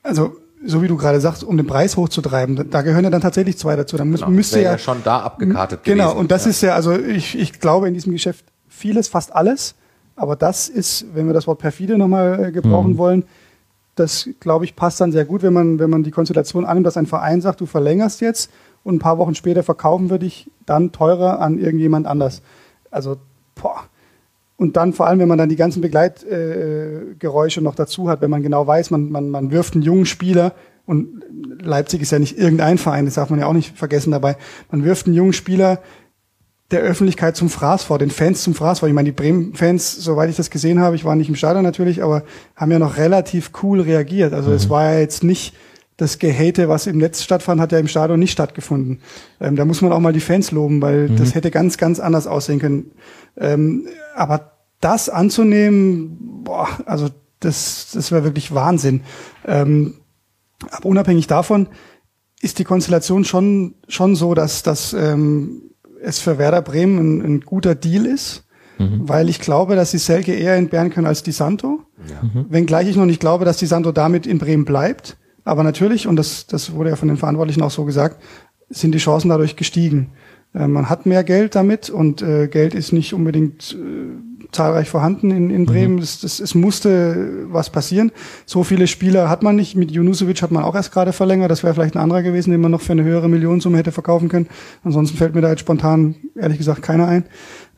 also so wie du gerade sagst, um den Preis hochzutreiben, da gehören ja dann tatsächlich zwei dazu. Dann genau, müsste ja, ja schon da abgekartet Genau, gewesen. und das ja. ist ja, also ich, ich glaube in diesem Geschäft vieles, fast alles, aber das ist, wenn wir das Wort perfide nochmal äh, gebrauchen mhm. wollen, das, glaube ich, passt dann sehr gut, wenn man, wenn man die Konstellation annimmt, dass ein Verein sagt, du verlängerst jetzt und ein paar Wochen später verkaufen wir dich dann teurer an irgendjemand anders. Also, boah. Und dann vor allem, wenn man dann die ganzen Begleitgeräusche äh, noch dazu hat, wenn man genau weiß, man, man, man wirft einen jungen Spieler und Leipzig ist ja nicht irgendein Verein, das darf man ja auch nicht vergessen dabei. Man wirft einen jungen Spieler der Öffentlichkeit zum Fraß vor, den Fans zum Fraß vor. Ich meine, die Bremen-Fans, soweit ich das gesehen habe, ich war nicht im Stadion natürlich, aber haben ja noch relativ cool reagiert. Also mhm. es war ja jetzt nicht das Gehate, was im Netz stattfand, hat ja im Stadion nicht stattgefunden. Ähm, da muss man auch mal die Fans loben, weil mhm. das hätte ganz, ganz anders aussehen können. Ähm, aber das anzunehmen, boah, also das, das wäre wirklich Wahnsinn. Ähm, aber unabhängig davon ist die Konstellation schon, schon so, dass, dass ähm, es für Werder Bremen ein, ein guter Deal ist, mhm. weil ich glaube, dass die Selke eher entbehren können als die Santo. Ja. Mhm. Wenngleich ich noch nicht glaube, dass die Santo damit in Bremen bleibt. Aber natürlich, und das, das wurde ja von den Verantwortlichen auch so gesagt, sind die Chancen dadurch gestiegen. Äh, man hat mehr Geld damit und äh, Geld ist nicht unbedingt äh, zahlreich vorhanden in, in Bremen. Mhm. Es, das, es musste was passieren. So viele Spieler hat man nicht. Mit Junusovic hat man auch erst gerade verlängert. Das wäre vielleicht ein anderer gewesen, den man noch für eine höhere Millionensumme hätte verkaufen können. Ansonsten fällt mir da jetzt spontan, ehrlich gesagt, keiner ein.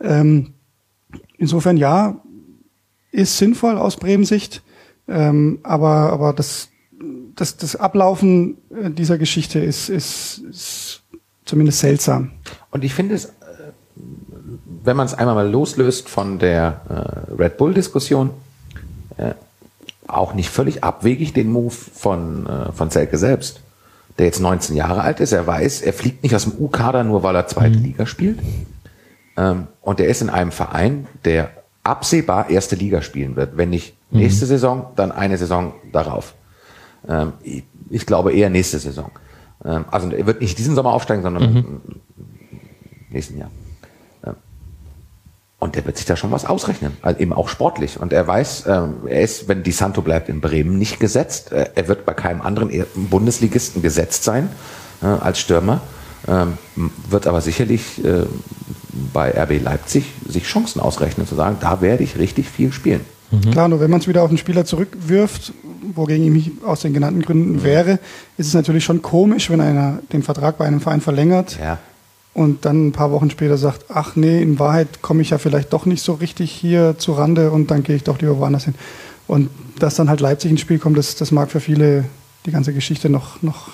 Ähm, insofern ja, ist sinnvoll aus Bremen-Sicht. Ähm, aber, aber das, das, das Ablaufen äh, dieser Geschichte ist, ist, ist zumindest seltsam. Und ich finde es, wenn man es einmal mal loslöst von der äh, Red Bull-Diskussion, äh, auch nicht völlig abwegig den Move von, äh, von Selke selbst, der jetzt 19 Jahre alt ist. Er weiß, er fliegt nicht aus dem U-Kader nur, weil er zweite mhm. Liga spielt. Ähm, und er ist in einem Verein, der absehbar erste Liga spielen wird. Wenn nicht mhm. nächste mhm. Saison, dann eine Saison darauf. Ähm, ich, ich, glaube eher nächste Saison. Ähm, also er wird nicht diesen Sommer aufsteigen, sondern mhm nächsten Jahr. Und der wird sich da schon was ausrechnen, also eben auch sportlich. Und er weiß, ähm, er ist, wenn Di Santo bleibt in Bremen, nicht gesetzt. Äh, er wird bei keinem anderen Bundesligisten gesetzt sein äh, als Stürmer, ähm, wird aber sicherlich äh, bei RB Leipzig sich Chancen ausrechnen, zu sagen, da werde ich richtig viel spielen. Mhm. Klar, nur wenn man es wieder auf den Spieler zurückwirft, wogegen ich mich aus den genannten Gründen mhm. wäre, ist es natürlich schon komisch, wenn einer den Vertrag bei einem Verein verlängert. Ja und dann ein paar Wochen später sagt, ach nee, in Wahrheit komme ich ja vielleicht doch nicht so richtig hier zu Rande und dann gehe ich doch lieber woanders hin. Und dass dann halt Leipzig ins Spiel kommt, das, das mag für viele die ganze Geschichte noch, noch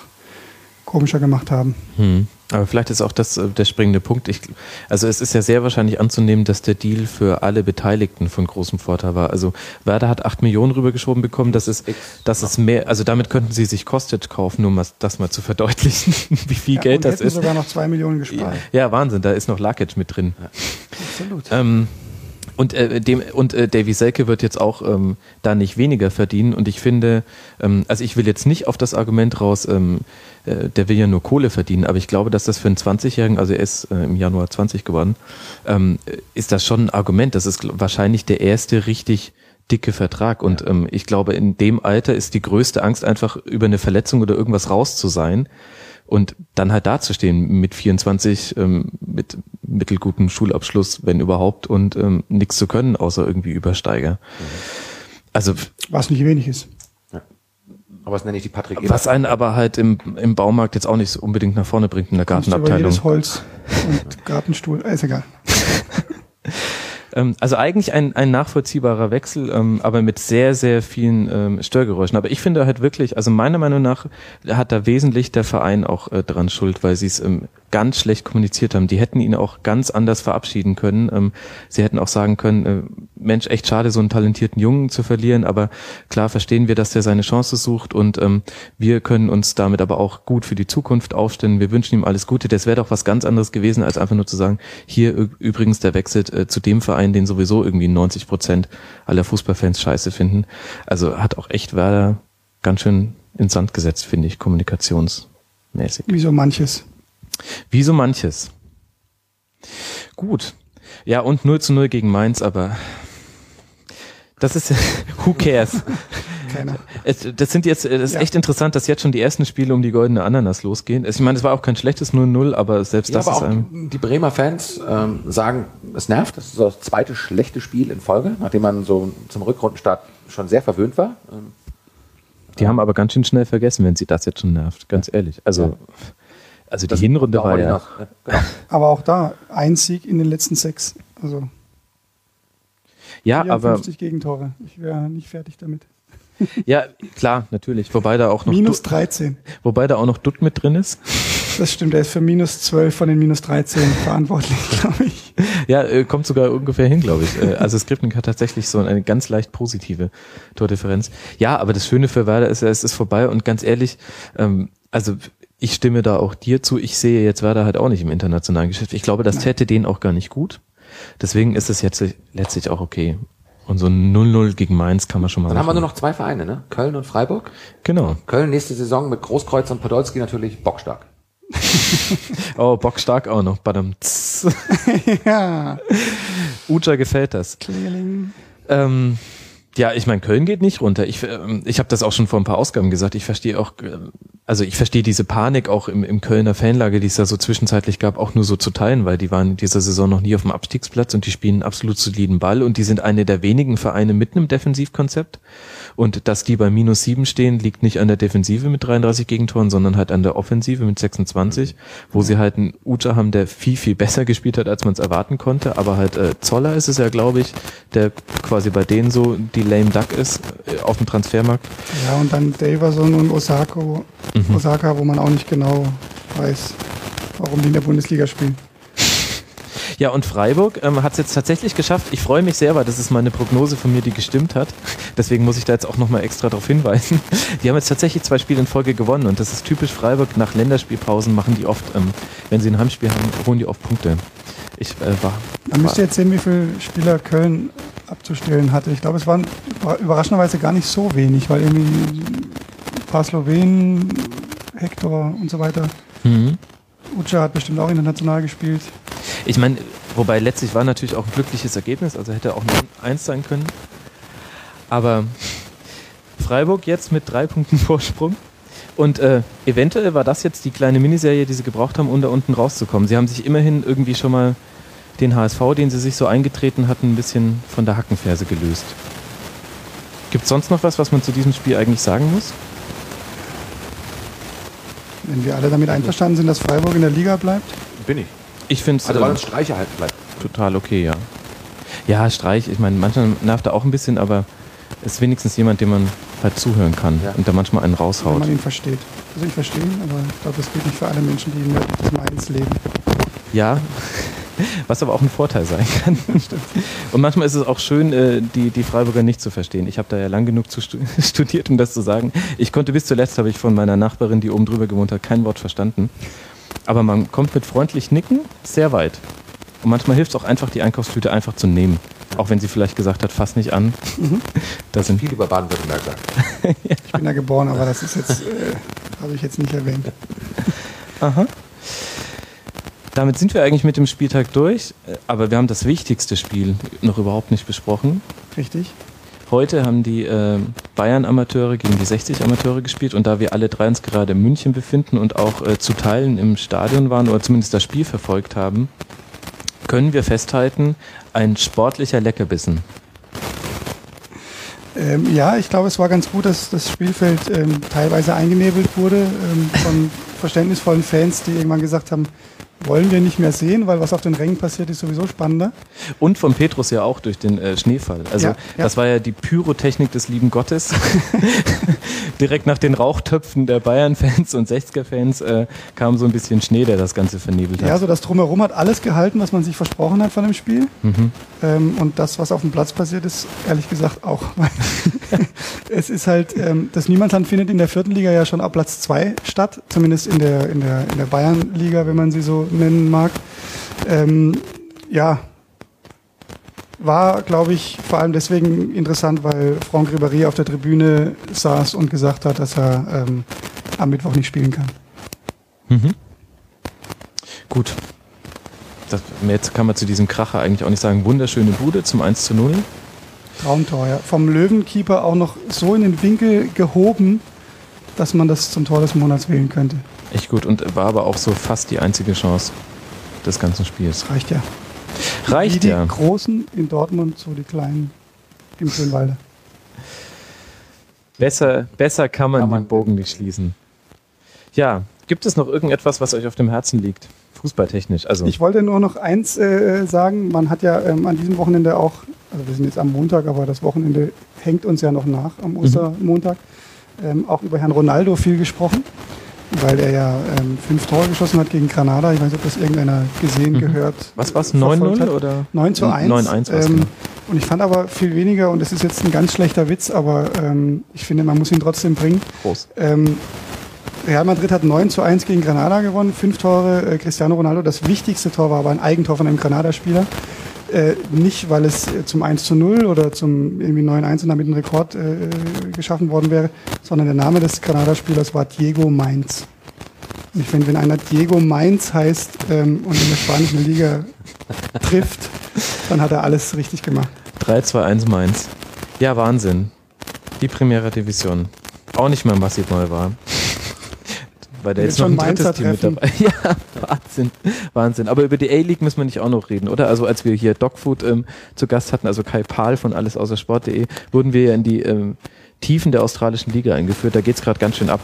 komischer gemacht haben. Hm. Aber vielleicht ist auch das äh, der springende Punkt. Ich, also es ist ja sehr wahrscheinlich anzunehmen, dass der Deal für alle Beteiligten von großem Vorteil war. Also Werder hat acht Millionen rübergeschoben bekommen. Das ist, das ist mehr. Also damit könnten sie sich Kostet kaufen, nur mal, das mal zu verdeutlichen, wie viel ja, Geld das ist. sogar noch zwei Millionen gespart. Ja, Wahnsinn. Da ist noch Lakic mit drin. Ja. Absolut. Ähm, Und, äh, dem, und äh, Davy Selke wird jetzt auch ähm, da nicht weniger verdienen. Und ich finde, ähm, also ich will jetzt nicht auf das Argument raus, ähm, äh, der will ja nur Kohle verdienen, aber ich glaube, dass das für einen 20-Jährigen, also er ist äh, im Januar 20 geworden, ähm, ist das schon ein Argument. Das ist wahrscheinlich der erste richtig dicke Vertrag. Und ja. ähm, ich glaube, in dem Alter ist die größte Angst einfach über eine Verletzung oder irgendwas raus zu sein und dann halt dazustehen mit 24, ähm, mit mittelgutem Schulabschluss, wenn überhaupt, und ähm, nichts zu können, außer irgendwie Übersteiger. Mhm. Also was nicht wenig ist. Ja. Aber was nenne ich die Patrick Ebert. Was einen aber halt im, im Baumarkt jetzt auch nicht so unbedingt nach vorne bringt in der Gartenabteilung. Jedes Holz und Gartenstuhl, ist egal. Ähm, also eigentlich ein, ein nachvollziehbarer Wechsel, ähm, aber mit sehr, sehr vielen ähm, Störgeräuschen. Aber ich finde halt wirklich, also meiner Meinung nach hat da wesentlich der Verein auch äh, dran schuld, weil sie es ähm, ganz schlecht kommuniziert haben. Die hätten ihn auch ganz anders verabschieden können. Ähm, sie hätten auch sagen können, äh, Mensch, echt schade, so einen talentierten Jungen zu verlieren, aber klar verstehen wir, dass der seine Chance sucht und ähm, wir können uns damit aber auch gut für die Zukunft aufstellen. Wir wünschen ihm alles Gute. Das wäre doch was ganz anderes gewesen, als einfach nur zu sagen, hier übrigens der wechselt äh, zu dem Verein, den sowieso irgendwie 90 Prozent aller Fußballfans scheiße finden. Also hat auch echt Werder ganz schön ins Sand gesetzt, finde ich, kommunikationsmäßig. Wie so manches. Wie so manches. Gut. Ja, und 0 zu 0 gegen Mainz, aber das ist, who cares? Keiner. Es, das sind jetzt, das ist ja. echt interessant, dass jetzt schon die ersten Spiele um die goldene Ananas losgehen. Ich meine, es war auch kein schlechtes 0-0, aber selbst ja, das aber ist ein. Die Bremer Fans ähm, sagen, es nervt. Das ist das zweite schlechte Spiel in Folge, nachdem man so zum Rückrundenstart schon sehr verwöhnt war. Ähm, die haben aber ganz schön schnell vergessen, wenn sie das jetzt schon nervt, ganz ehrlich. Also, ja. Also die das Hinrunde war ja. Genau. Aber auch da ein Sieg in den letzten sechs. Also ja, 54 aber Gegentore. Ich wäre nicht fertig damit. Ja, klar, natürlich. Wobei da auch noch minus 13. Wobei da auch noch Dutt mit drin ist. Das stimmt, er ist für minus 12 von den minus 13 verantwortlich, glaube ich. Ja, äh, kommt sogar ungefähr hin, glaube ich. Äh, also Skripnik hat tatsächlich so eine ganz leicht positive Tordifferenz. Ja, aber das Schöne für Werder ist, es ist vorbei und ganz ehrlich, ähm, also ich stimme da auch dir zu. Ich sehe jetzt Werder halt auch nicht im internationalen Geschäft. Ich glaube, das täte denen auch gar nicht gut. Deswegen ist es jetzt letztlich auch okay. Und so ein 0-0 gegen Mainz kann man schon mal Dann machen. haben wir nur noch zwei Vereine, ne? Köln und Freiburg. Genau. Köln nächste Saison mit Großkreuz und Podolski natürlich bockstark. oh, bockstark auch noch. Badam. ja. Uja gefällt das. Klingeling. Ähm, ja, ich meine, Köln geht nicht runter. Ich, ähm, ich habe das auch schon vor ein paar Ausgaben gesagt. Ich verstehe auch, äh, also ich verstehe diese Panik auch im, im Kölner Fanlage, die es da so zwischenzeitlich gab, auch nur so zu teilen, weil die waren in dieser Saison noch nie auf dem Abstiegsplatz und die spielen absolut soliden Ball und die sind eine der wenigen Vereine mit einem Defensivkonzept. Und dass die bei minus sieben stehen, liegt nicht an der Defensive mit 33 Gegentoren, sondern halt an der Offensive mit 26, wo sie halt einen Uta haben, der viel, viel besser gespielt hat, als man es erwarten konnte. Aber halt äh, Zoller ist es ja, glaube ich, der quasi bei denen so die lame duck ist äh, auf dem Transfermarkt. Ja, und dann Daverson und Osako, mhm. Osaka, wo man auch nicht genau weiß, warum die in der Bundesliga spielen. Ja, und Freiburg ähm, hat es jetzt tatsächlich geschafft. Ich freue mich sehr, weil das ist meine Prognose von mir, die gestimmt hat. Deswegen muss ich da jetzt auch nochmal extra darauf hinweisen. Die haben jetzt tatsächlich zwei Spiele in Folge gewonnen und das ist typisch Freiburg. Nach Länderspielpausen machen die oft, ähm, wenn sie ein Heimspiel haben, holen die oft Punkte. Ich äh, war. Man müsste jetzt sehen, wie viele Spieler Köln abzustellen hatte. Ich glaube, es waren überraschenderweise gar nicht so wenig, weil irgendwie ein paar Slowenen, Hector und so weiter. Mhm. Ucha hat bestimmt auch international gespielt. Ich meine, wobei letztlich war natürlich auch ein glückliches Ergebnis, also hätte auch ein Eins sein können. Aber Freiburg jetzt mit drei Punkten Vorsprung. Und äh, eventuell war das jetzt die kleine Miniserie, die sie gebraucht haben, um da unten rauszukommen. Sie haben sich immerhin irgendwie schon mal den HSV, den sie sich so eingetreten hatten, ein bisschen von der Hackenferse gelöst. Gibt es sonst noch was, was man zu diesem Spiel eigentlich sagen muss? Wenn wir alle damit einverstanden sind, dass Freiburg in der Liga bleibt? Bin ich. Ich finde es. Also, weil uns Streich erhalten bleibt. Total okay, ja. Ja, Streich, ich meine, manchmal nervt er auch ein bisschen, aber ist wenigstens jemand, dem man halt zuhören kann ja. und der manchmal einen raushaut. Wenn man ihn versteht. Also ich verstehe ihn, aber ich glaube, das gilt nicht für alle Menschen, die in des Mainz leben. Ja, was aber auch ein Vorteil sein kann. Und manchmal ist es auch schön, äh, die, die Freiburger nicht zu verstehen. Ich habe da ja lang genug zu studiert, um das zu sagen. Ich konnte bis zuletzt, habe ich von meiner Nachbarin, die oben drüber gewohnt hat, kein Wort verstanden. Aber man kommt mit freundlich Nicken sehr weit. Und manchmal hilft es auch einfach, die Einkaufstüte einfach zu nehmen. Auch wenn sie vielleicht gesagt hat, fass nicht an. Mhm. Da sind viel über Baden-Württemberg sagt. Ich bin da geboren, aber das ist jetzt, äh, habe ich jetzt nicht erwähnt. Aha. Damit sind wir eigentlich mit dem Spieltag durch, aber wir haben das wichtigste Spiel noch überhaupt nicht besprochen. Richtig. Heute haben die äh, Bayern-Amateure gegen die 60-Amateure gespielt und da wir alle drei uns gerade in München befinden und auch äh, zu Teilen im Stadion waren oder zumindest das Spiel verfolgt haben, können wir festhalten, ein sportlicher Leckerbissen. Ähm, ja, ich glaube, es war ganz gut, dass das Spielfeld ähm, teilweise eingenebelt wurde ähm, von verständnisvollen Fans, die irgendwann gesagt haben, wollen wir nicht mehr sehen, weil was auf den Rängen passiert, ist sowieso spannender. Und von Petrus ja auch durch den äh, Schneefall. Also ja, ja. das war ja die Pyrotechnik des lieben Gottes. Direkt nach den Rauchtöpfen der Bayern-Fans und 60er-Fans äh, kam so ein bisschen Schnee, der das Ganze vernebelt hat. Ja, so das Drumherum hat alles gehalten, was man sich versprochen hat von dem Spiel. Mhm. Ähm, und das, was auf dem Platz passiert ist, ehrlich gesagt auch. es ist halt, ähm, das Niemandsland findet in der vierten Liga ja schon ab Platz zwei statt, zumindest in der, in der, in der Bayern-Liga, wenn man sie so nennen mag. Ähm, ja, war, glaube ich, vor allem deswegen interessant, weil Franck Ribéry auf der Tribüne saß und gesagt hat, dass er ähm, am Mittwoch nicht spielen kann. Mhm. Gut. Das, jetzt kann man zu diesem Kracher eigentlich auch nicht sagen. Wunderschöne Bude zum 1 zu 0. Traumtor, ja. Vom Löwenkeeper auch noch so in den Winkel gehoben, dass man das zum Tor des Monats wählen könnte. Echt gut und war aber auch so fast die einzige Chance des ganzen Spiels. Reicht ja. Reicht Wie ja. Die Großen in Dortmund, so die Kleinen im Schönwalde. Besser, besser kann man, kann man den Bogen nicht schließen. Ja, gibt es noch irgendetwas, was euch auf dem Herzen liegt? Fußballtechnisch. Also. Ich wollte nur noch eins äh, sagen. Man hat ja ähm, an diesem Wochenende auch, also wir sind jetzt am Montag, aber das Wochenende hängt uns ja noch nach am mhm. Ostermontag, ähm, auch über Herrn Ronaldo viel gesprochen weil er ja ähm, fünf Tore geschossen hat gegen Granada. Ich weiß nicht, ob das irgendeiner gesehen, mhm. gehört. Was war es? 9-0 oder? 9 zu 1. 9 1 ähm, genau. Und ich fand aber viel weniger, und das ist jetzt ein ganz schlechter Witz, aber ähm, ich finde, man muss ihn trotzdem bringen. Groß. Ähm, Real Madrid hat 9 zu 1 gegen Granada gewonnen, fünf Tore äh, Cristiano Ronaldo. Das wichtigste Tor war aber ein Eigentor von einem Granada-Spieler. Äh, nicht, weil es äh, zum 1 zu 0 oder zum irgendwie 9-1 und damit ein Rekord äh, geschaffen worden wäre, sondern der Name des Kanada-Spielers war Diego Mainz. Und ich finde, wenn einer Diego Mainz heißt ähm, und in der spanischen Liga trifft, dann hat er alles richtig gemacht. 3-2-1 Mainz. Ja, Wahnsinn. Die Primera Division. Auch nicht mehr massiv neu war weil da jetzt noch ein drittes Team mit dabei. ja, Wahnsinn, Wahnsinn. Aber über die A-League müssen wir nicht auch noch reden, oder? Also als wir hier Dogfood ähm, zu Gast hatten, also Kai Pahl von alles außer Sport.de, wurden wir ja in die ähm, Tiefen der australischen Liga eingeführt. Da geht's gerade ganz schön ab.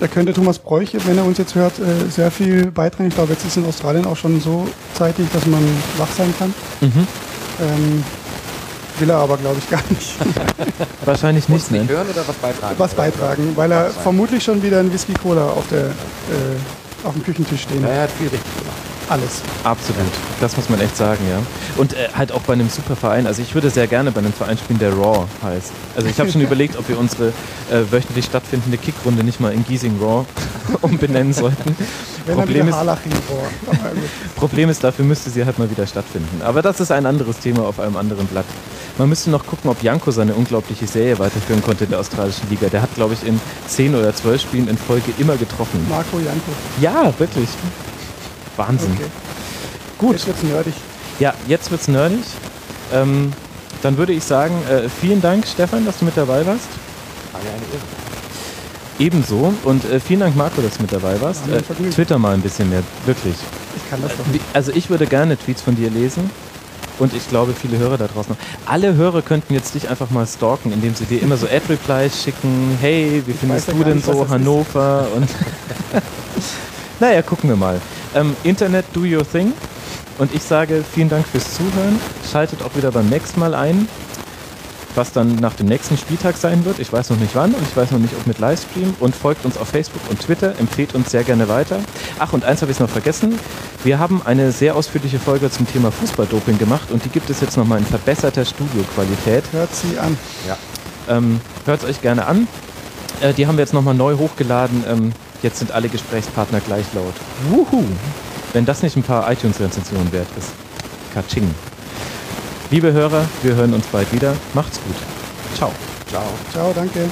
Da könnte Thomas Bräuch, wenn er uns jetzt hört, äh, sehr viel beitragen. Ich glaube, jetzt ist in Australien auch schon so zeitig, dass man wach sein kann. Mhm. Ähm, Will er aber, glaube ich, gar nicht. Wahrscheinlich nicht, ne? hören oder was beitragen? Was beitragen, weil er vermutlich schon wieder ein Whisky Cola auf, der, äh, auf dem Küchentisch stehen hat. Ja, er hat viel richtig gemacht. Alles. Absolut. Das muss man echt sagen, ja. Und äh, halt auch bei einem super Verein. Also ich würde sehr gerne bei einem Verein spielen, der Raw heißt. Also ich habe schon überlegt, ob wir unsere äh, wöchentlich stattfindende Kickrunde nicht mal in Giesing Raw umbenennen sollten. Wenn Problem ist, Problem ist, dafür müsste sie halt mal wieder stattfinden. Aber das ist ein anderes Thema auf einem anderen Blatt. Man müsste noch gucken, ob Janko seine unglaubliche Serie weiterführen konnte in der australischen Liga. Der hat, glaube ich, in zehn oder zwölf Spielen in Folge immer getroffen. Marco Janko. Ja, wirklich. Wahnsinn. Okay. Gut. Jetzt wird's nerdig. Ja, jetzt wird's nerdig. Ähm, dann würde ich sagen, äh, vielen Dank, Stefan, dass du mit dabei warst. War ja eine Ehre. Ebenso. Und äh, vielen Dank, Marco, dass du mit dabei warst. Äh, Twitter mal ein bisschen mehr, wirklich. Ich kann das doch nicht. Also ich würde gerne Tweets von dir lesen. Und ich glaube, viele Hörer da draußen. Alle Hörer könnten jetzt dich einfach mal stalken, indem sie dir immer so Ad-Replies schicken. Hey, wie ich findest du denn nicht, so Hannover? Und naja, gucken wir mal. Ähm, Internet, do your thing. Und ich sage vielen Dank fürs Zuhören. Schaltet auch wieder beim nächsten Mal ein was dann nach dem nächsten Spieltag sein wird. Ich weiß noch nicht wann und ich weiß noch nicht, ob mit Livestream. Und folgt uns auf Facebook und Twitter, empfehlt uns sehr gerne weiter. Ach, und eins habe ich noch vergessen. Wir haben eine sehr ausführliche Folge zum Thema Fußballdoping gemacht und die gibt es jetzt nochmal in verbesserter Studioqualität. Hört sie an. Ja. Ähm, Hört es euch gerne an. Äh, die haben wir jetzt nochmal neu hochgeladen. Ähm, jetzt sind alle Gesprächspartner gleich laut. Wuhu! Wenn das nicht ein paar iTunes-Rezensionen wert ist. Kaching. Liebe Hörer, wir hören uns bald wieder. Macht's gut. Ciao. Ciao. Ciao, danke.